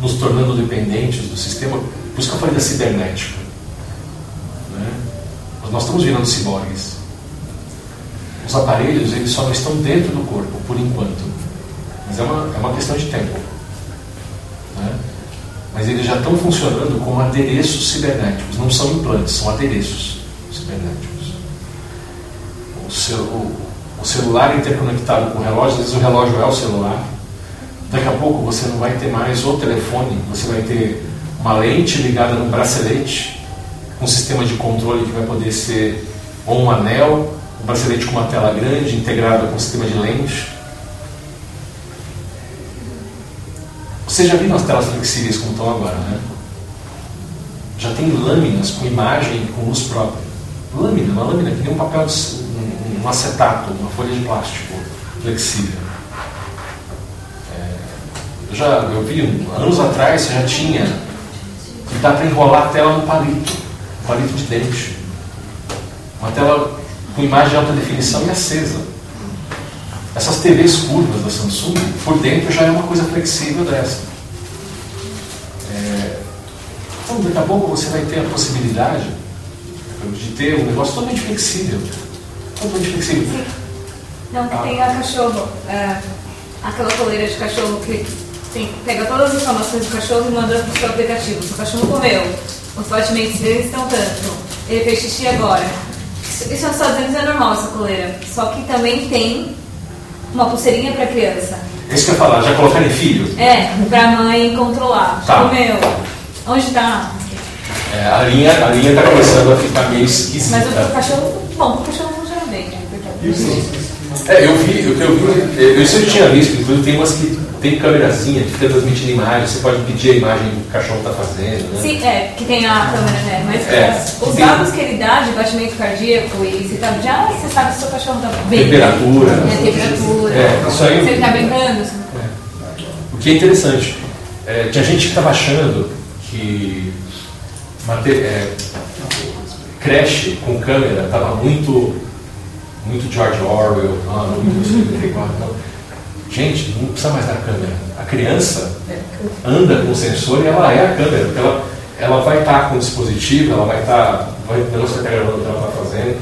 nos tornando dependentes do sistema, por isso que eu falei da cibernética. Né? Nós estamos virando ciborgues. Os aparelhos eles só não estão dentro do corpo, por enquanto. Mas é uma, é uma questão de tempo. Né? Mas eles já estão funcionando como adereços cibernéticos. Não são implantes, são adereços cibernéticos. O, o, o celular interconectado com o relógio, às vezes o relógio é o celular. Daqui a pouco você não vai ter mais o telefone, você vai ter uma lente ligada no bracelete, um sistema de controle que vai poder ser ou um anel, um bracelete com uma tela grande, integrado com um sistema de lente. Vocês já viram as telas flexíveis como estão agora, né? Já tem lâminas com imagem com luz própria. Lâmina, uma lâmina que nem um papel, de, um, um acetato, uma folha de plástico flexível. É, já eu vi anos atrás, já tinha que dá para enrolar a tela no palito, um palito de dente. Uma tela com imagem de alta definição e acesa. Essas TVs curvas da Samsung, por dentro já é uma coisa flexível dessa. É... Então, daqui a pouco você vai ter a possibilidade de ter um negócio totalmente flexível. Totalmente flexível. Sim. Não, que tem a cachorro, é, aquela coleira de cachorro que pega todas as informações do cachorro e manda para o seu aplicativo. Se o cachorro comeu, os batimentos dele estão tanto, ele fez xixi agora. Isso, isso Estados Unidos é normal, essa coleira. Só que também tem uma pulseirinha para criança. Isso que eu ia falar, já colocaram em filho? É, para a mãe controlar. Tá. Comeu. Onde está? É, a linha a linha está começando a ficar meio esquisita. Mas o cachorro, bom, o cachorro funciona bem, né? Porque- É, eu vi, o que eu vi, eu, isso eu tinha visto, inclusive tem umas que tem câmerazinha que fica transmitindo imagem, você pode pedir a imagem que o cachorro está fazendo, né? Sim, é, que tem a câmera, né? Mas É. os dados que ele dá de batimento cardíaco e se tá, já você sabe se o seu cachorro tá bem. Temperatura. É, temperatura. É, isso aí- Se ele tá brincando. se- O que é interessante, é, tinha gente que estava achando que é, creche com câmera estava muito, muito George Orwell, ah, muito 54. Não. Gente, não precisa mais da câmera. A criança anda com o sensor e ela é a câmera, porque ela, ela vai estar com o dispositivo, ela vai estar, vai, negócio vai estar gravando o que ela está fazendo.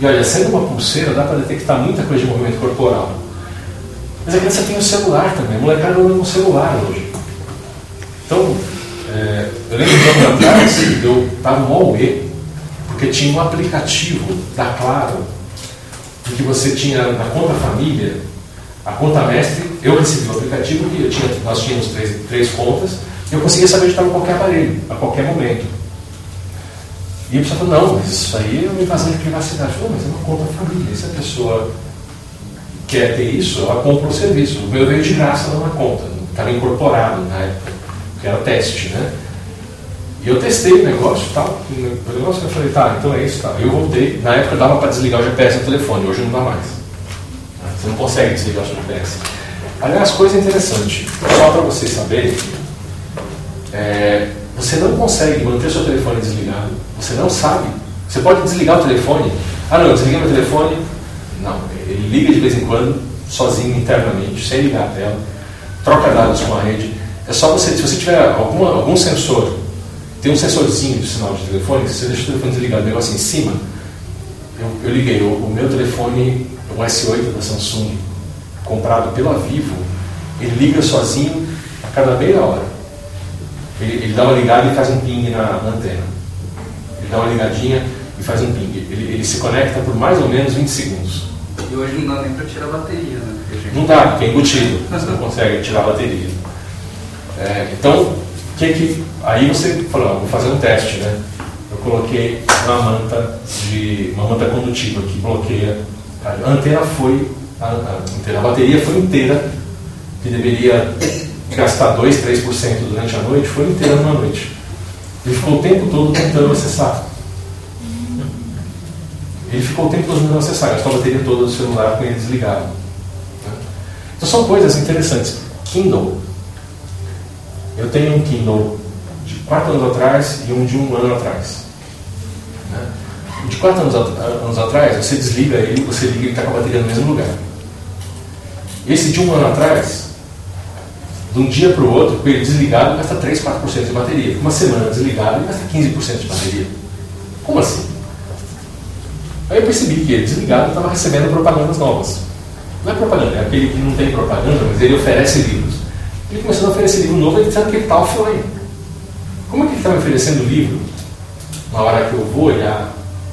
E olha, sendo uma pulseira, dá para detectar muita coisa de movimento corporal. Mas a criança tem o celular também, a molecada anda com o celular hoje. Então, é, eu lembro de um ano atrás, eu estava no Huawei, porque tinha um aplicativo da Claro, em que você tinha na conta família, a conta mestre, eu recebi o aplicativo, que tinha, nós tínhamos três, três contas, e eu conseguia saber onde estava qualquer aparelho, a qualquer momento. E a pessoa falou, não, mas isso aí é uma invasão de privacidade. Falei, mas é uma conta família, se a pessoa quer ter isso, ela compra o serviço. O meu veio de graça na conta, estava incorporado na época, que era teste, né? E eu testei o negócio e tal, o negócio eu falei, tá, então é isso, tá. Eu voltei, na época dava para desligar o GPS do telefone, hoje não dá mais. Você não consegue desligar o GPS. Aliás, coisa interessante, só para vocês saberem, é, você não consegue manter seu telefone desligado, você não sabe. Você pode desligar o telefone. Ah não, eu desliguei meu telefone. Não, ele liga de vez em quando, sozinho internamente, sem ligar a tela, troca dados com a rede. É só você, se você tiver alguma, algum sensor, tem um sensorzinho de sinal de telefone, se você deixa o telefone desligado, o negócio em cima, eu, eu liguei o, o meu telefone, o S8 da Samsung, comprado pela Vivo, ele liga sozinho a cada meia hora. Ele, ele dá uma ligada e faz um ping na, na antena. Ele dá uma ligadinha e faz um ping. Ele, ele se conecta por mais ou menos 20 segundos. E hoje não dá nem para tirar a bateria, né? Porque Não dá, porque é embutido. Você não consegue tirar a bateria. É, então, que que, aí você falou, ah, vou fazer um teste, né? Eu coloquei uma manta de uma manta condutiva que bloqueia. A antena foi, a, a, antena, a bateria foi inteira, que deveria gastar 2, 3% durante a noite, foi inteira numa noite. Ele ficou o tempo todo tentando acessar. Ele ficou o tempo todo tentando acessar, gastou a bateria toda do celular com ele desligado. né? Então são coisas interessantes. Kindle. Eu tenho um Kindle de 4 anos atrás e um de um ano atrás. De 4 anos, anos atrás, você desliga ele, você liga e está com a bateria no mesmo lugar. Esse de um ano atrás, de um dia para o outro, com ele desligado, gasta 3, 4% de bateria. Uma semana desligado, ele gasta 15% de bateria. Como assim? Aí eu percebi que ele desligado estava recebendo propagandas novas. Não é propaganda, é aquele que não tem propaganda, mas ele oferece livros. Ele começou a oferecer livro novo, ele dizendo que ele está offline. Como é que ele está me oferecendo livro? Na hora que eu vou olhar,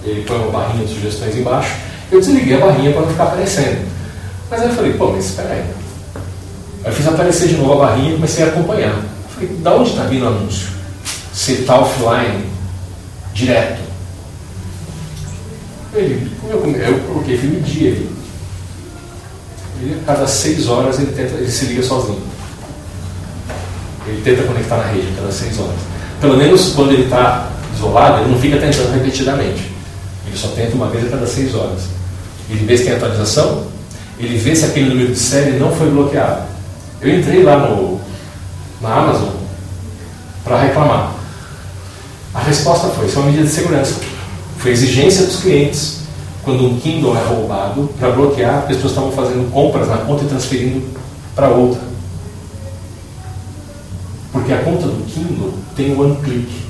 ele põe uma barrinha de sugestões embaixo, eu desliguei a barrinha para não ficar aparecendo. Mas aí eu falei, pô, mas espera aí. Aí eu fiz aparecer de novo a barrinha e comecei a acompanhar. Eu falei, da onde está vindo o anúncio? Você está offline direto. Ele, eu, eu coloquei, fui medir ele. Ele, a cada seis horas ele, tenta, ele se liga sozinho. Ele tenta conectar na rede a cada seis horas. Pelo menos quando ele está isolado, ele não fica tentando repetidamente. Ele só tenta uma vez a cada seis horas. Ele vê se tem atualização, ele vê se aquele número de série não foi bloqueado. Eu entrei lá no, na Amazon para reclamar. A resposta foi: isso é uma medida de segurança. Foi exigência dos clientes, quando um Kindle é roubado, para bloquear, pessoas estavam fazendo compras na conta e transferindo para outra. Porque a conta do Kindle tem One Click.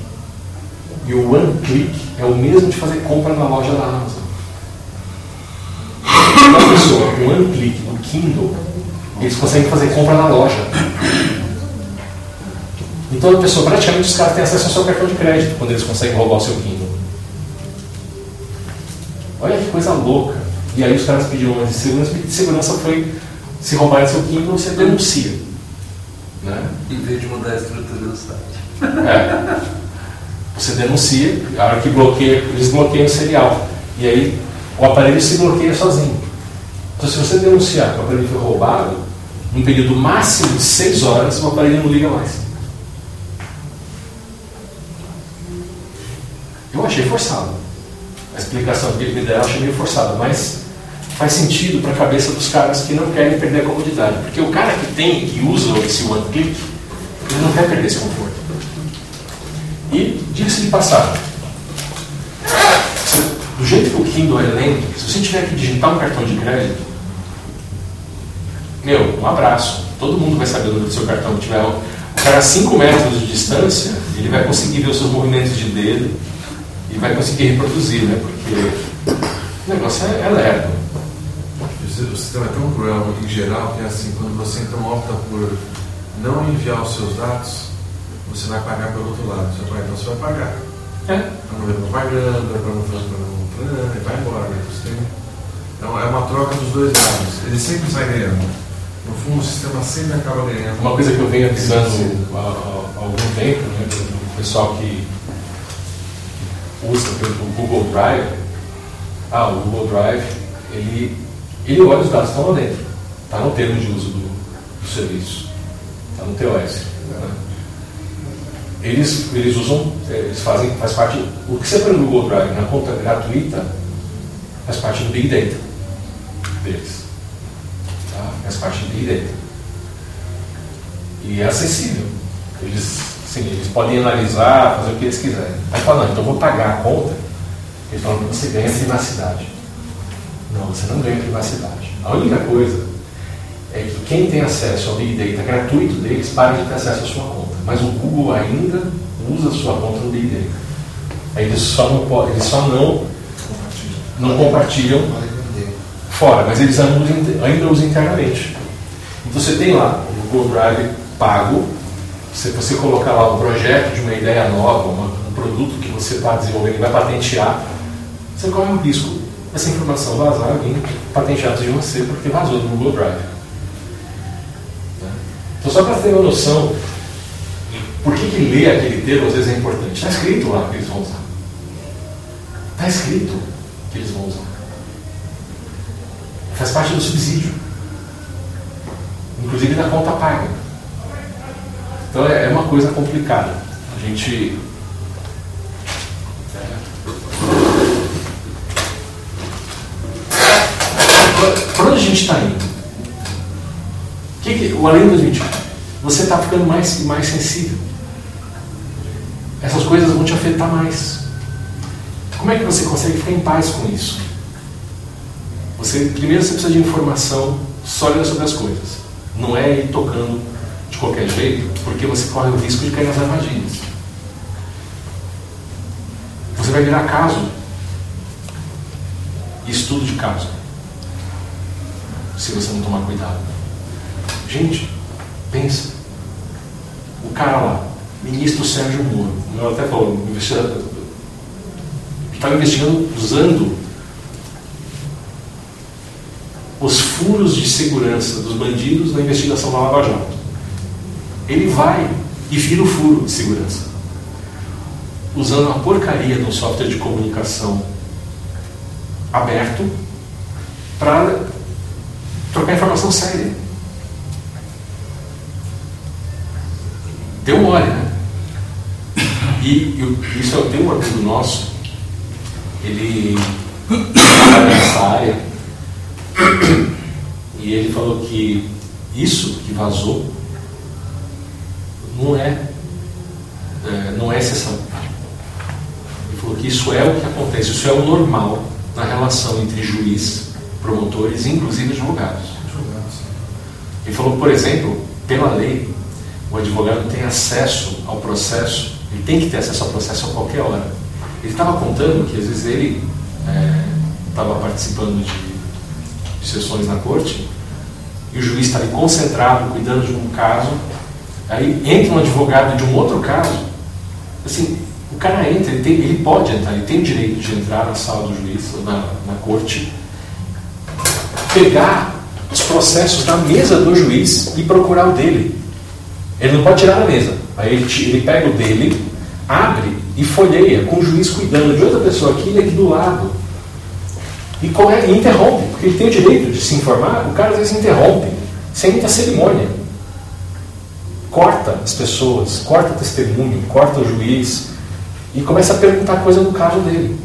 E o One Click é o mesmo de fazer compra na loja da Amazon. Uma pessoa com One Click no Kindle, eles conseguem fazer compra na loja. Então a pessoa, praticamente os caras têm acesso ao seu cartão de crédito quando eles conseguem roubar o seu Kindle. Olha que coisa louca. E aí os caras pediram uma de segurança, e de segurança foi se roubar seu Kindle, você denuncia. Né? Em vez de mudar a estrutura do site. É. Você denuncia, a hora que bloqueia, eles bloqueiam o serial. E aí o aparelho se bloqueia sozinho. Então se você denunciar que o aparelho foi roubado, num período máximo de 6 horas, o aparelho não liga mais. Eu achei forçado. A explicação que ele me deu eu achei meio forçada, mas faz sentido para a cabeça dos caras que não querem perder a comodidade. Porque o cara que tem, que usa esse one click, ele não quer perder esse conforto. E, diga-se de passagem, se- do jeito que o Kindle é lento, se você tiver que digitar um cartão de crédito, meu, um abraço. Todo mundo vai saber o número do seu cartão que tiver. O cara a 5 metros de distância, ele vai conseguir ver os seus movimentos de dedo e vai conseguir reproduzir, né? Porque o negócio é, é lerdo. O sistema é tão cruel em geral que é assim, quando você então opta por não enviar os seus dados, você vai pagar pelo outro lado. Você vai, então você vai pagar. É. Para não ver propaganda, para não fazer para não. E vai embora. né? Você tem- Então é uma troca dos dois lados. Ele sempre sai ganhando. No fundo, o sistema sempre acaba ganhando. Uma coisa que eu venho avisando há, há- há algum tempo, né, o pessoal que usa o Google Drive, ah, o Google Drive, ele, ele olha os dados que estão lá dentro. Está no termo de uso do, do serviço. Está no TOS. né? Eles, eles usam, eh, eles fazem, faz parte, o que você põe no Google Drive na conta gratuita faz parte do Big Data deles. Tá? Faz parte do Big Data. E é acessível. Eles, sim, eles podem analisar, fazer o que eles quiserem. Aí fala, não, então vou pagar a conta. Eles falam, você ganha privacidade. Não, você não ganha privacidade. A única coisa é que quem tem acesso ao Big Data gratuito deles para de ter acesso à sua conta. Mas o Google ainda usa sua conta no Big Data. Eles só não, podem, eles só não, não compartilham fora, mas eles ainda usam, internamente. Então você tem lá o Google Drive pago, se você colocar lá um projeto de uma ideia nova, um produto que você está desenvolvendo e vai patentear, você corre o risco dessa informação vazar vir patenteado de você porque vazou do Google Drive. Né? Então só para ter uma noção Por que, que ler aquele termo às vezes é importante? Está escrito lá que eles vão usar. Está escrito que eles vão usar. Faz parte do subsídio. Inclusive da conta paga. Então é, é uma coisa complicada. A gente. Para onde a gente está indo? Que que, o além do gente, você está ficando mais, mais sensível. Essas coisas vão te afetar mais. Como é que você consegue ficar em paz com isso? Você, primeiro você precisa de informação sólida sobre as coisas. Não é ir tocando de qualquer jeito, porque você corre o risco de cair nas armadilhas. Você vai virar caso. Estudo de caso. Se você não tomar cuidado. Gente, pensa. O cara lá, ministro Sérgio Moro, eu até falou, estava investigando usando os furos de segurança dos bandidos na investigação da Lava Jato. Ele vai e vira o furo de segurança. Usando uma porcaria de um software de comunicação aberto para trocar informação séria. Deu mole, né? E eu, isso eu tenho um amigo nosso, ele trabalha nessa área, e ele falou que isso que vazou não é, é, não é exceção. Ele falou que isso é o que acontece, isso é o normal na relação entre juiz, promotores e inclusive advogados. Ele falou, por exemplo, pela lei, o advogado tem acesso ao processo, ele tem que ter acesso ao processo a qualquer hora. Ele estava contando que às vezes ele estava é, participando de, de sessões na corte e o juiz está ali concentrado, cuidando de um caso, aí entra um advogado de um outro caso, assim, o cara entra, ele, tem, ele pode entrar, ele tem o direito de entrar na sala do juiz, na, na corte, pegar os processos da mesa do juiz e procurar o dele. Ele não pode tirar da mesa. Aí ele, ele pega o dele, abre e folheia, com o juiz cuidando de outra pessoa aqui e aqui do lado. E, corre, e interrompe, porque ele tem o direito de se informar, o cara às vezes interrompe, sem muita cerimônia. Corta as pessoas, corta o testemunho, corta o juiz e começa a perguntar coisa no caso dele.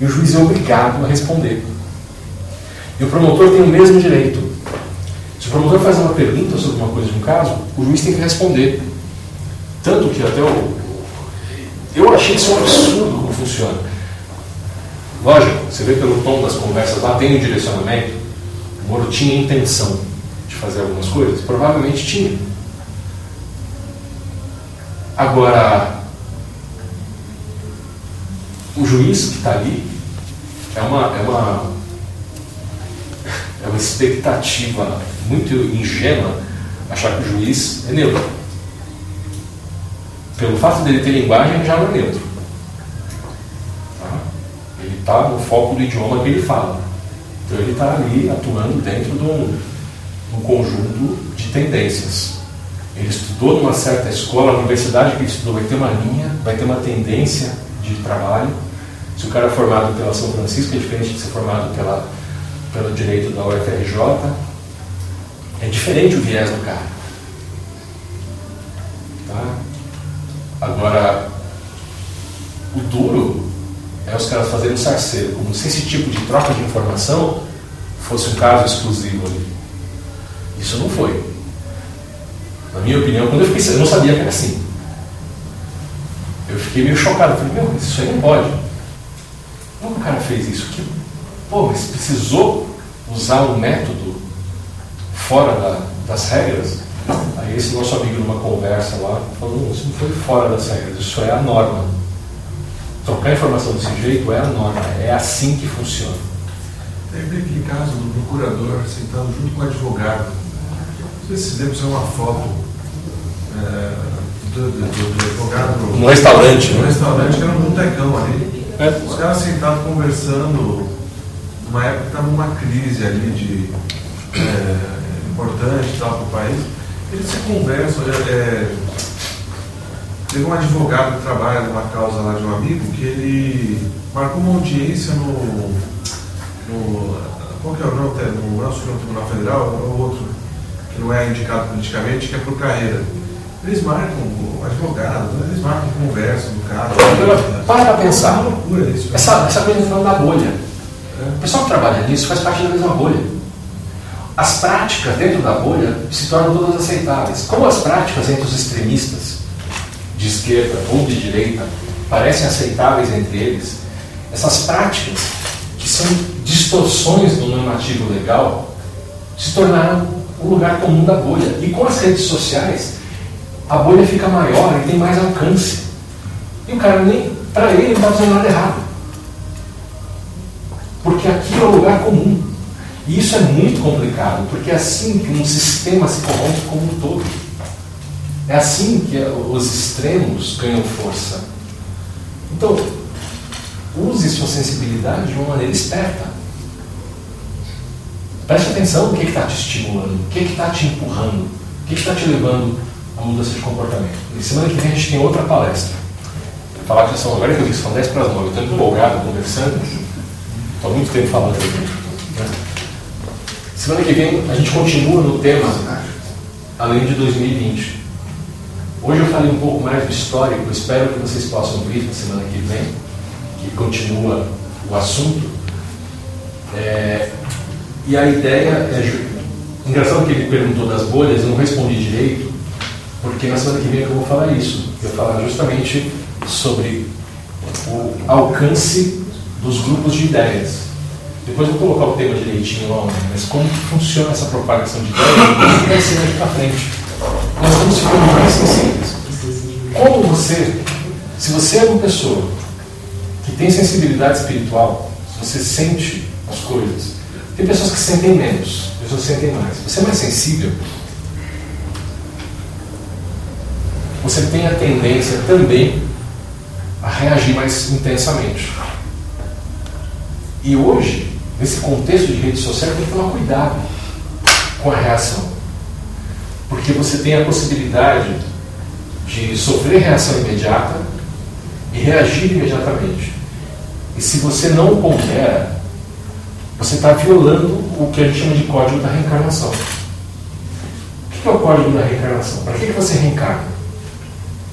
E o juiz é obrigado a responder. E o promotor tem o mesmo direito. Se o promotor faz uma pergunta sobre uma coisa de um caso, o juiz tem que responder. Tanto que até o. Eu achei isso um absurdo como funciona. Lógico, você vê pelo tom das conversas lá, tem um direcionamento. O Moro tinha intenção de fazer algumas coisas? Provavelmente tinha. Agora, o juiz que está ali é uma, é uma é uma expectativa muito ingênua achar que o juiz é neutro. Pelo fato dele ter linguagem, ele já não é neutro. Tá? Ele está no foco do idioma que ele fala. Então ele está ali atuando dentro de um, um conjunto de tendências. Ele estudou numa certa escola, a universidade que ele estudou vai ter uma linha, vai ter uma tendência de trabalho. Se o cara é formado pela São Francisco, é diferente de ser formado pela pelo direito da UFRJ, é diferente o viés do cara. Tá? Agora, o duro é os caras fazerem sarceiro, como se esse tipo de troca de informação fosse um caso exclusivo ali. Isso não foi. Na minha opinião, quando eu fiquei, eu não sabia que era assim. Eu fiquei meio chocado. falei, meu, isso aí não pode. Como o cara fez isso? Que Pô, mas precisou usar um método fora da, das regras? Aí esse nosso amigo numa conversa lá falou, não, isso não foi fora das regras, isso é a norma. Trocar informação desse jeito é a norma, é assim que funciona. Teve aquele caso do procurador sentado junto com o advogado. Não sei se deve ser uma foto é, do, do, do, advogado. No restaurante, No né? restaurante, que era um botecão ali. É. Os caras sentados conversando numa época que estava uma crise ali de é, importante tal para o país, eles se conversam, é, Teve um advogado que trabalha numa causa lá de um amigo que ele marcou uma audiência no. no qual que é o nome? No nosso Tribunal Federal, ou outro, que não é indicado politicamente, que é por carreira. Eles marcam o advogado, eles marcam conversa do cara. Para pra pensar. É uma loucura isso. né? Essa, essa coisa falando da bolha. O pessoal que trabalha nisso faz parte da mesma bolha. As práticas dentro da bolha se tornam todas aceitáveis. Como as práticas entre os extremistas, de esquerda ou de direita, parecem aceitáveis entre eles, essas práticas, que são distorções do normativo legal, se tornaram o lugar comum da bolha. E com as redes sociais, a bolha fica maior e tem mais alcance. E o cara nem, para ele, não está fazendo nada errado. Porque aqui é o lugar comum. E isso é muito complicado, porque é assim que um sistema se corrompe como um todo. É assim que os extremos ganham força. Então, use sua sensibilidade de uma maneira esperta. Preste atenção no que está te estimulando, o que está te empurrando, o que está te levando à mudança de comportamento. E semana que vem a gente tem outra palestra. Vou falar que são, agora que eu vi, são 10 para as 9, eu estou empolgado conversando. Estou há muito tempo falando aqui. Né? Semana que vem a gente continua no tema além de 2020. Hoje eu falei um pouco mais do histórico, espero que vocês possam vir na semana que vem, que continua o assunto. É, e a ideia é. Engraçado que ele perguntou das bolhas, eu não respondi direito, porque na semana que vem é eu vou falar isso. Eu vou falar justamente sobre o alcance dos grupos de ideias. Depois eu vou colocar o tema direitinho lá, mas como que funciona essa propagação de como que vai ser daqui para frente. Nós vamos ficando mais sensíveis. Como você, se você é uma pessoa que tem sensibilidade espiritual, se você sente as coisas, tem pessoas que sentem menos, pessoas que sentem mais. Você é mais sensível, você tem a tendência também a reagir mais intensamente. E hoje, nesse contexto de rede social, tem que tomar cuidado com a reação. Porque você tem a possibilidade de sofrer reação imediata e reagir imediatamente. E se você não pondera, você está violando o que a gente chama de código da reencarnação. O que é o código da reencarnação? Para que você reencarna?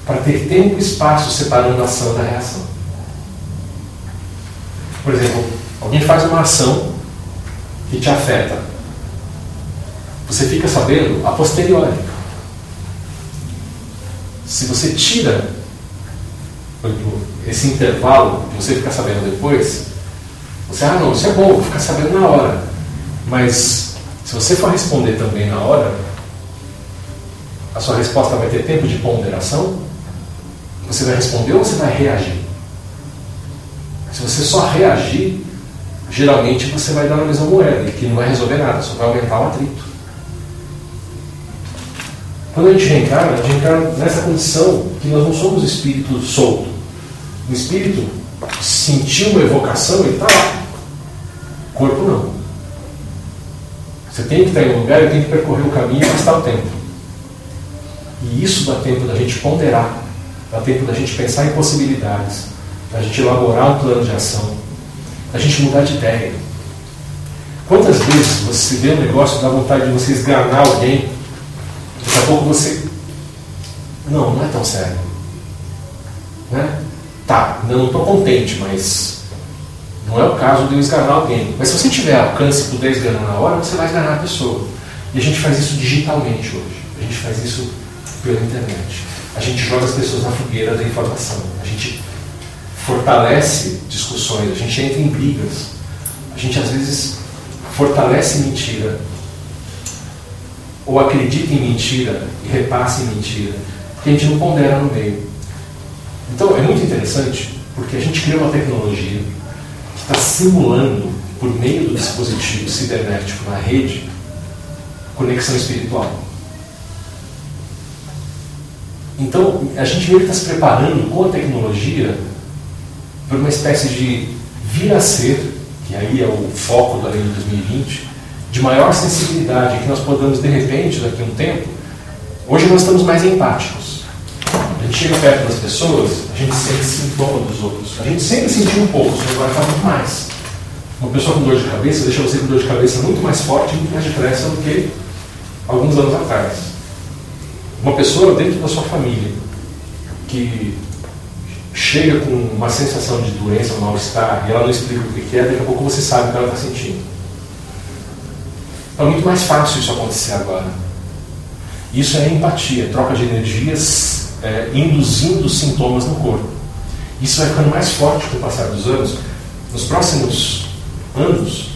Para ter tempo e espaço separando a ação da reação. Por exemplo, alguém faz uma ação que te afeta. Você fica sabendo a posteriori. Se você tira esse intervalo que você fica sabendo depois, você, ah não, isso é bom, vou ficar sabendo na hora. Mas se você for responder também na hora, a sua resposta vai ter tempo de ponderação? Você vai responder ou você vai reagir? Se você só reagir, geralmente você vai dar na mesma moeda, que não vai resolver nada, só vai aumentar o atrito. Quando a gente reencarna, a gente reencarna nessa condição que nós não somos espírito solto. O espírito sentiu uma evocação e está lá. O corpo não. Você tem que estar em um lugar e tem que percorrer o caminho e gastar o tempo. E isso dá tempo da gente ponderar, dá tempo da gente pensar em possibilidades, da gente elaborar um plano de ação, da gente mudar de ideia. Quantas vezes você vê um negócio dá vontade de você esganar alguém, daqui a pouco você. Não, não é tão sério. Né? Tá, não estou contente, mas não é o caso de eu esganar alguém. Mas se você tiver alcance e puder esganar na hora, você vai esganar a pessoa. E a gente faz isso digitalmente hoje. A gente faz isso pela internet. A gente joga as pessoas na fogueira da informação. A gente fortalece discussões, a gente entra em brigas. A gente às vezes fortalece mentira. Ou acredita em mentira e repassa em mentira. Porque a gente não pondera no meio. Então é muito interessante porque a gente cria uma tecnologia que está simulando, por meio do dispositivo cibernético na rede, conexão espiritual. Então a gente meio que está se preparando com a tecnologia para uma espécie de vir a ser, que aí é o foco da lei de 2020, de maior sensibilidade, que nós podemos de repente, daqui a um tempo, hoje nós estamos mais empáticos. A gente chega perto das pessoas, a gente sente sintoma dos outros. A gente sempre sentiu um pouco, só agora está muito mais. Uma pessoa com dor de cabeça deixa você com dor de cabeça muito mais forte, muito mais depressa do que alguns anos atrás. Uma pessoa dentro da sua família que chega com uma sensação de doença, um mal-estar, e ela não explica o que é, daqui a pouco você sabe o que ela está sentindo. É muito mais fácil isso acontecer agora. Isso é empatia, troca de energias, é, induzindo sintomas no corpo. Isso vai ficando mais forte com o passar dos anos. Nos próximos anos,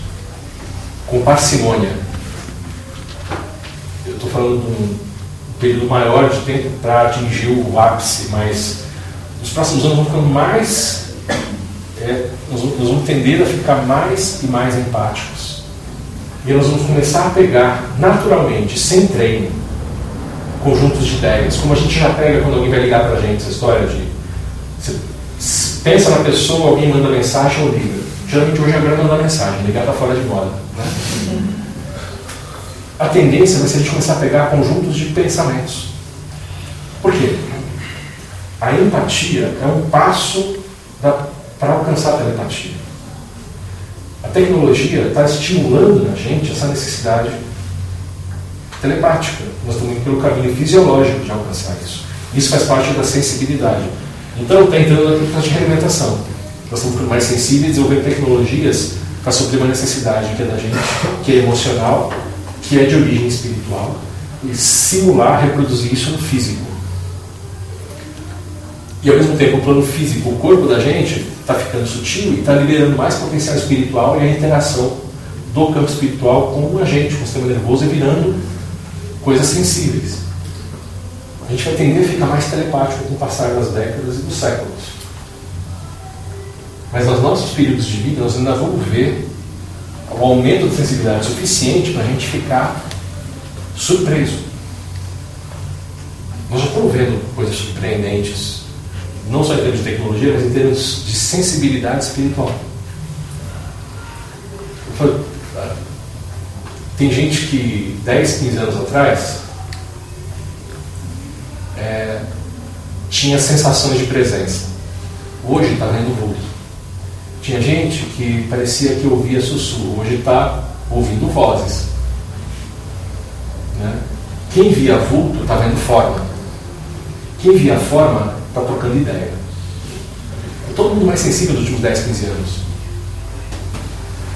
com parcimônia, eu estou falando de um período maior de tempo para atingir o ápice, mas nos próximos anos vão ficando mais. É, nós, nós vamos tender a ficar mais e mais empáticos. E nós vamos começar a pegar naturalmente, sem treino, conjuntos de ideias, como a gente já pega quando alguém vai ligar para a gente, essa história de. Você pensa na pessoa, alguém manda mensagem ou liga. Geralmente hoje é grande mandar mensagem, ligar está fora de moda. Né? A tendência vai ser a gente começar a pegar conjuntos de pensamentos. Por quê? A empatia é um passo para alcançar a telepatia. A tecnologia está estimulando na gente essa necessidade telepática. Nós estamos indo pelo caminho fisiológico de alcançar isso. Isso faz parte da sensibilidade. Então, está entrando na questão de realimentação. Nós estamos ficando mais sensíveis, desenvolvendo tecnologias para suprir uma necessidade que é da gente, que é emocional, que é de origem espiritual, e simular, reproduzir isso no físico. E ao mesmo tempo, o plano físico, o corpo da gente está ficando sutil e está liberando mais potencial espiritual e a interação do campo espiritual com a gente, com o sistema nervoso, e virando coisas sensíveis. A gente vai tender a ficar mais telepático com o passar das décadas e dos séculos. Mas nos nossos períodos de vida, nós ainda vamos ver o aumento de sensibilidade suficiente para a gente ficar surpreso. Nós já estamos vendo coisas surpreendentes, não só em termos de tecnologia, mas em termos de sensibilidade espiritual. Tem gente que 10, 15 anos atrás é, tinha sensações de presença. Hoje está vendo vulto. Tinha gente que parecia que ouvia sussurro, hoje está ouvindo vozes. Né? Quem via vulto está vendo forma. Quem via forma está trocando ideia. Todo mundo mais sensível dos últimos 10, 15 anos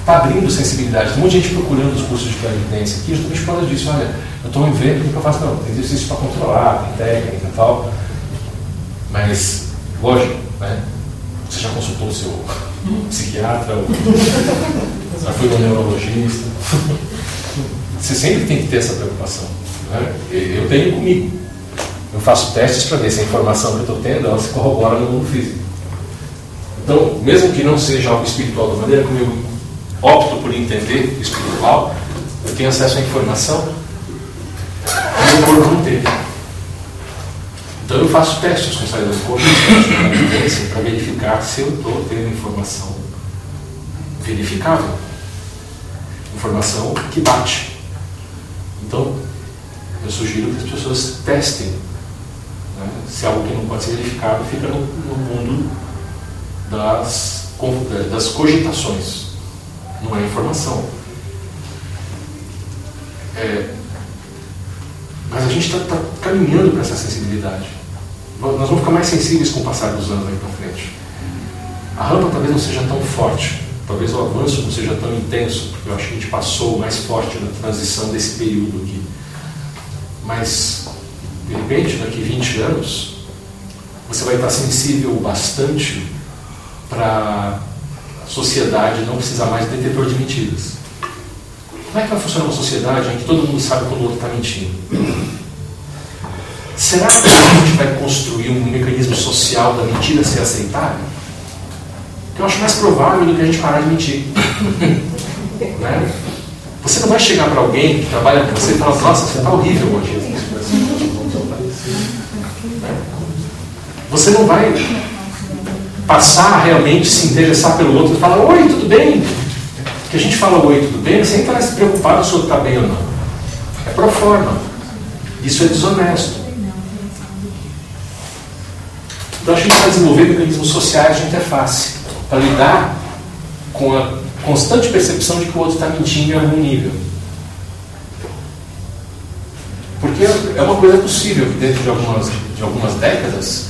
está abrindo sensibilidade. Tem muita gente procurando os cursos de clarividência aqui justamente por causa disso. Olha, eu estou vendo o que eu faço. Não, tem exercício para controlar, tem técnica e tal. Mas, lógico, né? Você já consultou o seu psiquiatra, ou já foi um neurologista. Você sempre tem que ter essa preocupação. Né? Eu tenho comigo. Eu faço testes para ver se a informação que eu estou tendo ela se corrobora no mundo físico. Então, mesmo que não seja algo espiritual, da maneira como eu opto por entender espiritual, eu tenho acesso à informação que o corpo não teve. Então eu faço testes com saída do corpo, para verificar se eu estou tendo informação verificável. Informação que bate. Então, eu sugiro que as pessoas testem. Né? Se algo que não pode ser verificado fica no, no mundo das, das cogitações não é informação. É, mas a gente está tá caminhando para essa sensibilidade. Nós vamos ficar mais sensíveis com o passar dos anos aí para frente. A rampa talvez não seja tão forte, talvez o avanço não seja tão intenso, porque eu acho que a gente passou mais forte na transição desse período aqui. Mas, de repente, daqui 20 anos, você vai estar sensível bastante para sociedade não precisa mais de detetor de mentiras. Como é que vai funcionar uma sociedade em que todo mundo sabe quando o outro está mentindo? Será que a gente vai construir um mecanismo social da mentira ser aceitável? eu acho mais provável do que a gente parar de mentir. né? Você não vai chegar para alguém que trabalha com você e falar, nossa, você está horrível hoje. Você não vai passar realmente se interessar pelo outro e falar, oi, tudo bem? Que a gente fala oi, tudo bem, sem estar preocupado se o outro está bem ou não. É pro forma. Isso é desonesto. Então a gente vai desenvolver mecanismos sociais de interface para lidar com a constante percepção de que o outro está mentindo em algum nível. Porque é uma coisa possível que dentro de algumas, de algumas décadas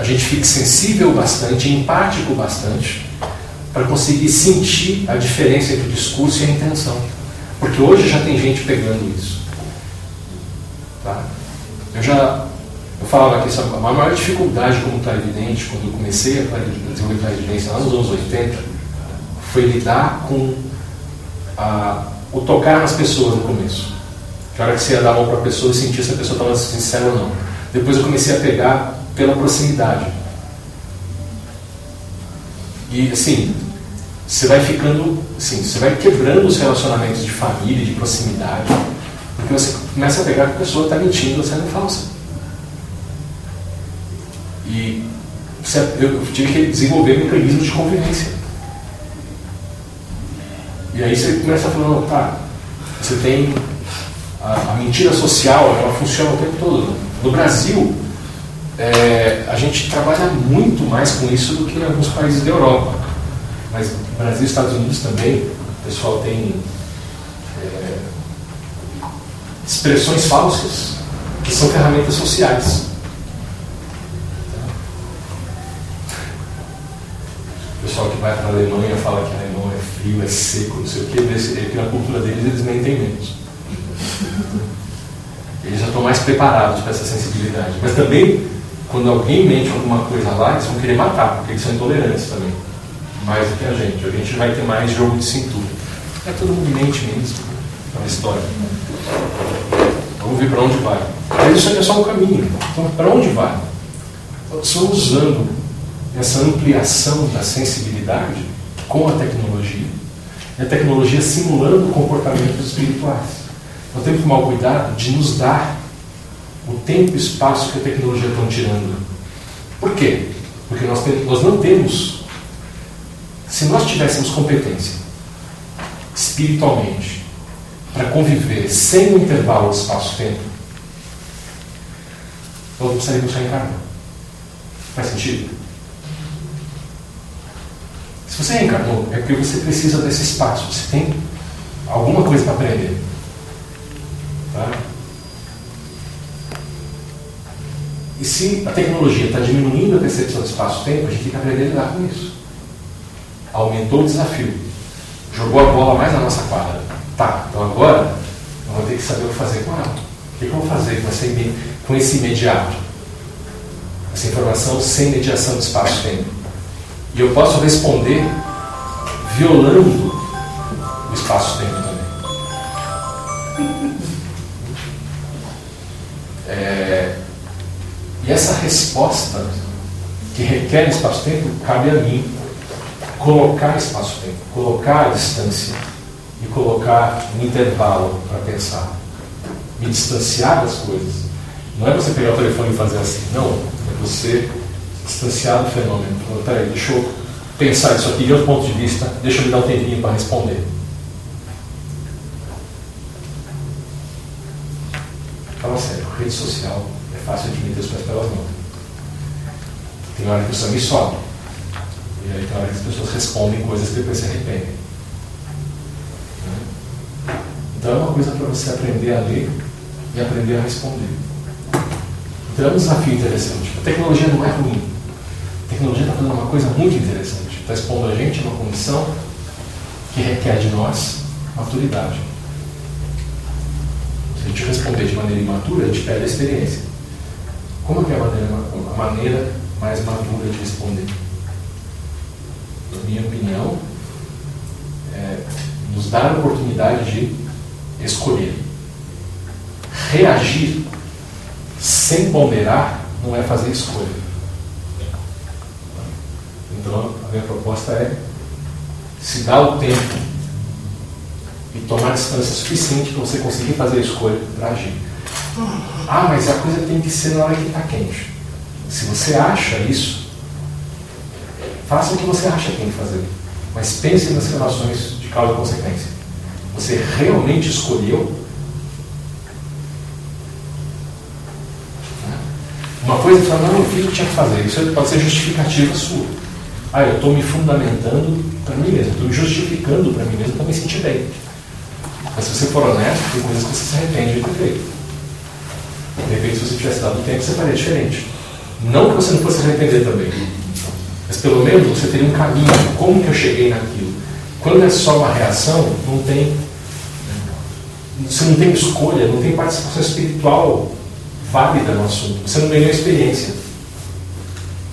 a gente fique sensível bastante, empático bastante, para conseguir sentir a diferença entre o discurso e a intenção. Porque hoje já tem gente pegando isso. Tá? Eu já eu falava aqui, sabe, a maior dificuldade como está evidente quando eu comecei a desenvolver evidência lá nos anos 80 foi lidar com a, o tocar nas pessoas no começo. Que hora que você ia dar a mão para a pessoa e sentir se a pessoa estava sincera ou não. Depois eu comecei a pegar pela proximidade. E assim, você vai ficando, assim, você vai quebrando os relacionamentos de família, de proximidade, porque você começa a pegar que a pessoa está mentindo, sendo falsa. E eu tive que desenvolver mecanismos de convivência. E aí você começa a falar, tá, você tem a, a, mentira social, ela funciona o tempo todo. No Brasil, é, a gente trabalha muito mais com isso do que em alguns países da Europa. Mas Brasil e Estados Unidos também, o pessoal tem é, expressões falsas que são ferramentas sociais. O pessoal que vai para a Alemanha fala que alemão é frio, é seco, não sei o que, é que na cultura deles eles mentem menos. Eles já estão mais preparados para essa sensibilidade. Mas também, quando alguém mente alguma coisa lá, eles vão querer matar, porque eles são intolerantes também mais do que a gente. A gente vai ter mais jogo de cintura. É todo mundo mente mesmo na história. Vamos ver para onde vai. Mas isso aqui é só um caminho. Então, para onde vai? Só usando essa ampliação da sensibilidade com a tecnologia, e a tecnologia simulando comportamentos espirituais. Nós temos que tomar cuidado de nos dar o tempo e espaço que a tecnologia está tirando. Por quê? Porque nós, temos, nós não temos se nós tivéssemos competência, espiritualmente, para conviver sem o intervalo espaço-tempo, nós não precisaríamos reencarnar. Faz sentido? Se você reencarnou, é porque você precisa desse espaço. Você tem alguma coisa para aprender. Tá? E se a tecnologia está diminuindo a percepção do espaço-tempo, a gente tem que aprender a lidar com isso aumentou o desafio, jogou a bola mais na nossa quadra. Tá, então agora eu vou ter que saber o que fazer com ela. O que eu vou fazer com, esse imediato? Essa informação sem mediação de espaço-tempo. E eu posso responder violando o espaço-tempo também. É, e essa resposta que requer espaço-tempo cabe a mim colocar espaço-tempo, colocar a distância e colocar um intervalo para pensar. Me distanciar das coisas. Não é você pegar o telefone e fazer assim, não. É você distanciar do fenômeno. Falar, peraí, deixa eu pensar isso aqui de outro ponto de vista, deixa eu me dar um tempinho para responder. Fala sério, rede social fácil de meter os pés pelas mãos. Tem hora que o sangue sobe. E aí tem hora que as pessoas respondem coisas que depois se arrependem. Então é uma coisa para você aprender a ler e aprender a responder. Então é um desafio interessante. A tecnologia não é ruim. A tecnologia está fazendo uma coisa muito interessante. Está expondo a gente a uma condição que requer de nós maturidade. Se a gente responder de maneira imatura, a gente perde a experiência. Como é, é a maneira, a maneira mais madura de responder? na minha opinião, é, nos dar a oportunidade de escolher. Reagir sem ponderar não é fazer escolha. Então, a minha proposta é se dar o tempo e tomar distância suficiente para você conseguir fazer a escolha para agir. Ah, mas a coisa tem que ser na hora que está quente. Se você acha isso, Faça o que você acha que tem que fazer, mas pense nas relações de causa e consequência. Você realmente escolheu? Uma coisa é falar, não, eu fiz o que tinha que fazer. Isso pode ser justificativa sua. Ah, eu estou me fundamentando para mim mesmo, estou me justificando para mim mesmo para me sentir bem. Mas se você for honesto, tem coisas que você se arrepende de ter feito. De repente, se você tivesse dado tempo, você faria diferente. Não que você não fosse se arrepender também. Mas pelo menos você teria um caminho. Como que eu cheguei naquilo? Quando é só uma reação, não tem. Você não tem escolha, não tem participação espiritual válida no assunto. Você não ganhou experiência.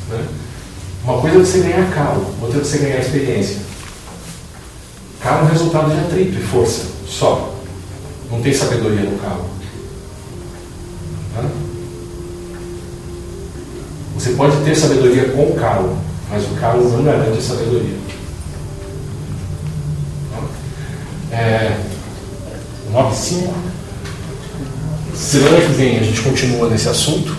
Né? Uma coisa é você ganhar calo, outra é você ganhar experiência. Calo é um resultado de atrito e força, só. Não tem sabedoria no calo. Você pode ter sabedoria com o calo, mas o calo não garante sabedoria. É, 9,5. Semana que vem a gente continua nesse assunto.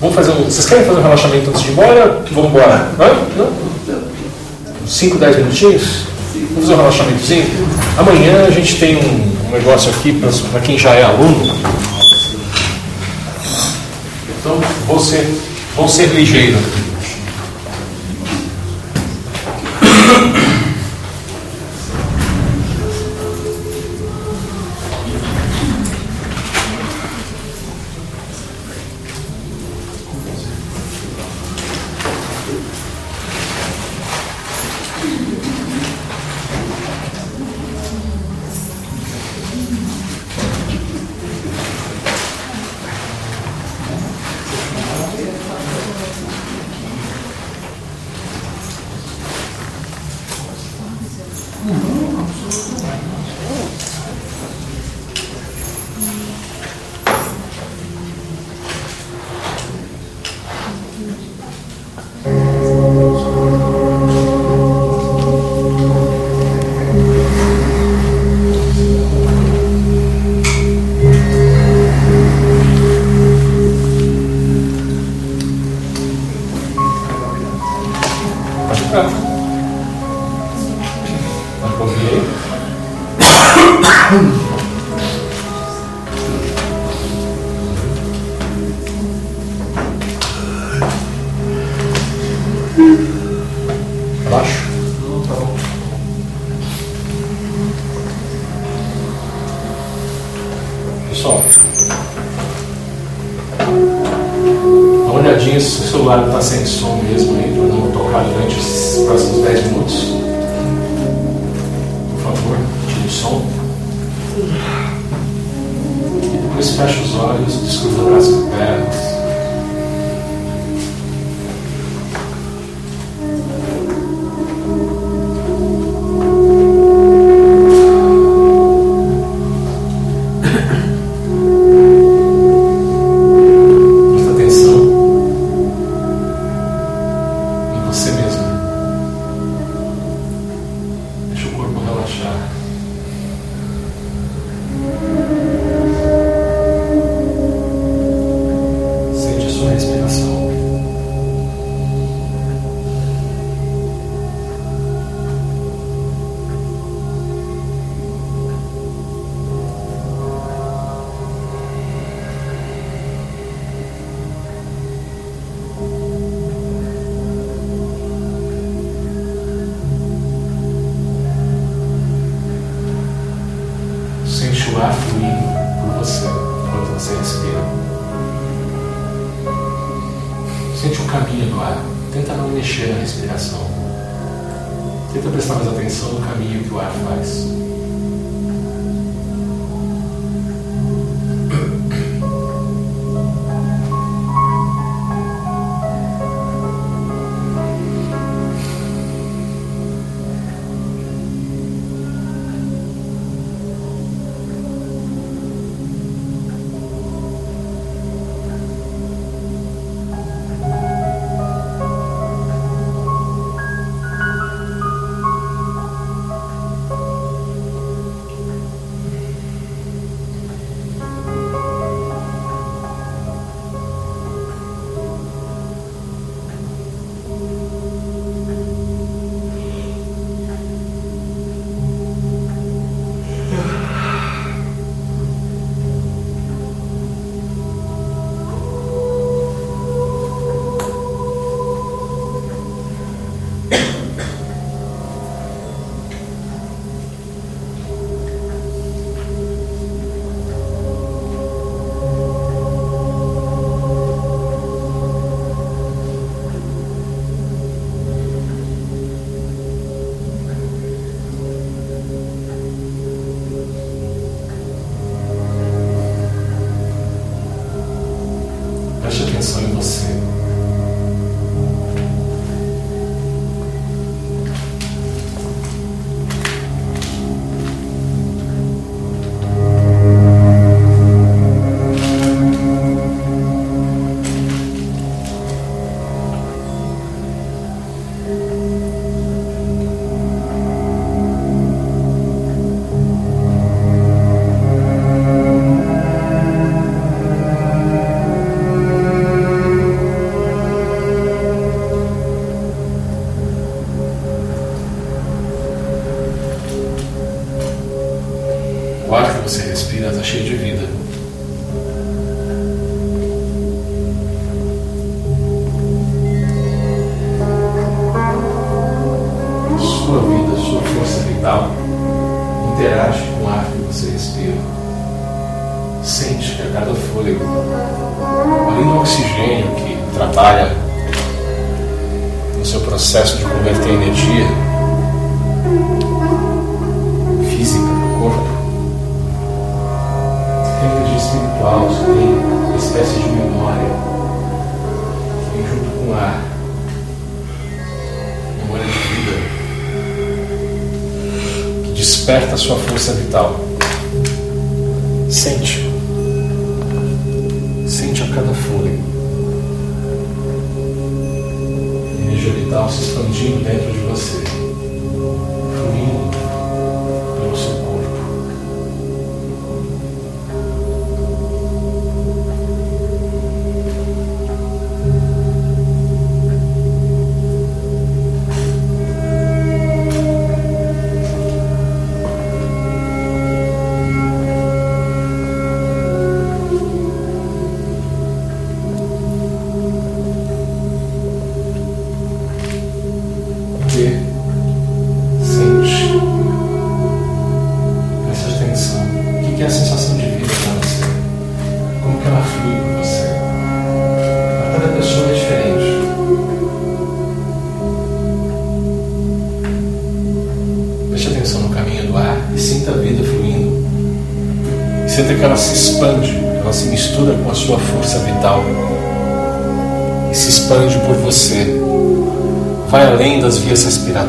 Vamos fazer um. Vocês querem fazer um relaxamento antes de ir embora? Vamos embora. Hã? Não? 5, 10 minutinhos? Vamos fazer um relaxamentozinho? Amanhã a gente tem um, um negócio aqui para quem já é aluno. Então, vou ser, vou Pessoal, dá uma olhadinha se o celular está sem som mesmo aí, para não tocar durante os próximos 10 minutos. Por favor, tire o som. Depois fecha os olhos, descruza e pernas. Presta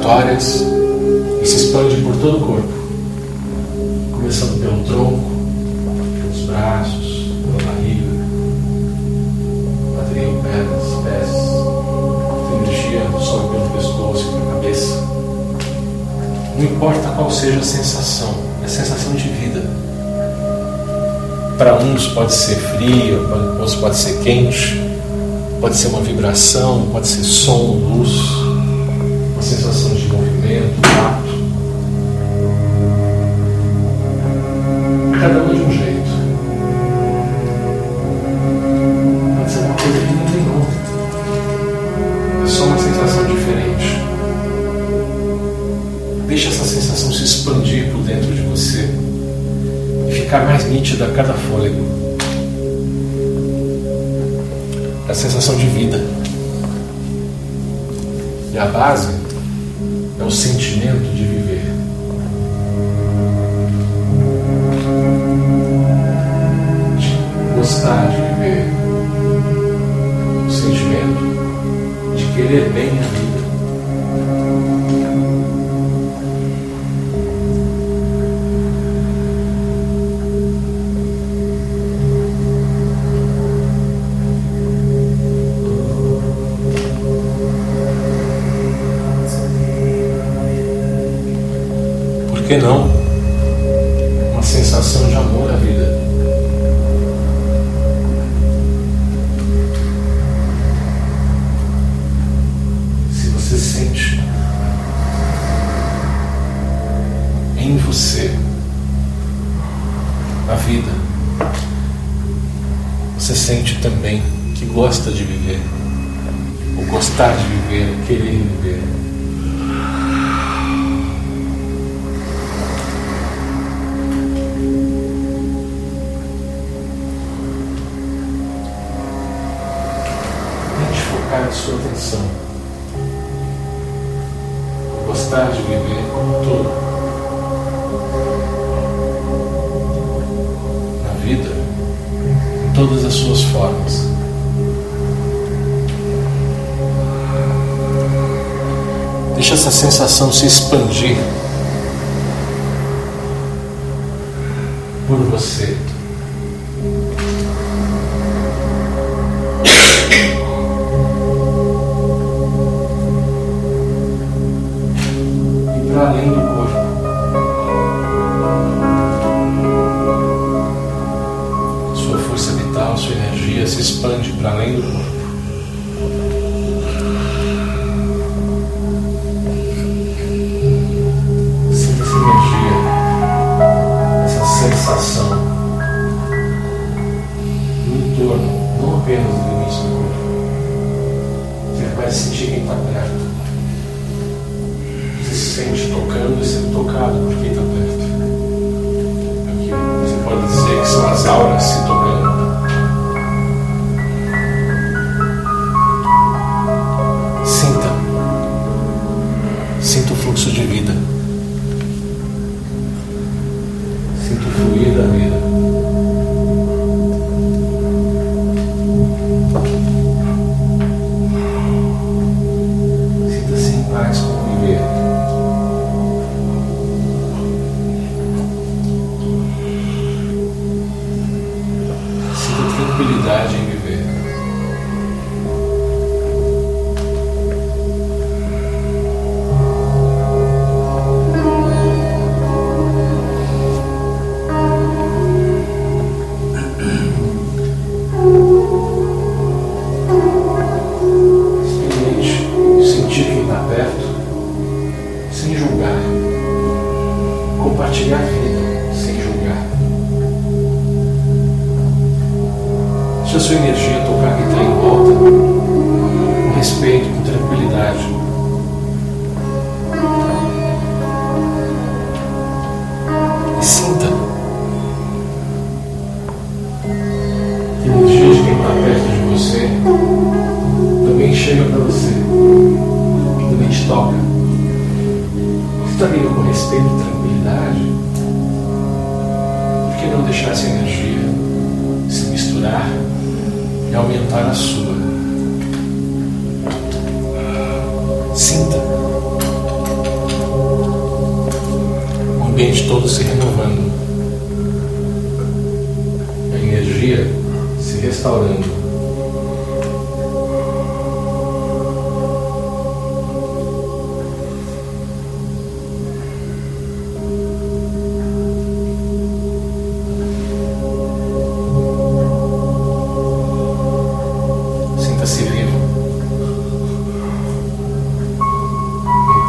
e se expande por todo o corpo, começando pelo tronco, pelos braços, pela barriga, quadril, pernas, pés. Essa energia sobe pelo pescoço, pela cabeça. Não importa qual seja a sensação, é sensação de vida. Para uns pode ser frio, para outros pode ser quente, pode ser uma vibração, pode ser som, luz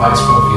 Em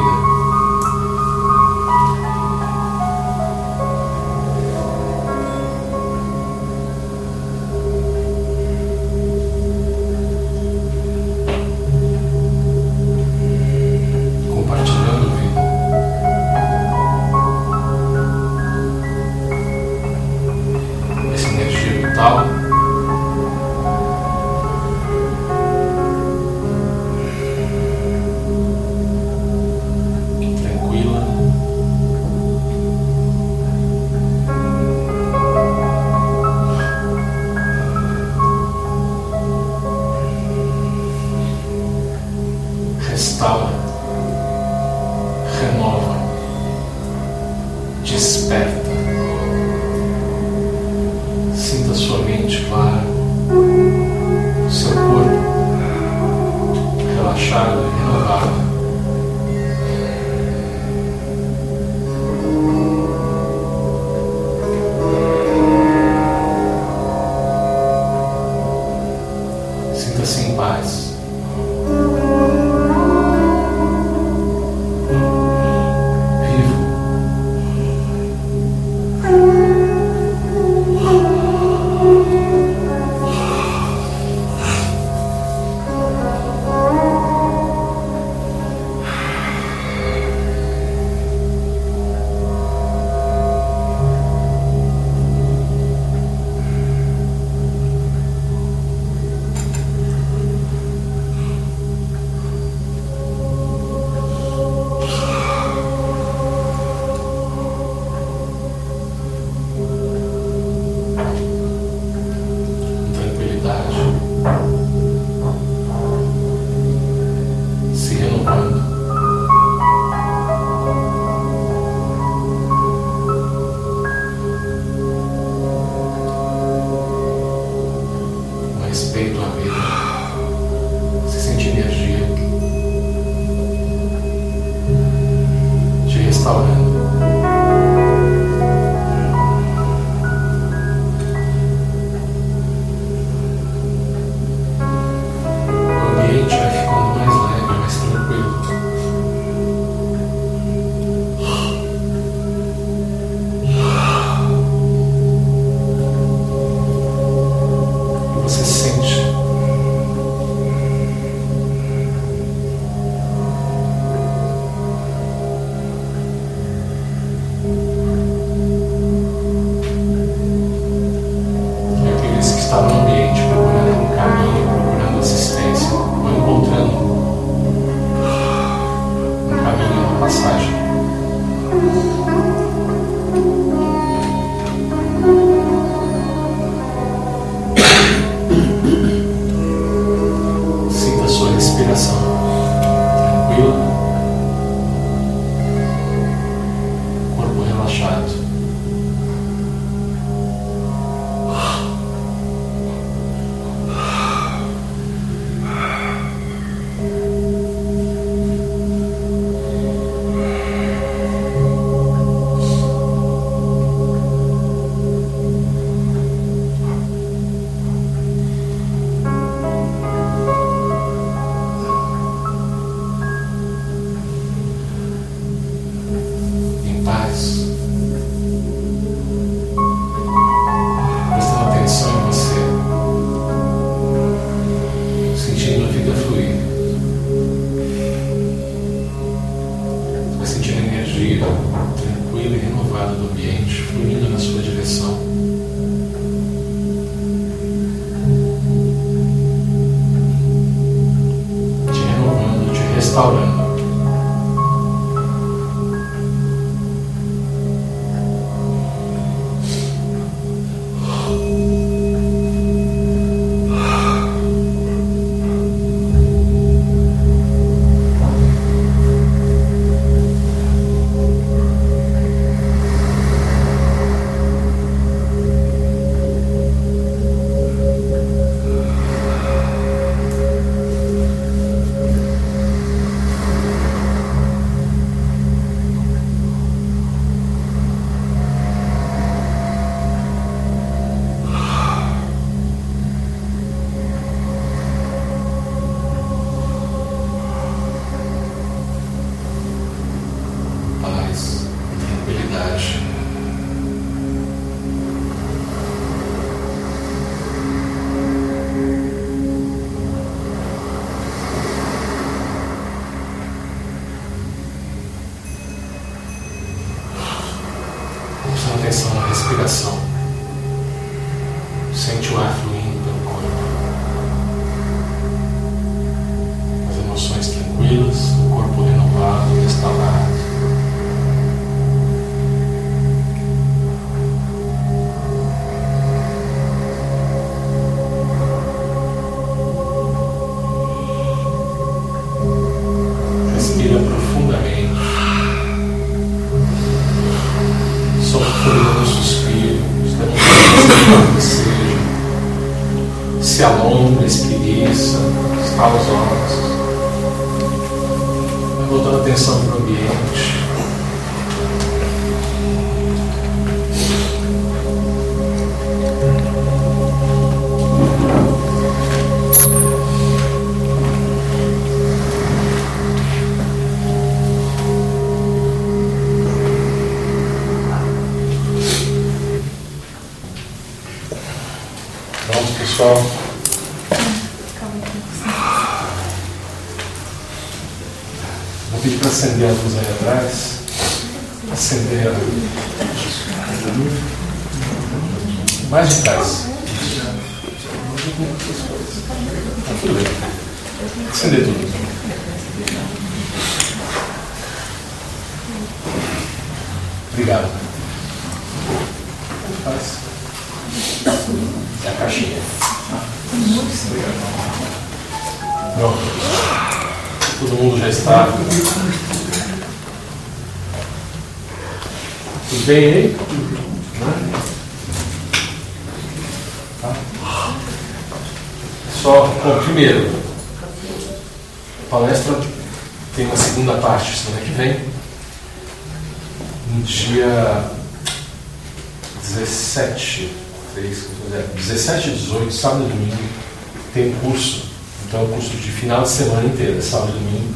semana inteira, sábado e domingo,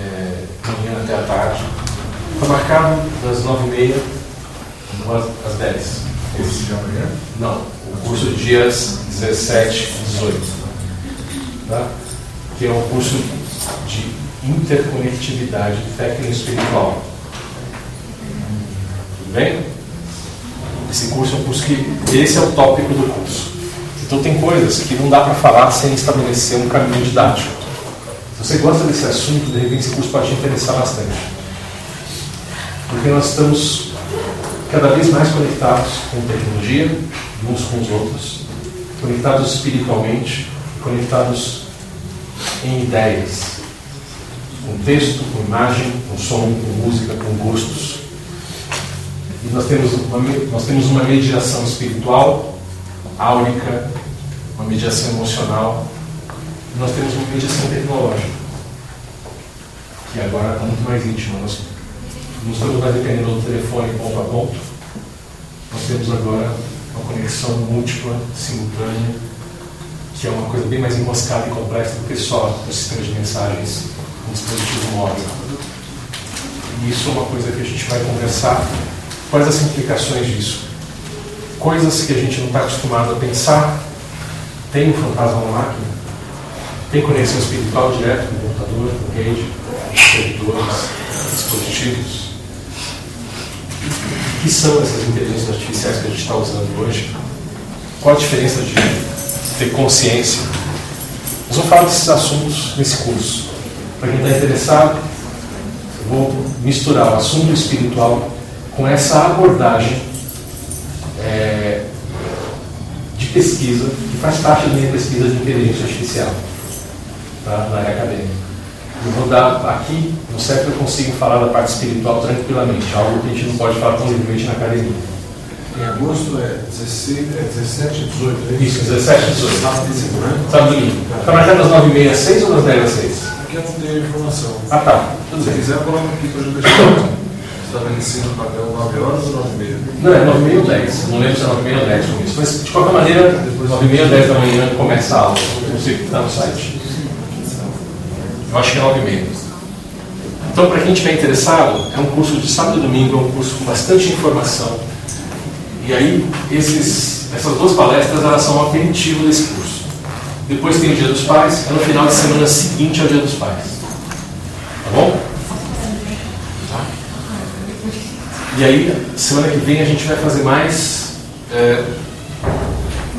é, manhã até a tarde. Está marcado das 9h30 às 10 Esse de amanhã? Não, o curso dias 17 e 18. Tá? Que é um curso de interconectividade técnico-espiritual. Tudo bem? Esse curso é um curso que. Esse é o tópico do curso. Então tem coisas que não dá para falar sem estabelecer um caminho didático. Se você gosta desse assunto, de repente esse curso pode te interessar bastante. Porque nós estamos cada vez mais conectados com tecnologia, uns com os outros, conectados espiritualmente, conectados em ideias, com texto, com imagem, com som, com música, com gostos. E nós temos uma, nós temos uma mediação espiritual, áurica, mediação emocional, nós temos uma mediação tecnológica, que agora está muito mais íntima. Nós não estamos mais dependendo do telefone ponto a ponto, nós temos agora uma conexão múltipla, simultânea, que é uma coisa bem mais enroscada e complexa do que só o sistema de mensagens um dispositivo móvel. E isso é uma coisa que a gente vai conversar. Quais as implicações disso? Coisas que a gente não está acostumado a pensar. Tem um fantasma na máquina? Tem conexão espiritual direto com o computador, com o rede, servidores, dispositivos? O que são essas inteligências artificiais que a gente está usando hoje? Qual a diferença de ter consciência? Nós vamos falar desses assuntos nesse curso. para quem está interessado, eu vou misturar o assunto espiritual com essa abordagem é, de pesquisa, faz parte da minha pesquisa de inteligência artificial tá, na área acadêmica. Eu vou dar aqui, no certo eu consigo falar da parte espiritual tranquilamente, algo que a gente não pode falar tão livremente na academia. Em agosto é 16, é 17 e 18, é Isso, 17 e 18. Sábado e domingo, né? Sábado e domingo. Está marcado das 9h30 às 6 ou das 10 às 6? Aqui eu não tenho informação. Ah, tá. Se quiser, coloca aqui para eu deixar estabelecido o padrão 9 horas ou 9 e meia. Não, é 9h30 ou 10. Não lembro se é 9h30 ou 10 com isso. Mas, de qualquer maneira, depois 9h30 ou 10 da manhã começa a aula. Eu sei que está no site. Eu acho que é 9h30. Então, para quem estiver interessado, é um curso de sábado e domingo, é um curso com bastante informação. E aí, esses, essas duas palestras elas são um aperitivo desse curso. Depois tem o Dia dos Pais, é no final de semana seguinte ao Dia dos Pais. Tá bom? Tá. E aí, semana que vem a gente vai fazer mais é,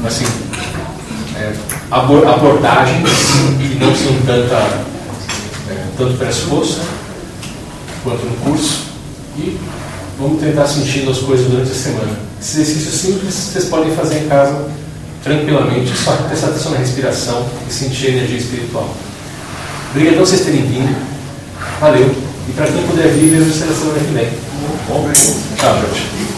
assim, é, abo- abordagens que não são tanta, é, tanto pressuposto quanto no curso. E vamos tentar sentindo as coisas durante a semana. Esse exercício simples vocês podem fazer em casa tranquilamente, só prestar atenção na respiração e sentir a energia espiritual. Obrigado por vocês terem vindo. Valeu. E para quem puder vir, vejo vocês na semana que vem. Bom, tchau, gente.